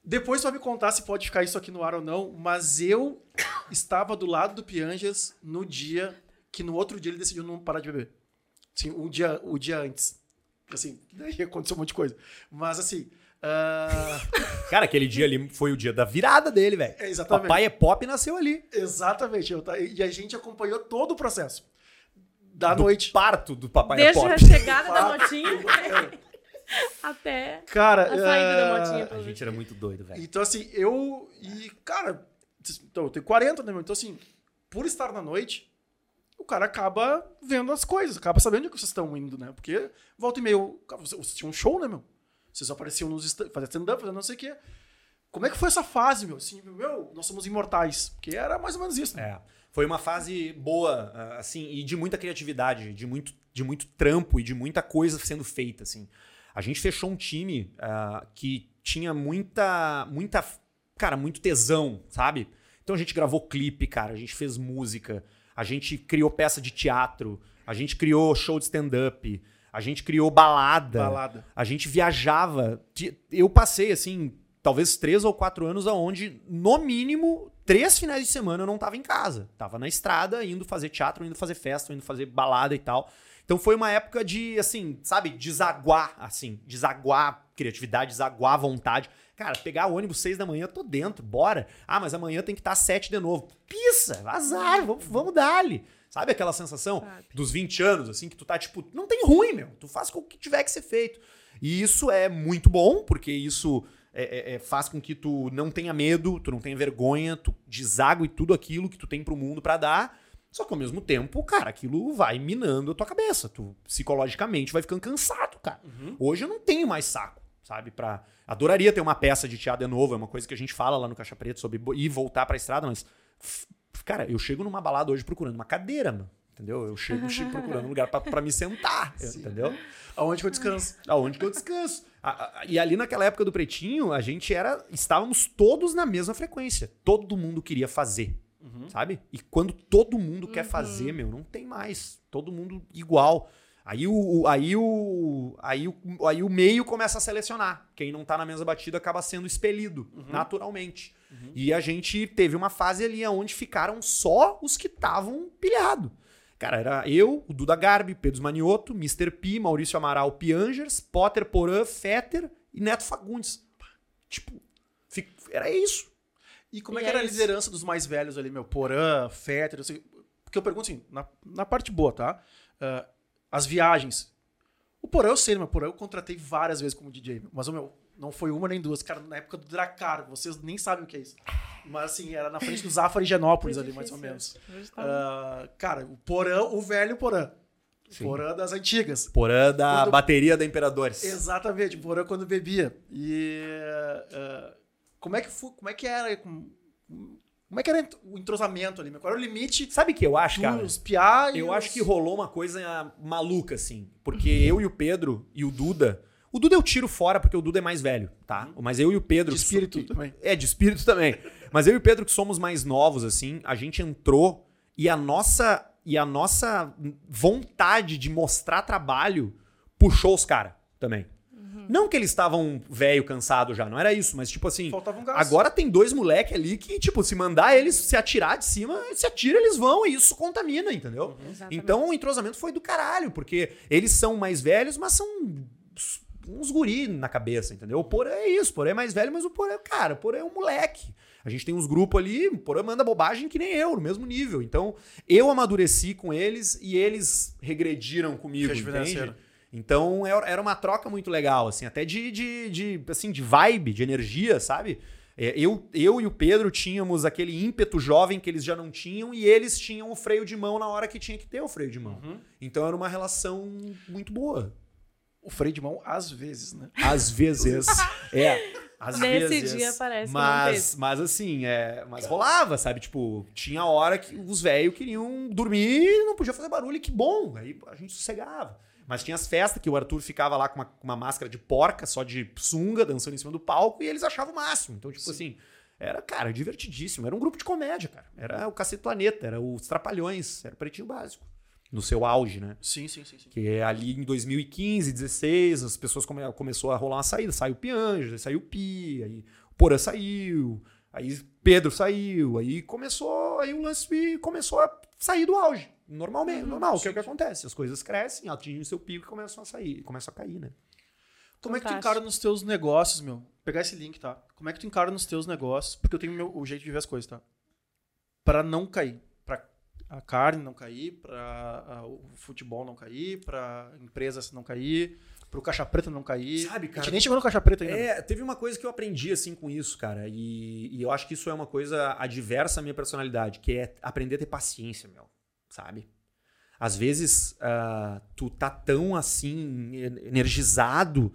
Depois tu vai me contar se pode ficar isso aqui no ar ou não, mas eu estava do lado do Pianjas no dia que no outro dia ele decidiu não parar de beber. Sim, o dia, o dia antes. Assim, daí aconteceu um monte de coisa. Mas assim. Ah, Cara, aquele dia ali foi o dia da virada dele, velho. É, exatamente. Papai é pop nasceu ali. exatamente. eu e a gente acompanhou todo o processo. Da do noite. parto do papai Desde é pop. a chegada da motinha até Cara. a saída da ah, motinha. A gente era muito doido, velho. Então, assim, eu. E, cara, então, eu tenho 40, né, meu? Então, assim, por estar na noite, o cara acaba vendo as coisas, acaba sabendo onde que vocês estão indo, né? Porque volta e meio. cara, Vocês vocês tinham um show, né, meu? Vocês apareciam nos stand- fazendo stand-up, fazendo não sei o quê. Como é que foi essa fase, meu? Assim, meu, nós somos imortais. Porque era mais ou menos isso, né? É. Foi uma fase boa, ah, assim, e de muita criatividade, de muito, de muito trampo e de muita coisa sendo feita, assim. A gente fechou um time ah, que tinha muita, muita, cara, muito tesão, sabe? Então a gente gravou clipe, cara, a gente fez música, a gente criou peça de teatro, a gente criou show de stand-up, a gente criou balada. Balada. A gente viajava. Eu passei, assim, talvez três ou quatro anos aonde, no mínimo, três finais de semana eu não tava em casa. Tava na estrada, indo fazer teatro, indo fazer festa, indo fazer balada e tal. Então foi uma época de, assim, sabe, desaguar, assim, desaguar criatividade, desaguar vontade. Cara, pegar o ônibus seis da manhã, tô dentro, bora. Ah, mas amanhã tem que estar sete de novo. Pissa, azar, vamos, vamos dar-lhe. Sabe aquela sensação Sabe. dos 20 anos, assim, que tu tá tipo, não tem ruim, meu. Tu faz com o que tiver que ser feito. E isso é muito bom, porque isso é- é- é- faz com que tu não tenha medo, tu não tenha vergonha, tu desague tudo aquilo que tu tem pro mundo pra dar. Só que ao mesmo tempo, cara, aquilo vai minando a tua cabeça. Tu psicologicamente vai ficando cansado, cara. Hoje eu não tenho mais saco, sabe? Pra... Adoraria ter uma peça de teatro de novo, é uma coisa que a gente fala lá no Caixa Preto sobre ir voltar pra estrada, mas. Cara, eu chego numa balada hoje procurando uma cadeira, mano. Entendeu? Eu chego che- procurando um lugar pra- pra me sentar, entendeu? Aonde que eu descanso? Aonde que eu descanso? A- a- E ali naquela época do Pretinho, a gente era. Estávamos todos na mesma frequência. Todo mundo queria fazer. Sabe? E quando todo mundo quer fazer, meu, não tem mais. Todo mundo igual. Aí o, o- aí, o, aí, o, aí o meio começa a selecionar. Quem não tá na mesma batida acaba sendo expelido, naturalmente. E a gente teve uma fase ali onde ficaram só os que estavam pilhados. Cara, era eu, o Duda Garbi, Pedro Manioto, Mr. P, Maurício Amaral, Piangers, Potter Porã, Fetter e Neto Fagundes. Tipo, era isso. E como é E que era é a isso. liderança dos mais velhos ali, meu? Porã, Fetter, eu sei- porque eu pergunto assim, na, na parte boa, tá? Ah, as viagens. O Porã eu sei, meu Porã eu contratei várias vezes como DJ, mas o meu, não foi uma nem duas. Cara, na época do Dracar, vocês nem sabem o que é isso. Mas assim, era na frente do Zafra e Genópolis ali, mais ou menos. Ah, cara, o Porã, o velho Porã. Porã das antigas. Porã da Quando- bateria da Imperadores. Exatamente, Porã quando bebia. E ah, como é que foi, como é que era como, como é que era o entrosamento ali? meu? Qual era o limite Sabe o que eu acho, cara? piá e Eu os- acho que rolou uma coisa maluca, assim. Porque eu e o Pedro e o Duda. O Duda eu tiro fora porque o Duda é mais velho, tá? Mas eu e o Pedro. de so- espírito que- também. É, de espírito também. Mas eu e o Pedro, que somos mais novos, assim, a gente entrou e a nossa, e a nossa vontade de mostrar trabalho puxou os caras também. Não que eles estavam velho, cansado já, não era isso, mas tipo assim. Faltava um gás. Agora tem dois moleque ali que, tipo, se mandar eles se atirar de cima, se atira, eles vão, e isso contamina, entendeu? Exatamente. Então o entrosamento foi do caralho, porque eles são mais velhos, mas são uns- guri na cabeça, entendeu? O Porã é isso, o Porã é mais velho, mas o Porã, cara, o Porã é um moleque. A gente tem uns grupos ali, o Porã manda bobagem que nem eu, no mesmo nível. Então, eu amadureci com eles e eles regrediram comigo, entende? Então, era era uma troca muito legal, assim, até de, de, de, assim, de vibe, de energia, sabe? É, Eu, eu e o Pedro tínhamos aquele ímpeto jovem que eles já não tinham e eles tinham o freio de mão na hora que tinha que ter o freio de mão. Então era uma relação muito boa. O freio de mão, às vezes, né? Às vezes. é. Às Nesse vezes. dia parece mas, mas assim, é, mas rolava, sabe? Tipo, tinha hora que os velhos queriam dormir e não podia fazer barulho, e que bom. Aí a gente sossegava. Mas tinha as festas que o Arthur ficava lá com uma, uma máscara de porca, só de sunga, dançando em cima do palco, e eles achavam o máximo. Então, tipo assim, era, cara, divertidíssimo. Era um grupo de comédia, cara. Era o Cacete Planeta, era os Trapalhões, era o Pretinho Básico. No seu auge, né? Sim, sim, sim. sim. Que é ali em 2015, 16, as pessoas come, começou a rolar uma saída. Saiu o aí saiu o Pi, aí o Porã saiu, aí Pedro saiu, aí começou, aí o lance começou a sair do auge. Normalmente, normal, que é o que acontece. As coisas crescem, atingem seu pico e começam a sair, começam a cair, né? Como é que tu encara nos teus negócios, meu? Vou pegar esse link, tá? Como é que tu encara nos teus negócios? Porque eu tenho meu, o jeito de ver as coisas, tá? Pra não cair. Pra a carne não cair, pra a- o futebol não cair, pra empresas não cair, pro caixa preta não cair. Sabe, A cara, gente nem chegou no caixa preta ainda. É, teve uma coisa que eu aprendi assim com isso, cara, e, e eu acho que isso é uma coisa adversa à minha personalidade, que é aprender a ter paciência, meu, sabe? Às vezes ah, tu tá tão assim en- energizado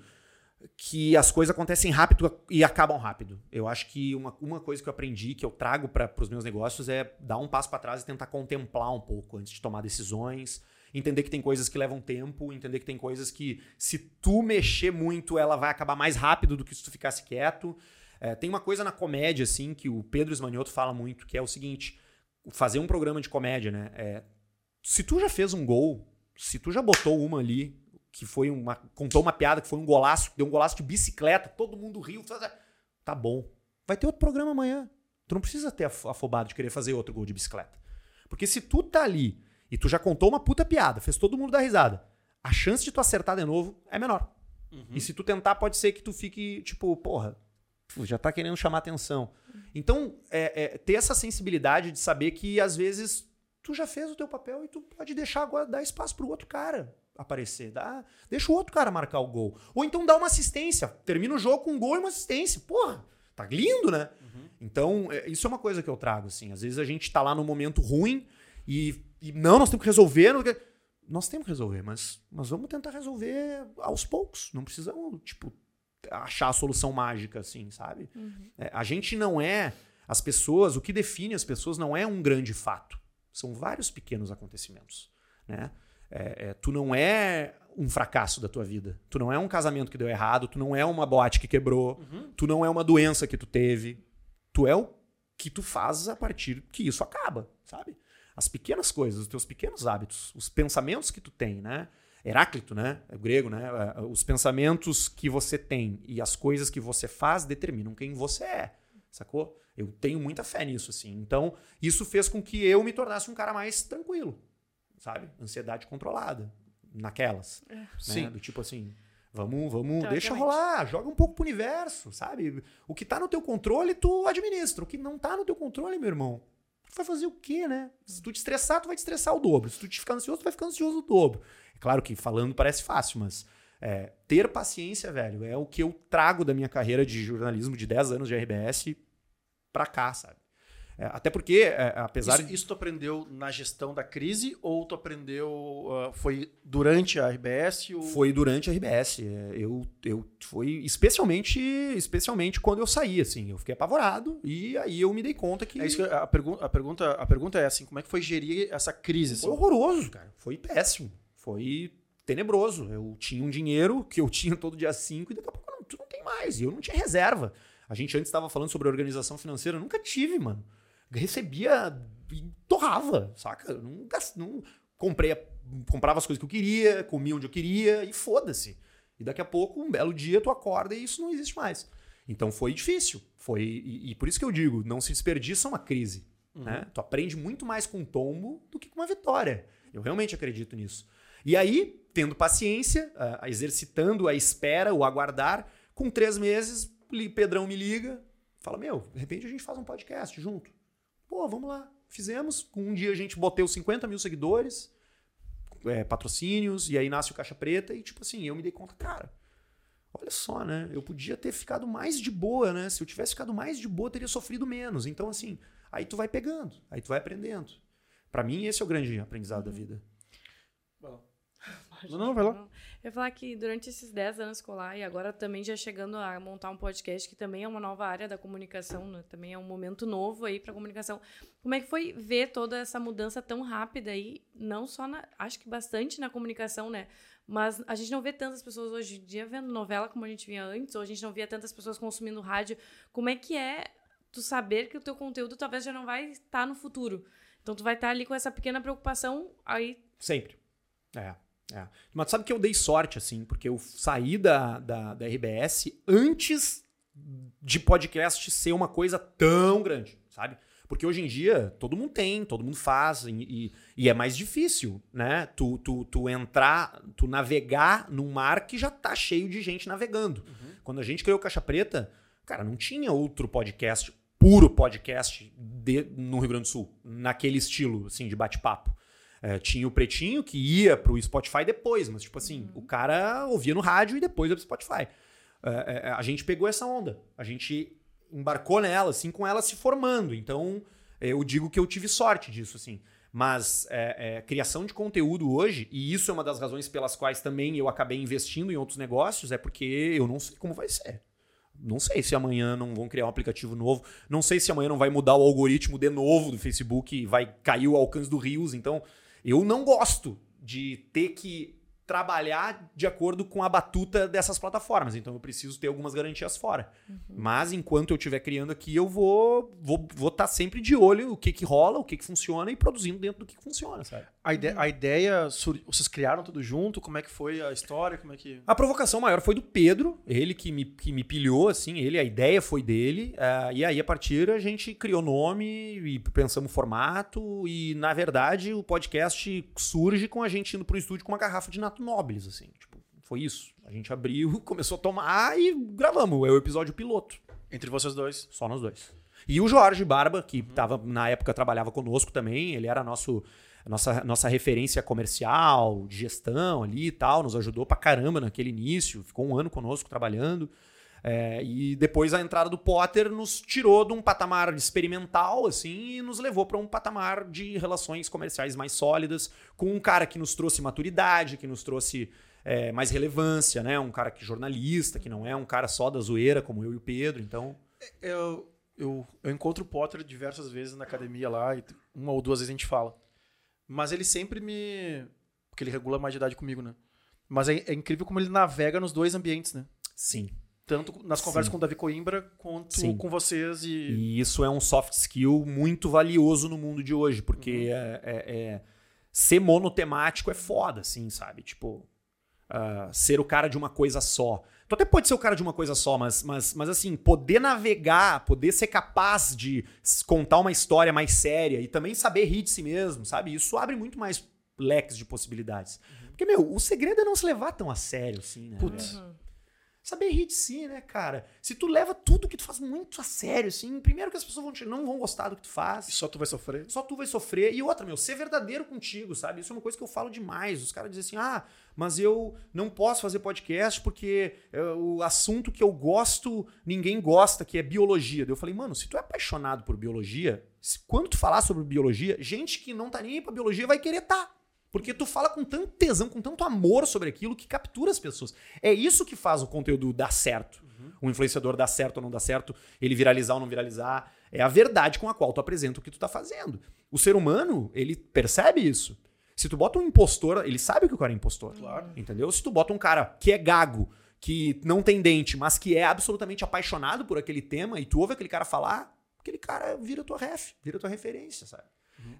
que as coisas acontecem rápido e acabam rápido. Eu acho que uma, uma coisa que eu aprendi, que eu trago para os meus negócios, é dar um passo para trás e tentar contemplar um pouco antes de tomar decisões. Entender que tem coisas que levam tempo, entender que tem coisas que, se tu mexer muito, ela vai acabar mais rápido do que se tu ficasse quieto. É, tem uma coisa na comédia, assim, que o Pedro Esmanioto fala muito, que é o seguinte: fazer um programa de comédia, né? É, se tu já fez um gol, se tu já botou uma ali, que foi uma. contou uma piada que foi um golaço, deu um golaço de bicicleta, todo mundo riu, tá- bom. Vai ter outro programa amanhã. Tu não precisa ter af- afobado de querer fazer outro gol de bicicleta. Porque se tu tá ali e tu já contou uma puta piada, fez todo mundo dar risada, a chance de tu acertar de novo é menor. E se tu tentar, pode ser que tu fique, tipo, porra, já tá querendo chamar atenção. Então, é, é, ter essa sensibilidade de saber que, às vezes, tu já fez o teu papel e tu pode deixar agora, dar espaço pro outro cara aparecer. Dá, deixa o outro cara marcar o gol. Ou então dá uma assistência. Termina o jogo com um gol e uma assistência. Porra, tá lindo, né? Então, é, isso é uma coisa que eu trago, assim. Às vezes a gente tá lá num momento ruim e, e não, nós temos que resolver. não- Nós temos que resolver, mas nós vamos tentar resolver aos poucos. Não precisamos, tipo, achar a solução mágica, assim, sabe? É, a gente não é. As pessoas, o que define as pessoas não é um grande fato, São vários pequenos acontecimentos, né? É, é, tu não é um fracasso da tua vida. Tu não é um casamento que deu errado, tu não é uma boate que quebrou, tu não é uma doença que tu teve. Tu é o que tu fazes a partir que isso acaba, sabe? As pequenas coisas, os teus pequenos hábitos, os pensamentos que tu tem, né? Heráclito, né? É o grego, né? É, Os pensamentos que você tem e as coisas que você faz determinam quem você é, sacou? Eu tenho muita fé nisso, assim. Então, isso fez com que eu me tornasse um cara mais tranquilo, sabe? Ansiedade controlada, naquelas. Né? Sim. Do tipo assim, vamos, vamos, deixa Teoricamente. rolar, joga um pouco pro universo, sabe? O que tá no teu controle, tu administra. O que não tá no teu controle, meu irmão, tu vai fazer o quê, né? Se tu te estressar, tu vai te estressar o dobro. Se tu te ficar ansioso, tu vai ficar ansioso o dobro. Claro que falando parece fácil, mas é, ter paciência, velho, é o que eu trago da minha carreira de jornalismo de 10 anos de RBS pra cá, sabe? É, até porque, é, apesar Isso, isso tu aprendeu na gestão da crise ou tu aprendeu. ah, foi durante a RBS? Ou... Foi durante a RBS. É, Eu, eu foi especialmente, especialmente quando eu saí, assim. Eu fiquei apavorado e aí eu me dei conta que É isso que a, pergun a, pergunta, a pergunta é assim: como é que foi gerir essa crise? assim? foi horroroso, cara. Foi péssimo. Foi tenebroso. Eu tinha um dinheiro que eu tinha todo dia 5 e daqui a pouco não, tu não tem mais. E eu não tinha reserva. A gente antes estava falando sobre organização financeira. Eu nunca tive, mano. Recebia e torrava, saca? Eu não, não comprei, comprava as coisas que eu queria, comia onde eu queria e foda-se. E daqui a pouco, um belo dia, tu acorda e isso não existe mais. Então foi difícil. Foi e, e por isso que eu digo, não se desperdiça uma crise. Né? Tu aprende muito mais com um tombo do que com uma vitória. Eu realmente acredito nisso. E aí, tendo paciência, ah, exercitando a espera, o aguardar, com três meses, Pedrão me liga, fala: Meu, de repente a gente faz um podcast junto. Pô, vamos lá. Fizemos. Um dia a gente boteu 50 mil seguidores, é, patrocínios, e aí nasce o Caixa Preta, e tipo assim, eu me dei conta, cara. Olha só, né? Eu podia ter ficado mais de boa, né? Se eu tivesse ficado mais de boa, teria sofrido menos. Então, assim, aí tu vai pegando, aí tu vai aprendendo. Pra mim, esse é o grande aprendizado da vida. Não, não, vai lá. Não. Eu ia falar que durante esses 10 anos escolar e agora também já chegando a montar um podcast que também é uma nova área da comunicação, né? também é um momento novo aí para comunicação. Como é que foi ver toda essa mudança tão rápida aí, não só na, acho que bastante na comunicação, né? Mas a gente não vê tantas pessoas hoje em dia vendo novela como a gente via antes, ou a gente não via tantas pessoas consumindo rádio. Como é que é tu saber que o teu conteúdo talvez já não vai estar no futuro? Então tu vai estar ali com essa pequena preocupação aí Sempre. É. É. Mas sabe que eu dei sorte, assim, porque eu saí da, da, da RBS antes de podcast ser uma coisa tão grande, sabe? Porque hoje em dia todo mundo tem, todo mundo faz, e, e- é mais difícil, né? Tu, tu, tu entrar, tu navegar num mar que já tá cheio de gente navegando. Quando a gente criou Caixa Preta, cara, não tinha outro podcast, puro podcast de- no Rio Grande do Sul, naquele estilo, assim, de bate-papo. É, tinha o Pretinho que ia pro Spotify depois, mas tipo assim, o cara ouvia no rádio e depois ia pro Spotify. É, é, a gente pegou essa onda, a gente embarcou nela, assim, com ela se formando. Então, é, eu digo que eu tive sorte disso, assim. Mas é, é, criação de conteúdo hoje, e isso é uma das razões pelas quais também eu acabei investindo em outros negócios, é porque eu não sei como vai ser. Não sei se amanhã não vão criar um aplicativo novo. Não sei se amanhã não vai mudar o algoritmo de novo do Facebook e vai cair o alcance do Rios. Então, eu não gosto de ter que trabalhar de acordo com a batuta dessas plataformas. Então, eu preciso ter algumas garantias fora. Mas enquanto eu estiver criando aqui, eu vou vou vou estar sempre de olho o que que rola, o que que funciona e produzindo dentro do que que funciona, sabe? A, ide a ideia, sur- vocês criaram tudo junto? Como é que foi a história? Como é que. A provocação maior foi do Pedro, ele que me, que me pilhou, assim, ele, a ideia foi dele. ah, e aí, a partir, a gente criou nome e pensamos formato. E, na verdade, o podcast surge com a gente indo pro estúdio com uma garrafa de Nato Nobles, assim. Tipo, foi isso. A gente abriu, começou a tomar e gravamos. É o episódio piloto. Entre vocês dois. Só nós dois. E o Jorge Barba, que tava, na época trabalhava conosco também, ele era nosso, nossa, nossa referência comercial, de gestão ali e tal, nos ajudou pra caramba naquele início, ficou um ano conosco trabalhando. É, e depois a entrada do Potter nos tirou de um patamar experimental, assim, e nos levou para um patamar de relações comerciais mais sólidas, com um cara que nos trouxe maturidade, que nos trouxe é, mais relevância, né? Um cara que jornalista, que não é um cara só da zoeira, como eu e o Pedro, então. Eu, eu, eu encontro o Potter diversas vezes na academia lá, e uma ou duas vezes a gente fala. Mas ele sempre me. Porque ele regula mais de idade comigo, né? Mas é, é incrível como ele navega nos dois ambientes, né? Sim. Tanto nas conversas Sim. com o Davi Coimbra quanto Sim. com vocês e. E isso é um soft skill muito valioso no mundo de hoje, porque é, é- é- ser monotemático é foda, assim, sabe? Tipo, ah, ser o cara de uma coisa só. Tu até pode ser o cara de uma coisa só, mas, mas, mas assim, poder navegar, poder ser capaz de contar uma história mais séria e também saber rir de si mesmo, sabe? Isso abre muito mais leques de possibilidades. Porque, meu, o segredo é não se levar tão a sério, assim, né? Putz. É. Saber rir de si, né, cara? Se tu leva tudo que tu faz muito a sério, assim, primeiro que as pessoas vão te, não vão gostar do que tu faz. E só tu vai sofrer. Só tu vai sofrer. E outra, meu, ser verdadeiro contigo, sabe? Isso é uma coisa que eu falo demais. Os caras dizem assim: ah, mas eu não posso fazer podcast porque é, o assunto que eu gosto, ninguém gosta, que é biologia. Daí eu falei, mano, se tu é apaixonado por biologia, se- quando tu falar sobre biologia, gente que não tá nem aí pra biologia vai querer tá. Porque tu fala com tanto tesão, com tanto amor sobre aquilo que captura as pessoas. É isso que faz o conteúdo dar certo. O influenciador dar certo ou não dar certo, ele viralizar ou não viralizar. É a verdade com a qual tu apresenta o que tu tá fazendo. O ser humano, ele percebe isso. Se tu bota um impostor, ele sabe que o cara é impostor. Claro. Entendeu? Se tu bota um cara que é gago, que não tem dente, mas que é absolutamente apaixonado por aquele tema, e tu ouve aquele cara falar, aquele cara vira tua ref, vira tua referência, sabe?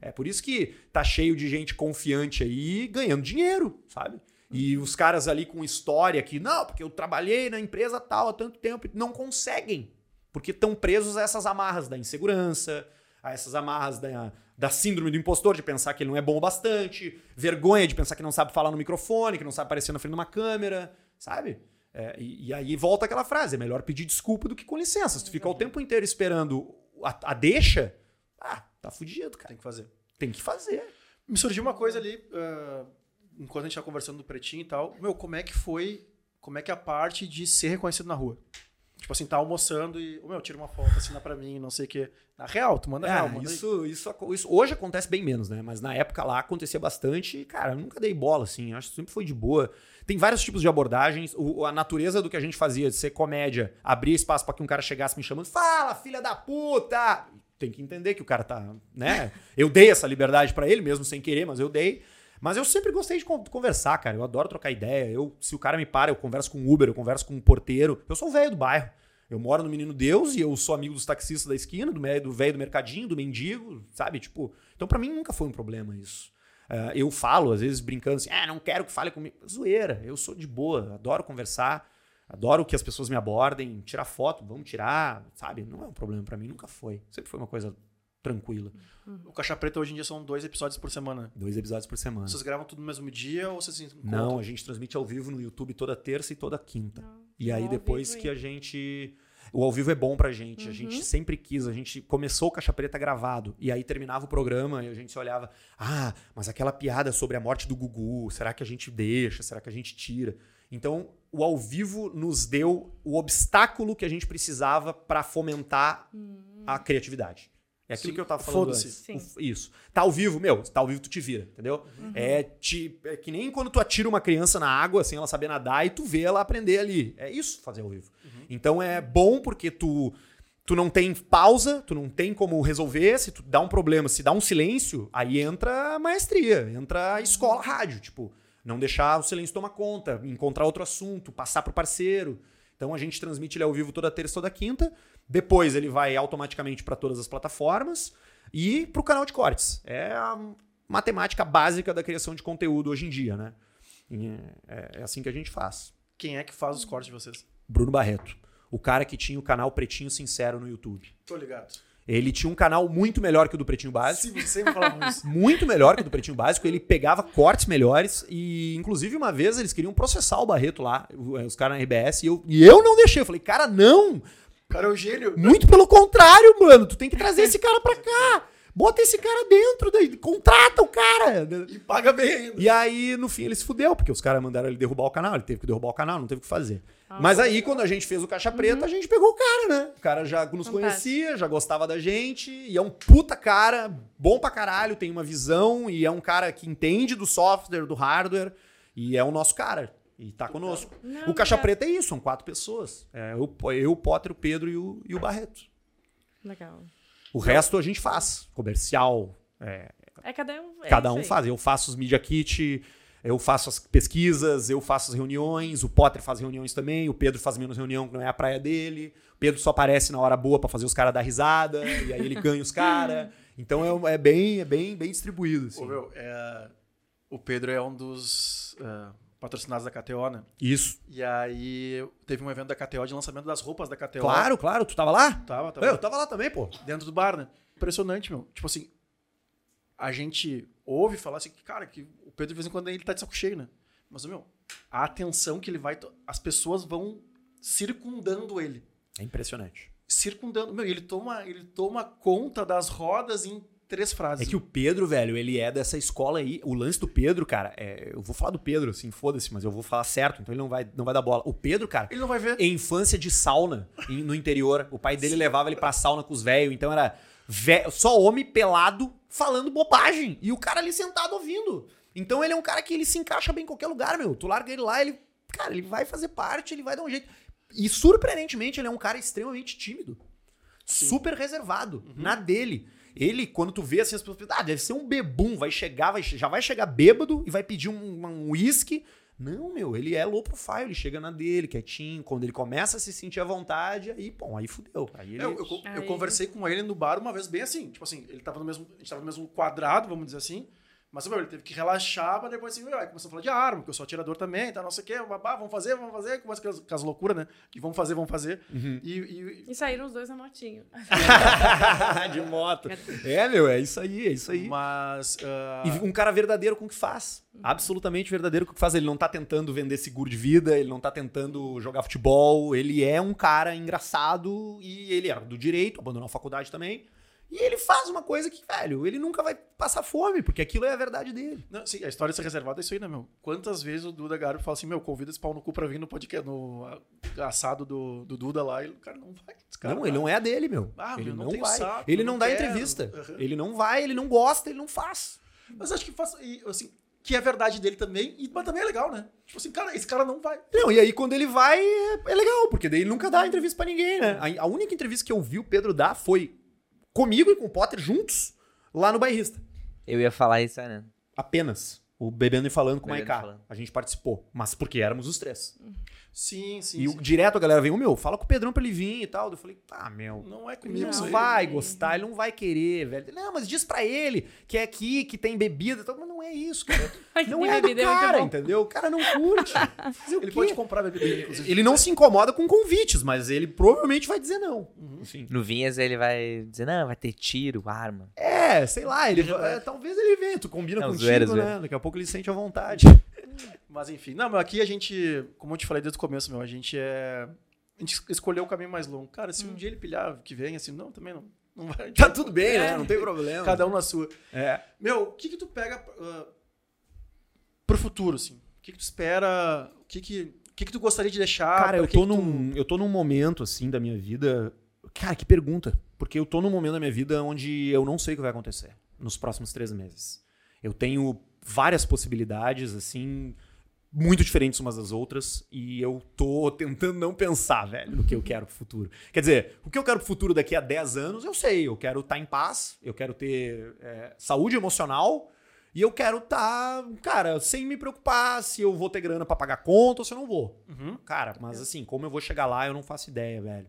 É por isso que tá cheio de gente confiante aí ganhando dinheiro, sabe? E os caras ali com história que, não, porque eu trabalhei na empresa tal há tanto tempo, não conseguem. Porque estão presos a essas amarras da insegurança, a essas amarras da, da síndrome do impostor, de pensar que ele não é bom o bastante, vergonha de pensar que não sabe falar no microfone, que não sabe aparecer na frente de uma câmera, sabe? É, e, e aí volta aquela frase: é melhor pedir desculpa do que com licença. Se tu ficar o tempo inteiro esperando a, a deixa, tá fudido, cara. Tem que fazer. Tem que fazer. Me surgiu uma coisa ali, ah, enquanto a gente tava conversando do pretinho e tal. Meu, como é que foi. Como é que é a parte de ser reconhecido na rua? Tipo assim, tá almoçando e. Ô, meu, tira uma foto, assina pra mim, não sei o quê. Na real, tu manda É, real, manda aí. isso, isso, isso hoje acontece bem menos, né? Mas na época lá acontecia bastante e, cara, eu nunca dei bola, assim. Acho que sempre foi de boa. Tem vários tipos de abordagens. O- a natureza do que a gente fazia, de ser comédia, abrir espaço pra que um cara chegasse me chamando, fala, filha da puta! Tem que entender que o cara tá, né? Eu dei essa liberdade pra ele, mesmo sem querer, mas eu dei. Mas eu sempre gostei de con- conversar, cara. Eu adoro trocar ideia. Eu, se o cara me para, eu converso com o Uber, eu converso com o porteiro. Eu sou o velho do bairro. Eu moro no Menino Deus e eu sou amigo dos taxistas da esquina, do me- do velho do mercadinho, do mendigo, sabe? Tipo, então pra mim nunca foi um problema isso. Ah, eu falo, às vezes brincando assim, ah, não quero que fale comigo. Zoeira, eu sou de boa, adoro conversar, adoro que as pessoas me abordem, tirar foto, vamos tirar, sabe? Não é um problema pra mim, nunca foi. Sempre foi uma coisa tranquila. O Caixa Preta hoje em dia são dois episódios por semana. Dois episódios por semana. Vocês gravam tudo no mesmo dia ou vocês encontram? Não, a gente transmite ao vivo no YouTube toda terça e toda quinta. E aí depois que a gente. O ao vivo é bom pra gente. A gente sempre quis. A gente começou o Caixa Preta gravado. E aí terminava o programa e a gente se olhava. Ah, mas aquela piada sobre a morte do Gugu, será que a gente deixa? Será que a gente tira? Então, o ao vivo nos deu o obstáculo que a gente precisava pra fomentar a criatividade. É aquilo Sim, que eu tava falando foda-se. antes. O- Isso. Tá ao vivo, meu, tá ao vivo tu te vira, entendeu? É, te, é que nem quando tu atira uma criança na água sem ela saber nadar e tu vê ela aprender ali. É isso fazer ao vivo. Então é bom porque tu tu não tem pausa, tu não tem como resolver, se tu dá um problema, se dá um silêncio, aí entra a maestria, entra a escola rádio, tipo, não deixar o silêncio tomar conta, encontrar outro assunto, passar pro parceiro. Então a gente transmite ele ao vivo toda terça toda quinta. Depois ele vai automaticamente para todas as plataformas e pro canal de cortes. É a matemática básica da criação de conteúdo hoje em dia, né? É, é assim que a gente faz. Quem é que faz os cortes de vocês? Bruno Barreto, o cara que tinha o canal Pretinho Sincero no YouTube. Tô ligado. Ele tinha um canal muito melhor que o do Pretinho Básico. Sim, sempre falavam isso. Muito melhor que o do Pretinho Básico. Ele pegava cortes melhores e, inclusive, uma vez eles queriam processar o Barreto lá, os caras na RBS, e eu, e eu não deixei. Eu falei, cara, não! O cara é o gênio. Muito pelo contrário, mano. Tu tem que trazer esse cara pra cá. Bota esse cara dentro, daí, contrata o cara. E paga bem ainda. E aí, no fim, ele se fudeu, porque os caras mandaram ele derrubar o canal. Ele teve que derrubar o canal, não teve o que fazer. Mas aí, quando a gente fez o Caixa Preta, a gente pegou o cara, né? O cara já nos Fantástico. conhecia, já gostava da gente. E é um puta cara, bom pra caralho, tem uma visão. E é um cara que entende do software, do hardware. E é o nosso cara. E tá conosco. Não, o Caixa legal. Preta é isso, são quatro pessoas. É eu, eu, o Potter, o Pedro e o, e o Barreto. Legal. O resto a gente faz. Comercial, é, É cada um. é Cada um faz. Eu faço os Media Kit, eu faço as pesquisas, eu faço as reuniões, o Potter faz reuniões também, o Pedro faz menos reunião, que não é a praia dele. O Pedro só aparece na hora boa pra fazer os caras dar risada, e aí ele ganha os caras. Então é, é bem, é bem, bem distribuído. Assim. Ô, meu, é, o Pedro é um dos é, patrocinados da KTO, né? Isso. E aí teve um evento da KTO de lançamento das roupas da KTO. Claro, claro. Tu tava lá? Tava, tava. Eu tava lá também, pô. dentro do bar, né? Impressionante, meu. Tipo assim, a gente ouve falar assim, que, cara, que o Pedro de vez em quando ele tá de saco cheio, né? Mas, meu, a atenção que ele vai. As pessoas vão circundando ele. É impressionante. Circundando. Meu, ele toma, ele toma conta das rodas em três frases. É que o Pedro, velho, ele é dessa escola aí. O lance do Pedro, cara, é- eu vou falar do Pedro, assim, foda-se, mas eu vou falar certo, então ele não vai, não vai dar bola. O Pedro, cara, Ele não vai ver. é infância de sauna em- no interior. O pai dele levava ele pra sauna com os velhos, então era só homem pelado falando bobagem. E o cara ali sentado ouvindo. Então ele é um cara que ele se encaixa bem em qualquer lugar, meu. Tu larga ele lá, ele. Cara, ele vai fazer parte, ele vai dar um jeito. E surpreendentemente, ele é um cara extremamente tímido. Super reservado. Na dele. Ele, quando tu vê assim, as pessoas ah, deve ser um bebum, vai chegar, vai, já vai chegar bêbado e vai pedir um um uísque. Não, meu, ele é low profile, ele chega na dele, quietinho. Quando ele começa a se sentir à vontade, aí, bom, aí fudeu. Aí ele... Eu, eu, eu Aí- conversei com ele no bar uma vez bem assim. Tipo assim, ele tava no mesmo. A gente tava no mesmo quadrado, vamos dizer assim. Mas, meu, ele teve que relaxar, mas depois assim, meu, aí começou a falar de arma, que eu sou atirador também, tá, não sei o quê, babá, vamos fazer, vamos fazer, começa com as, com as loucuras, né? De vamos fazer, vamos fazer. Uhum. E, e- E saíram os dois na motinho. de moto. É, meu, é isso aí, é isso aí. Mas. ah, E um cara verdadeiro com o que faz. Absolutamente verdadeiro com o que faz. Ele não tá tentando vender seguro de vida, ele não tá tentando jogar futebol. Ele é um cara engraçado e ele era do direito, abandonou a faculdade também. E ele faz uma coisa que, velho, ele nunca vai passar fome, porque aquilo é a verdade dele. Não, sim, a história de ser reservada é isso aí, né, meu? Quantas vezes o Duda Garbo fala assim, meu, convida esse pau no cu pra vir no podcast, no assado do, do Duda lá, e o cara não vai. Cara não, ele não é a dele, meu. Ah, ele meu, não não, vai. saco, ele não, não dá quero. entrevista. Uhum. Ele não vai, ele não gosta, ele não faz. Mas acho que faz, assim, que é verdade dele também, e, mas também é legal, né? Tipo assim, cara, esse cara não vai. Não, e aí quando ele vai, é, é legal, porque daí ele nunca dá entrevista pra ninguém, né? A, a única entrevista que eu vi o Pedro dar foi comigo e com o Potter juntos, lá no Bairrista. Eu ia falar isso, né? Apenas. O Bebendo e Falando com o Bebendo Maiká. A gente participou, mas porque éramos os três. Sim, sim. E o, sim. direto a galera veio, meu, fala com o Pedrão pra ele vir e tal. Eu falei, tá, meu, Não é ele comigo não isso aí. vai gostar, ele não vai querer, velho. Não, mas diz pra ele que é aqui, que tem bebida e tal. Mas não é isso, cara. Não é do bebida, é cara, bom. entendeu? O cara não curte. Fazer o Ele quê? pode comprar bebida dele, inclusive. Ele não se incomoda com convites, mas ele provavelmente vai dizer não. Enfim. No Vinhas ele vai dizer, não, vai ter tiro, arma. É, sei lá, ele é, talvez ele venha, tu combina Não, contigo, zoeira, né? zoeira. Daqui a pouco ele se sente à vontade. Mas enfim, não, mas aqui a gente, como eu te falei desde o começo, meu, a gente é. A gente escolheu o caminho mais longo. Cara, se um dia ele pilhar que vem, assim, não, também não. Não vai. Tá tudo bem, É. né? Não tem problema. Cada um na sua. É. Meu, o que que tu pega ah, pro futuro, assim? O que que tu espera? O que que, o que, que tu gostaria de deixar? Cara, eu que tô, que tu- num, eu tô num momento, assim, da minha vida. Cara, que pergunta. Porque eu tô num momento da minha vida onde eu não sei o que vai acontecer nos próximos três meses. Eu tenho várias possibilidades, assim, muito diferentes umas das outras, e eu tô tentando não pensar, velho, no que eu quero pro futuro. Quer dizer, o que eu quero pro futuro daqui a 10 anos, eu sei. Eu quero estar em paz, eu quero ter é, saúde emocional. E eu quero estar, cara, sem me preocupar se eu vou ter grana pra pagar conta ou se eu não vou. Uhum. Cara, mas assim, como eu vou chegar lá, eu não faço ideia, velho.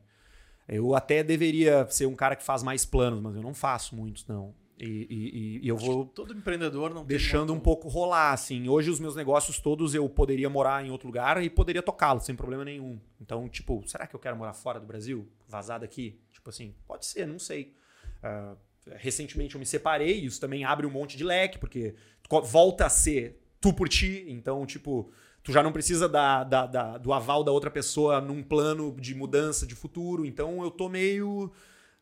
Eu até deveria ser um cara que faz mais planos, mas eu não faço muitos, não. E, e- e- eu vou Todo empreendedor não deixando um pouco rolar, assim. Hoje os meus negócios todos eu poderia morar em outro lugar e poderia tocá-los sem problema nenhum. Então, tipo, será que eu quero morar fora do Brasil? Vazar daqui? Tipo assim, pode ser, não sei. Ah, recentemente eu me separei, isso também abre um monte de leque, porque volta a ser tu por ti, então, tipo, tu já não precisa da, da- da- do aval da outra pessoa num plano de mudança de futuro, então eu tô meio.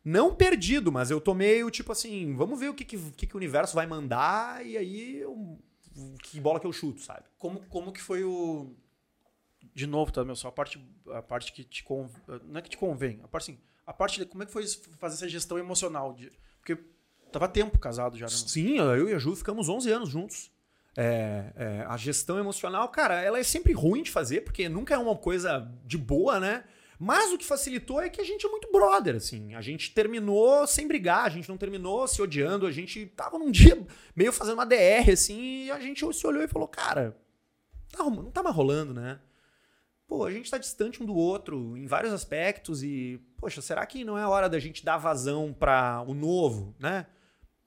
Não perdido, mas eu tô meio tipo assim, vamos ver o que, que, o que o universo vai mandar e aí eu- que bola que eu chuto, sabe? Como, como que foi o. De novo, tá, meu? Só a parte, a parte que te convém. Não é que te convém. A parte assim. A parte de como é que foi fazer essa gestão emocional. De, porque tava tempo casado já, né? Sim, eu e a Ju ficamos 11 anos juntos. É, é, a gestão emocional, cara, ela é sempre ruim de fazer, porque nunca é uma coisa de boa, né? Mas o que facilitou é que a gente é muito brother, assim. A gente terminou sem brigar, a gente não terminou se odiando, a gente tava num dia meio fazendo uma DR, assim, e a gente se olhou e falou, cara, tá, não tá mais rolando, né? Pô, a gente tá distante um do outro em vários aspectos e, poxa, será que não é hora da gente dar vazão para o novo, né?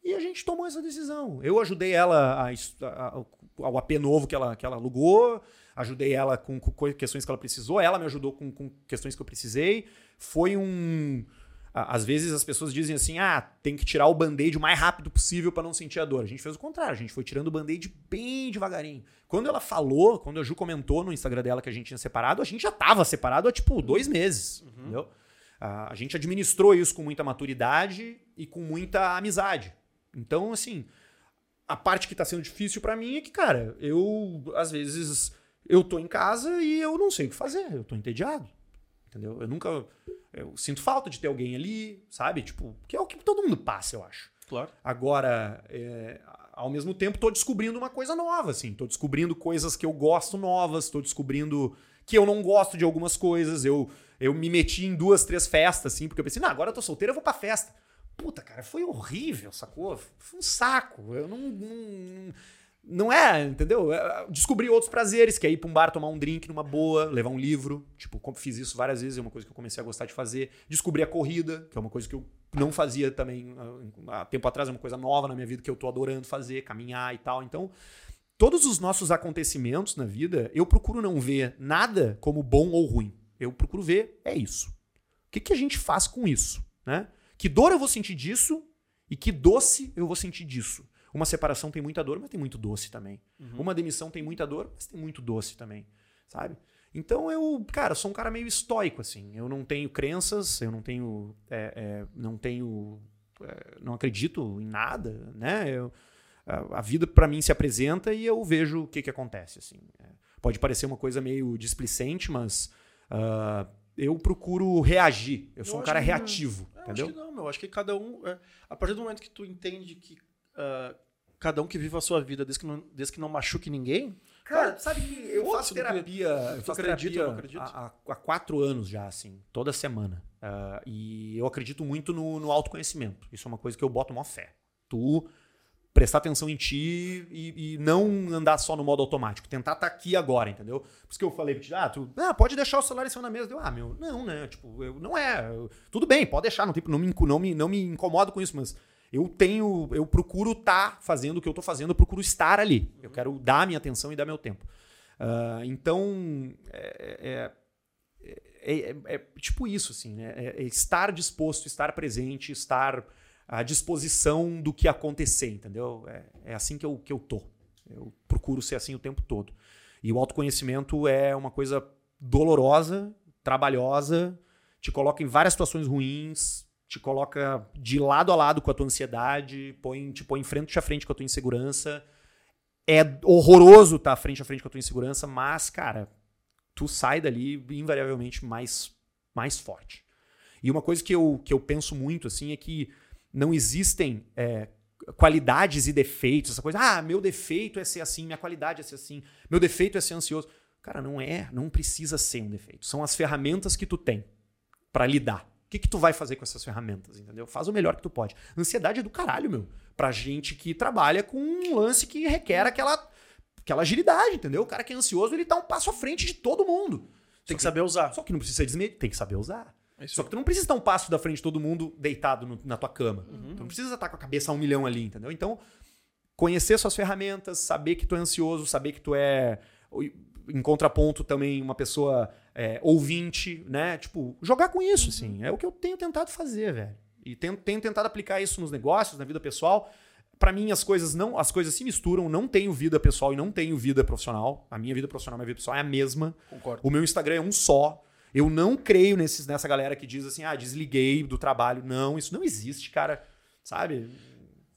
E a gente tomou essa decisão. Eu ajudei ela a- a- ao AP novo que ela, que ela alugou, ajudei ela com, com questões que ela precisou, ela me ajudou com, com questões que eu precisei. Foi um. Às vezes as pessoas dizem assim: ah, tem que tirar o band-aid o mais rápido possível para não sentir a dor. A gente fez o contrário, a gente foi tirando o band-aid bem devagarinho. Quando ela falou, quando a Ju comentou no Instagram dela que a gente tinha separado, a gente já tava separado há tipo dois meses. Entendeu? A a gente administrou isso com muita maturidade e com muita amizade. Então, assim, a parte que tá sendo difícil pra mim é que, cara, eu, às vezes, eu tô em casa e eu não sei o que fazer, eu tô entediado. Entendeu? Eu nunca. Eu sinto falta de ter alguém ali, sabe? Tipo, que é o que todo mundo passa, eu acho. Claro. Agora, é, ao mesmo tempo, tô descobrindo uma coisa nova, assim. Tô descobrindo coisas que eu gosto novas, tô descobrindo que eu não gosto de algumas coisas. Eu, eu me meti em duas, três festas, assim, porque eu pensei, não, agora eu tô solteiro, eu vou pra festa. Puta, cara, foi horrível, sacou? Foi um saco. Eu não. Não, não é, entendeu? É, Descobri outros prazeres, que é ir pra um bar tomar um drink numa boa, levar um livro. Tipo, fiz isso várias vezes, é uma coisa que eu comecei a gostar de fazer. Descobri a corrida, que é uma coisa que eu não fazia também ah, há tempo atrás, é uma coisa nova na minha vida que eu tô adorando fazer, caminhar e tal. Então, todos os nossos acontecimentos na vida, eu procuro não ver nada como bom ou ruim. Eu procuro ver, é isso. O que, que a gente faz com isso? Né? Que dor eu vou sentir disso e que doce eu vou sentir disso. Uma separação tem muita dor, mas tem muito doce também. Uma demissão tem muita dor, mas tem muito doce também, sabe? Então eu, cara, sou um cara meio estoico, assim. Eu não tenho crenças, eu não tenho. é, é, não tenho. é, não acredito em nada, né? Eu- a, a vida pra mim se apresenta e eu vejo o que, que acontece, assim. É, pode parecer uma coisa meio displicente, mas ah, eu procuro reagir. Eu sou um acho cara que- reativo, É, eu entendeu? acho que não, meu. Acho que cada um. é, a partir do momento que tu entende que ah, cada um que vive a sua vida, desde que não, desde que não machuque ninguém. Cara, sabe que eu faço terapia, eu faço acredita terapia há, há- quatro anos já, assim, toda semana. Ah, e eu acredito muito no, no autoconhecimento. Isso é uma coisa que eu boto maior fé. Tu prestar atenção em ti e, e não andar só no modo automático. Tentar estar aqui agora, entendeu? Por isso que eu falei pra ti, ah, tu ah, pode deixar o celular em cima da mesa. Eu, ah, meu, não, né? Tipo, eu, não é. eu- tudo bem, pode deixar, não, tem, não, me, não, me, não me incomodo com isso, mas eu tenho, eu procuro estar fazendo o que eu tô fazendo, eu procuro estar ali. Eu quero dar minha atenção e dar meu tempo. Ah, então, é, é- é- é- é tipo isso, assim, né? É- é estar disposto, estar presente, estar à disposição do que acontecer, entendeu? É, é assim que eu, que eu tô. Eu procuro ser assim o tempo todo. E o autoconhecimento é uma coisa dolorosa, trabalhosa, te coloca em várias situações ruins, te coloca de lado a lado com a tua ansiedade, põe, te põe frente a frente com a tua insegurança. É horroroso estar frente a frente com a tua insegurança, mas, cara, tu sai dali invariavelmente mais, mais forte. E uma coisa que eu, que eu penso muito, assim, é que não existem é, qualidades e defeitos. Essa coisa, ah, meu defeito é ser assim, minha qualidade é ser assim, meu defeito é ser ansioso. Cara, não é, não precisa ser um defeito. São as ferramentas que tu tem pra lidar. O que, que tu vai fazer com essas ferramentas, entendeu? Faz o melhor que tu pode. Ansiedade é do caralho, meu. Pra gente que trabalha com um lance que requer aquela, aquela agilidade, entendeu? O cara que é ansioso, ele tá um passo à frente de todo mundo. Tem que saber usar. Só que não precisa desmedir, tem que saber usar. É Só que tu não precisa estar um passo da frente de todo mundo deitado no- na tua cama. Tu não precisa estar com a cabeça a um milhão ali, entendeu? Então, conhecer suas ferramentas, saber que tu é ansioso, saber que tu é, em contraponto também, uma pessoa é, ouvinte, né? Tipo, jogar com isso, assim. É o que eu tenho tentado fazer, velho. E tenho, tenho tentado aplicar isso nos negócios, na vida pessoal. Pra mim, as coisas não, as coisas se misturam. Não tenho vida pessoal e não tenho vida profissional. A minha vida profissional e a minha vida pessoal é a mesma. Concordo. O meu Instagram é um só. Eu não creio nesses, nessa galera que diz assim, ah, desliguei do trabalho. Não, isso não existe, cara. Sabe?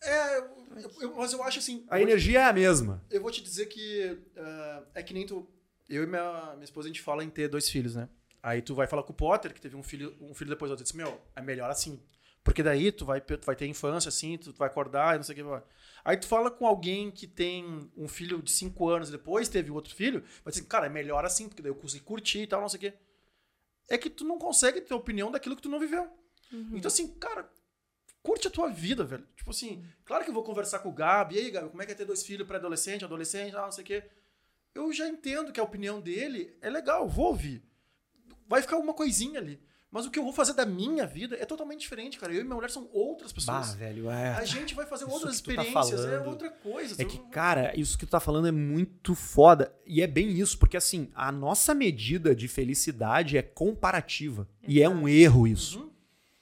É, eu- eu- mas eu acho assim. A energia é a mesma. Eu vou te dizer que ah, é que nem tu. Eu e minha, minha esposa, a gente fala em ter dois filhos, né? Aí tu vai falar com o Potter, que teve um filho, um filho depois do outro. Eu disse, meu, é melhor assim. Porque daí tu vai, tu vai ter infância assim, tu vai acordar e não sei o que. Aí tu fala com alguém que tem um filho de 5 anos e depois teve outro filho, vai dizer, cara, é melhor assim, porque daí eu consigo curtir e tal, não sei o quê. é que tu não consegue ter opinião daquilo que tu não viveu. Então, assim, cara, curte a tua vida, velho. Tipo assim, claro que eu vou conversar com o Gabi. E aí, Gabi, como é que é ter dois filhos pré-adolescente, adolescente, ah, não sei o quê. Eu já entendo que a opinião dele é legal, vou ouvir. Vai ficar uma coisinha ali. Mas o que eu vou fazer da minha vida é totalmente diferente, cara. Eu e minha mulher são outras Bah, pessoas. velho, é. A gente vai fazer Isso outras tá experiências, é falando. outra coisa. É que, cara, isso que tu tá falando é muito foda. E é bem isso, porque assim, a nossa medida de felicidade é comparativa. E é um erro isso. Uhum.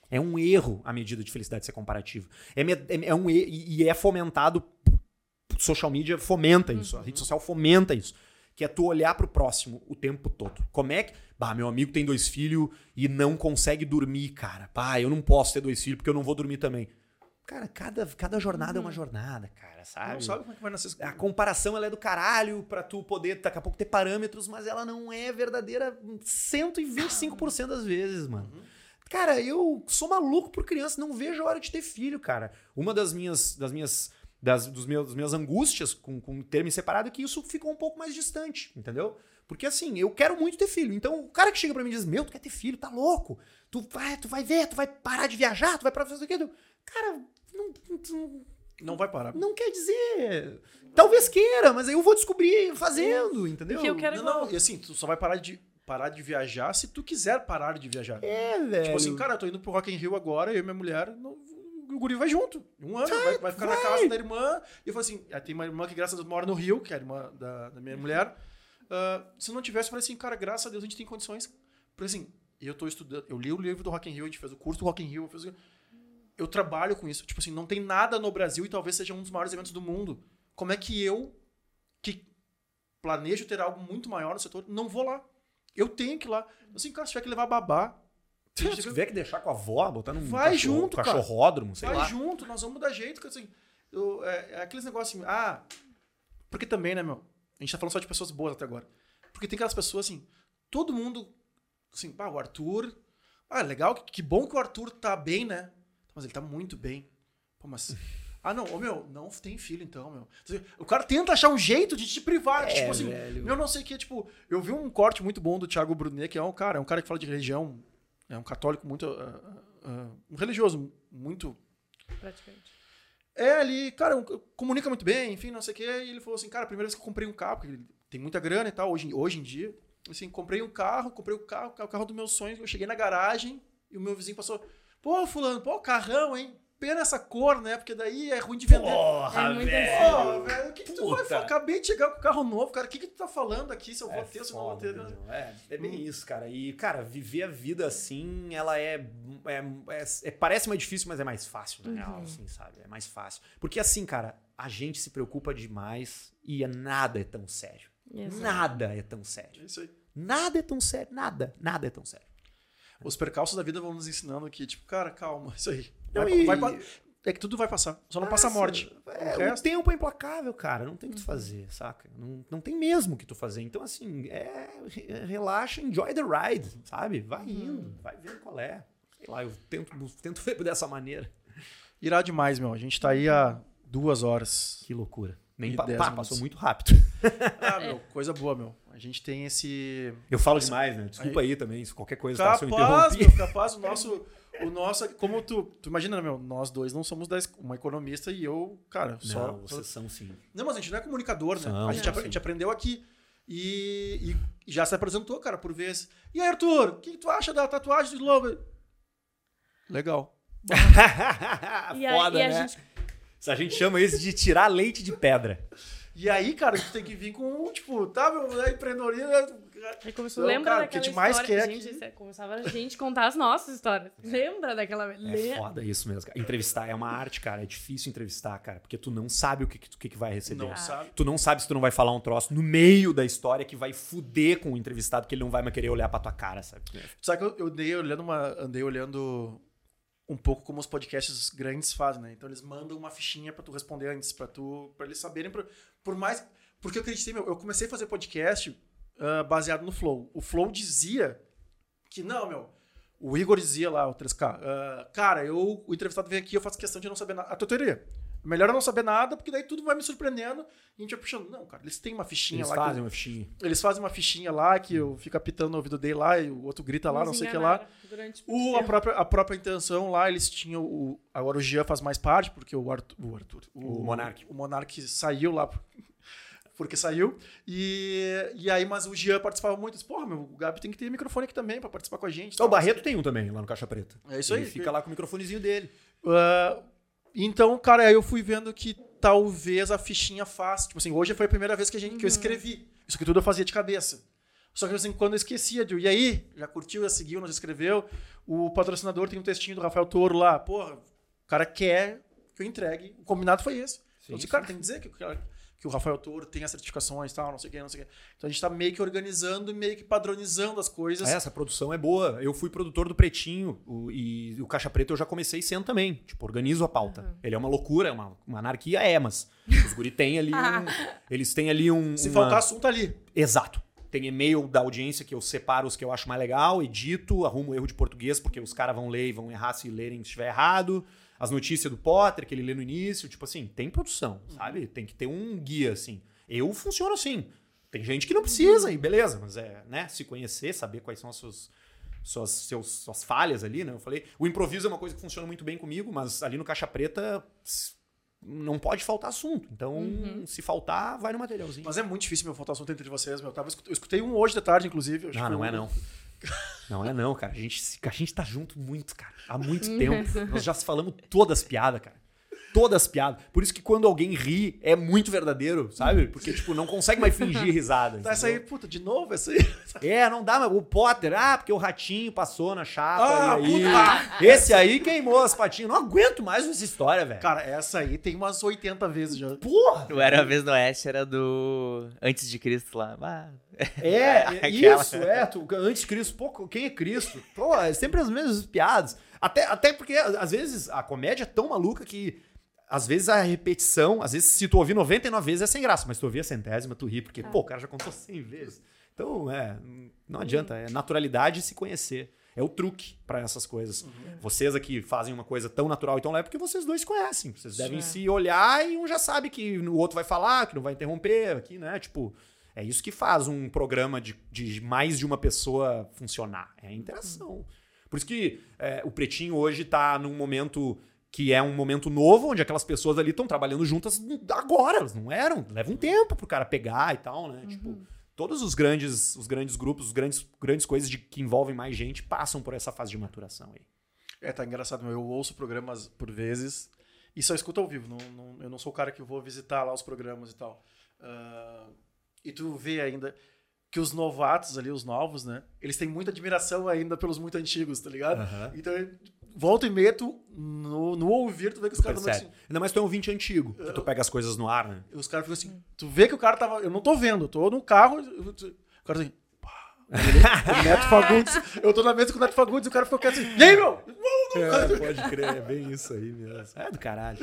É um erro a medida de felicidade ser comparativa. É, é- é um e é fomentado. Social media fomenta isso. A rede social fomenta isso. Que é tu olhar pro próximo o tempo todo. Como é que. Bah, meu amigo tem dois filhos e não consegue dormir, cara. Pá, eu não posso ter dois filhos porque eu não vou dormir também. Cara, cada, cada jornada é uma jornada, cara, sabe? Não sabe como é que vai nascer. A comparação ela é do caralho pra tu poder daqui a pouco ter parâmetros, mas ela não é verdadeira 125% das vezes, mano. Cara, eu sou maluco por criança, não vejo a hora de ter filho, cara. Uma das minhas das minhas das dos meus, das minhas angústias com, com ter me separado que isso ficou um pouco mais distante, entendeu? Porque assim, eu quero muito ter filho. Então, o cara que chega pra mim e diz: "Meu, tu quer ter filho, tá louco? Tu vai, tu vai ver, tu vai parar de viajar, tu vai para fazer o quê?" Cara, não, não, Não vai parar. não quer dizer. Talvez queira, mas aí eu vou descobrir fazendo, entendeu? Porque eu quero Não, não, e assim, tu só vai parar de, parar de viajar se tu quiser parar de viajar. É, velho. Tipo assim, cara, eu tô indo pro Rock in Rio agora, eu e minha mulher, no- o guri vai junto. Um ano, vai, vai ficar na casa da irmã. E eu falei assim, ah, tem uma irmã que graças a Deus mora no Rio, que é a irmã da, da minha mulher. Ah, se não tivesse, eu falei assim, cara, graças a Deus a gente tem condições. Porque assim, eu tô estudando, eu li o livro do Rock in Rio, a gente fez o curso do Rock in Rio, eu, fiz, eu trabalho com isso. Tipo assim, não tem nada no Brasil e talvez seja um dos maiores eventos do mundo. Como é que eu, que planejo ter algo muito maior no setor, não vou lá? Eu tenho que ir lá. Assim, cara, se tiver que levar babá, Se tiver que deixar com a avó, botar num Vai cachorro- junto, cachorródromo, sei vai lá. junto, nós vamos dar jeito. que, Assim, eu- é, é aqueles negócios assim, ah, porque também, né, meu? A gente tá falando só de pessoas boas até agora. Porque tem aquelas pessoas assim, todo mundo, assim, pá, o Arthur, ah, legal, que, que bom que o Arthur tá bem, né? Mas ele tá muito bem. Pô, mas. Ah, não, ô meu, não tem filho então, meu. O cara tenta achar um jeito de te privar. É, tipo assim, velho. meu não sei o que, tipo, eu vi um corte muito bom do Thiago Brunet, que é um cara, é um cara que fala de religião, é um católico muito. ah, ah, um religioso muito Praticamente. é ali, cara, um- comunica muito bem, enfim, não sei o quê. E ele falou assim, cara, a primeira vez que eu comprei um carro, porque ele tem muita grana e tal, hoje, hoje em dia. Assim, comprei um carro, comprei o carro, o carro dos meus sonhos. Eu cheguei na garagem e o meu vizinho passou, pô, fulano, pô, carrão, hein? Pena essa cor, né? Porque daí é ruim de vender. Porra, É muito Pô, velho, o que, que tu vai falar? Acabei de chegar com o carro novo, cara. O que, que tu tá falando aqui? Se eu vou É ter, se eu não vou ter. meu. É, é bem isso, cara. E, cara, viver a vida assim, ela é. é, é- é- parece mais difícil, mas é mais fácil, na real, assim, sabe? É mais fácil. Porque, assim, cara, a gente se preocupa demais e é- nada é tão sério. Exato. Nada é tão sério. É isso aí. Nada é tão sério. Nada. Nada é tão sério. Os percalços da vida vão nos ensinando que, tipo, cara, calma, isso aí. Não, Vai, e- vai é que tudo vai passar. Só não passa a morte. É, O o resto- tempo é implacável, cara. Não tem o que tu fazer, saca? Não, não tem mesmo o que tu fazer. Então, assim, é, re- relaxa, enjoy the ride, sabe? Vai indo, vai vendo qual é. Sei lá, eu tento, tento ver dessa maneira. Irá demais, meu. A gente tá aí há duas horas. Que loucura. Nem pa- dez pá, passou muito rápido. Ah, meu, coisa boa, meu. A gente tem esse. Eu falo demais, né? Desculpa aí também, se qualquer coisa tá, se eu interrompi. meu, capaz, o nosso. O nosso. Como tu. Tu imagina, meu, nós dois não somos da, es- uma economista e eu, cara, só. Não, vocês são sim. Não, mas a gente não é comunicador, né? São, a, gente a gente aprendeu aqui. E, e já se apresentou, cara, por vezes. E aí, Arthur, o que, tu acha da tatuagem do Lobo? Legal. E, a, Foda, e a né? gente. A gente chama isso de tirar leite de pedra. E aí, cara, tu tem que vir com, tipo, tá, meu, é empreendedorismo. Aí começou, Não, lembra cara, o que daquela a gente mais história? quer gente, aqui- é- começava a gente contar as nossas histórias. Lembra daquela... É Le- foda isso mesmo, cara. Entrevistar é uma arte, cara. É difícil entrevistar, cara, porque tu não sabe o que, que, tu- que que vai receber. Não sabe. Tu não sabe se tu não vai falar um troço no meio da história que vai fuder com o entrevistado, que ele não vai mais querer olhar pra tua cara, sabe? Tu sabe que eu, eu andei olhando uma, andei olhando um pouco como os podcasts grandes fazem, né? Então eles mandam uma fichinha pra tu responder antes, pra tu, para eles saberem por, por mais, porque eu acreditei, meu, eu comecei a fazer podcast ah, baseado no Flow. O Flow dizia que não, meu. O Igor dizia lá, o 3K, ah, cara, eu, o entrevistado vem aqui, eu faço questão de não saber nada. A tua teoria. Melhor eu não saber nada, porque daí tudo vai me surpreendendo e a gente vai puxando. Não, cara, eles têm uma fichinha Eles lá. que fazem eu- uma fichinha. eles fazem uma fichinha lá que eu fico apitando no ouvido dele lá e o outro grita lá, não sei o que lá. O, a, própria, a própria intenção lá, eles tinham. O, agora o Jean faz mais parte, porque o Arthur. O, Arthur, O Monark. O Monark saiu lá. por- Porque saiu. E, e aí, mas o Jean participava muito. Disse, Porra, meu, o Gabi tem que ter microfone aqui também pra participar com a gente. O tal, Barreto tem um também lá no Caixa Preta. É isso Ele aí. fica lá com o microfonezinho dele. Ah, então, cara, aí eu fui vendo que talvez a fichinha faz. Tipo assim, hoje foi a primeira vez que, a gente, que eu escrevi. Isso aqui tudo eu fazia de cabeça. Só que assim, quando eu esquecia de. E aí? Já curtiu, já seguiu, nos escreveu. O patrocinador tem um textinho do Rafael Toro lá. Porra, o cara quer que eu entregue. O combinado foi esse. eu disse, cara, tem que dizer que, o cara- que o Rafael Toro tem as certificações e tal, não sei o que, não sei o que. Então a gente tá meio que organizando e meio que padronizando as coisas. É, essa produção é boa. Eu fui produtor do Pretinho o- e o Caixa Preta eu já comecei sendo também. Tipo, organizo a pauta. Ele é uma loucura, é uma, uma anarquia, é, mas os guri têm ali um, Eles têm ali um. Se uma- faltar assunto ali. Exato. Tem e-mail da audiência que eu separo os que eu acho mais legal, edito, arrumo o erro de português, porque os caras vão ler e vão errar se lerem se estiver errado. As notícias do Potter, que ele lê no início. Tipo assim, tem produção, sabe? Tem que ter um guia, assim. Eu funciono assim. Tem gente que não precisa, e beleza, mas é, né? Se conhecer, saber quais são as suas, suas, seus, suas falhas ali, né? Eu falei, o improviso é uma coisa que funciona muito bem comigo, mas ali no Caixa Preta não pode faltar assunto. Então, se faltar, vai no materialzinho. Mas é muito difícil meu faltar assunto entre vocês, meu. Eu, tava, eu escutei um hoje de tarde, inclusive. acho Não, que não foi é não. Não é não, cara. A gente, se- a gente tá junto muito, cara. Há muito tempo. Nós já falamos todas as piadas, cara. Todas as piadas. Por isso que quando alguém ri, é muito verdadeiro, sabe? Porque, tipo, não consegue mais fingir risada. Tá, essa aí, puta, de novo, essa aí. É, não dá, mas o Potter, ah, porque o ratinho passou na chapa Ah, e aí. Esse aí queimou as patinhas. Não aguento mais essa história, velho. Cara, essa aí tem umas 80 vezes já. Porra! O Era uma Vez no Oeste era do Antes de Cristo lá. Ah, É, é isso, é. Tu, antes de Cristo, pô, quem é Cristo? Pô, é sempre as mesmas piadas. Até, até porque, às vezes, a comédia é tão maluca que. Às vezes a repetição, às vezes, se tu ouvir 99 vezes é sem graça, mas tu ouvir a centésima, tu ri, porque, pô, o cara já contou 100 vezes. Então, é, não adianta, é naturalidade e se conhecer. É o truque pra essas coisas. Vocês aqui fazem uma coisa tão natural e tão leve porque vocês dois se conhecem. Vocês devem se olhar e um já sabe que o outro vai falar, que não vai interromper aqui, né? Tipo, é isso que faz um programa de, de mais de uma pessoa funcionar. É a interação. Por isso que é, o Pretinho hoje tá num momento que é um momento novo, onde aquelas pessoas ali estão trabalhando juntas agora. Elas não eram. Leva um tempo pro cara pegar e tal, né? Tipo, todos os grandes, os grandes grupos, os grandes, grandes coisas de, que envolvem mais gente passam por essa fase de maturação aí. É, tá engraçado, meu. Eu ouço programas por vezes e só escuto ao vivo. Não, não- eu não sou o cara que vou visitar lá os programas e tal. Ah, e tu vê ainda que os novatos ali, os novos, né? Eles têm muita admiração ainda pelos muito antigos, tá ligado? Aham. Então, volta e meia, tu, no, no ouvir, tu vê que os caras Percebe? assim. Ainda mais tu é um ouvinte antigo, que tu pega as coisas no ar, né? Os caras ficam assim. Tu vê que o cara tava. Eu não tô vendo, eu tô no carro. eu- O cara assim. o Neto Fagundes. Eu tô na mesa com o Neto Fagundes e o cara ficou quieto assim. E aí, meu? É, pode crer, é bem isso aí mesmo. É do caralho.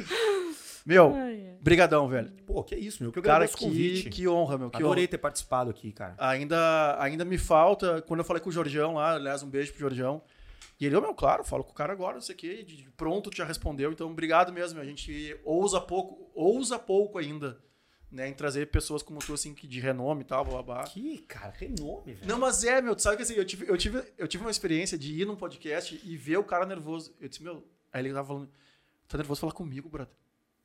Meu, brigadão, velho. Pô, que isso, meu. Que Cara, que, convite. que honra, meu. Que Adorei honra. ter participado aqui, cara. Ainda, ainda me falta, quando eu falei com o Jordião lá, aliás, um beijo pro Jordião. E ele, ô, meu, claro, falo com o cara agora, não sei o quê, de de pronto já respondeu, então obrigado mesmo. A gente ousa pouco, ousa pouco ainda, né, em trazer pessoas como tu, assim, que de renome e tal, blá, blá. Que, cara, renome, velho. Não, mas é, meu, tu sabe que assim, eu tive, eu, tive, eu tive uma experiência de ir num podcast e ver o cara nervoso. Eu disse, meu, aí ele tava falando, tá nervoso falar comigo, brother.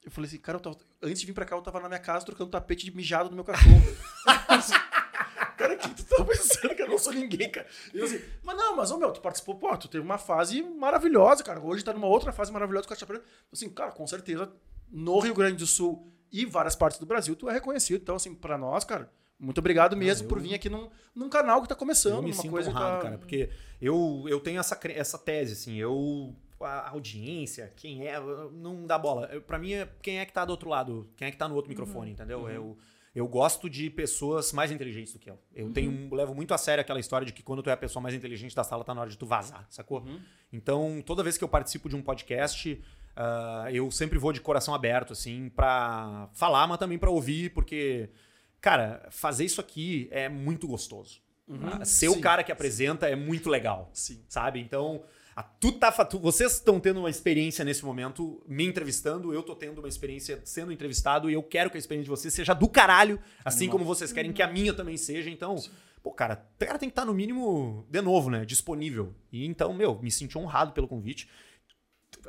Eu falei assim, cara, tava, antes de vir pra cá, eu tava na minha casa trocando tapete de mijado do meu cachorro. cara, que tu tá pensando que eu não sou ninguém, cara? Eu assim, mas não, mas, ô meu, tu participou, pô, tu teve uma fase maravilhosa, cara. Hoje tá numa outra fase maravilhosa com a Chapéu. Assim, cara, com certeza, no Rio Grande do Sul e várias partes do Brasil, tu é reconhecido. Então, assim, pra nós, cara, muito obrigado mesmo eu- por vir aqui num, num canal que tá começando, Eu me sinto coisa honrado, tá... cara, porque eu, eu tenho essa, essa tese, assim, eu... A audiência, quem é, não dá bola. Pra mim, é quem é que tá do outro lado, quem é que tá no outro microfone, entendeu? Eu, eu gosto de pessoas mais inteligentes do que eu. Eu tenho, levo muito a sério aquela história de que quando tu é a pessoa mais inteligente da sala, tá na hora de tu vazar, sacou? Então, toda vez que eu participo de um podcast, ah, eu sempre vou de coração aberto, assim, pra falar, mas também pra ouvir, porque, cara, fazer isso aqui é muito gostoso. Ah, Ser o Sim. cara que apresenta é muito legal, Sim. sabe? Então, A- tu tá, tu- vocês estão tendo uma experiência nesse momento me entrevistando, eu tô tendo uma experiência sendo entrevistado e eu quero que a experiência de vocês seja do caralho, assim como vocês querem que a minha também seja. Então, pô, cara, o cara tem que estar no mínimo, de novo, né, disponível. E então, meu, me senti honrado pelo convite.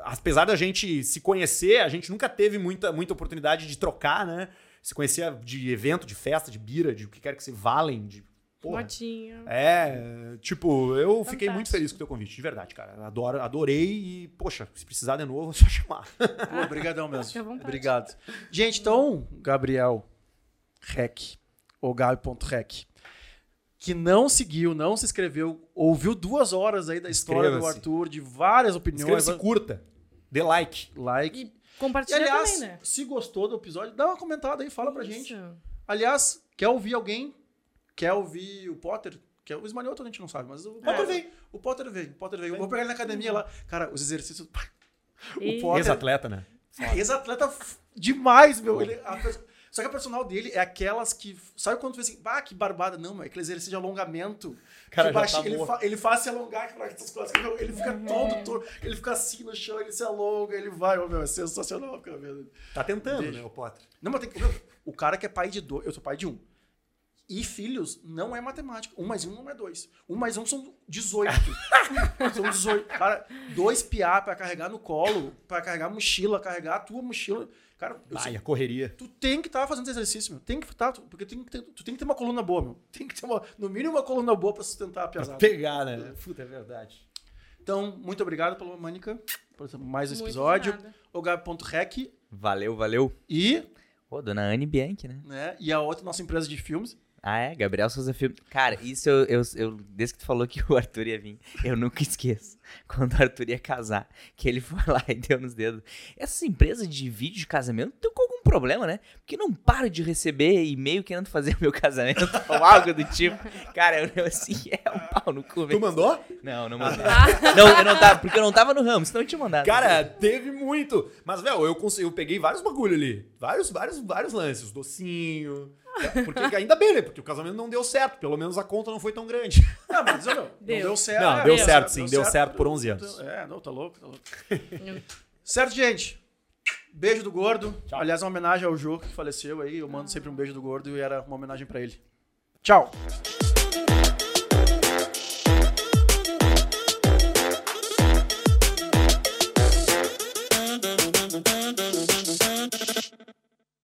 Apesar da gente se conhecer, a gente nunca teve muita, muita oportunidade de trocar, né? Se conhecer de evento, de festa, de bira, de o que quer que se valem, de porra. Motinha. É, tipo, eu fiquei muito Fantástico. feliz com o teu convite, de verdade, cara. Adoro, adorei e, poxa, se precisar de novo, é só chamar. Pô, obrigadão mesmo. Fica à vontade. Obrigado. Gente, então, Gabriel Rec, ou Gabi.rec, que não seguiu, não se inscreveu, ouviu duas horas aí da história do. Arthur, de várias opiniões. Inscreva-se curta, dê like. Like. E E, compartilha aliás, também, né? se gostou do episódio, dá uma comentada aí, fala pra gente. Isso. Aliás, quer ouvir alguém? Quer ouvir o Potter? Quer, o Ismael a gente não sabe, mas o Potter veio. O Potter veio. O Potter veio. Eu vou pegar ele na academia lá. Cara, os exercícios. E- O Potter. Ex-atleta, né? Ex-atleta f- demais, meu. Ele, a Só que a personal dele é aquelas que. Sabe quando tu vê assim, bah, que barbada? Não, é aquele exercício de alongamento. Cara, que baixinho, tá ele, fa- ele faz se alongar para essas coisas. meu, Ele fica todo torto. Ele fica assim no chão, ele se alonga, ele vai. Ô, meu, é sensacional, cara. Tá tentando, Deixa. né, o Potter? Não, mas tem que. O cara que é pai de dois. Eu sou pai de um. E filhos não é matemática. Um mais um não é dois. Um mais um são 18. são 18. Cara, dois piá pra carregar no colo, pra carregar mochila, carregar a tua mochila. Cara, eu sei- Ai, a correria. tu tem que estar fazendo exercício, meu. Tem que estar, porque tem que ter- tu tem que ter uma coluna boa, meu. Tem que ter uma, no mínimo uma coluna boa pra sustentar a Pra piazada. pegar, né? Puta, é verdade. Então, muito obrigado pela Mânica, por mais esse Muito episódio. O Gabi.rec Valeu, valeu. e, Pô, dona Anne Bianchi, né? né, e a outra nossa empresa de filmes. Ah, é? Gabriel Souza Filme. Cara, isso eu, eu, eu- Desde que tu falou que o Arthur ia vir, eu nunca esqueço. Quando o Arthur ia casar, que ele foi lá e deu nos dedos. Essas empresas de vídeo de casamento estão com algum problema, né? Porque não paro de receber e-mail querendo fazer meu casamento ou algo do tipo. Cara, eu assim, é um pau no cu. Tu mandou? Não, não mandei. Não, eu não tava, porque eu não tava no ramo, senão eu tinha mandado. Cara, teve muito. Mas, velho, eu, consegui, eu peguei vários bagulho ali. Vários, vários, vários lances. Docinho. Porque ainda bem, né? Porque o casamento não deu certo. Pelo menos a conta não foi tão grande. Não, mas meu, não Deu. deu certo. Não, É, deu certo, sim, deu certo por 11 Então, anos. É, não, tá louco, tá louco. certo, gente. Beijo do gordo. Aliás, uma homenagem ao Jô que faleceu aí. Eu mando sempre um beijo do gordo e era uma homenagem pra ele. Tchau.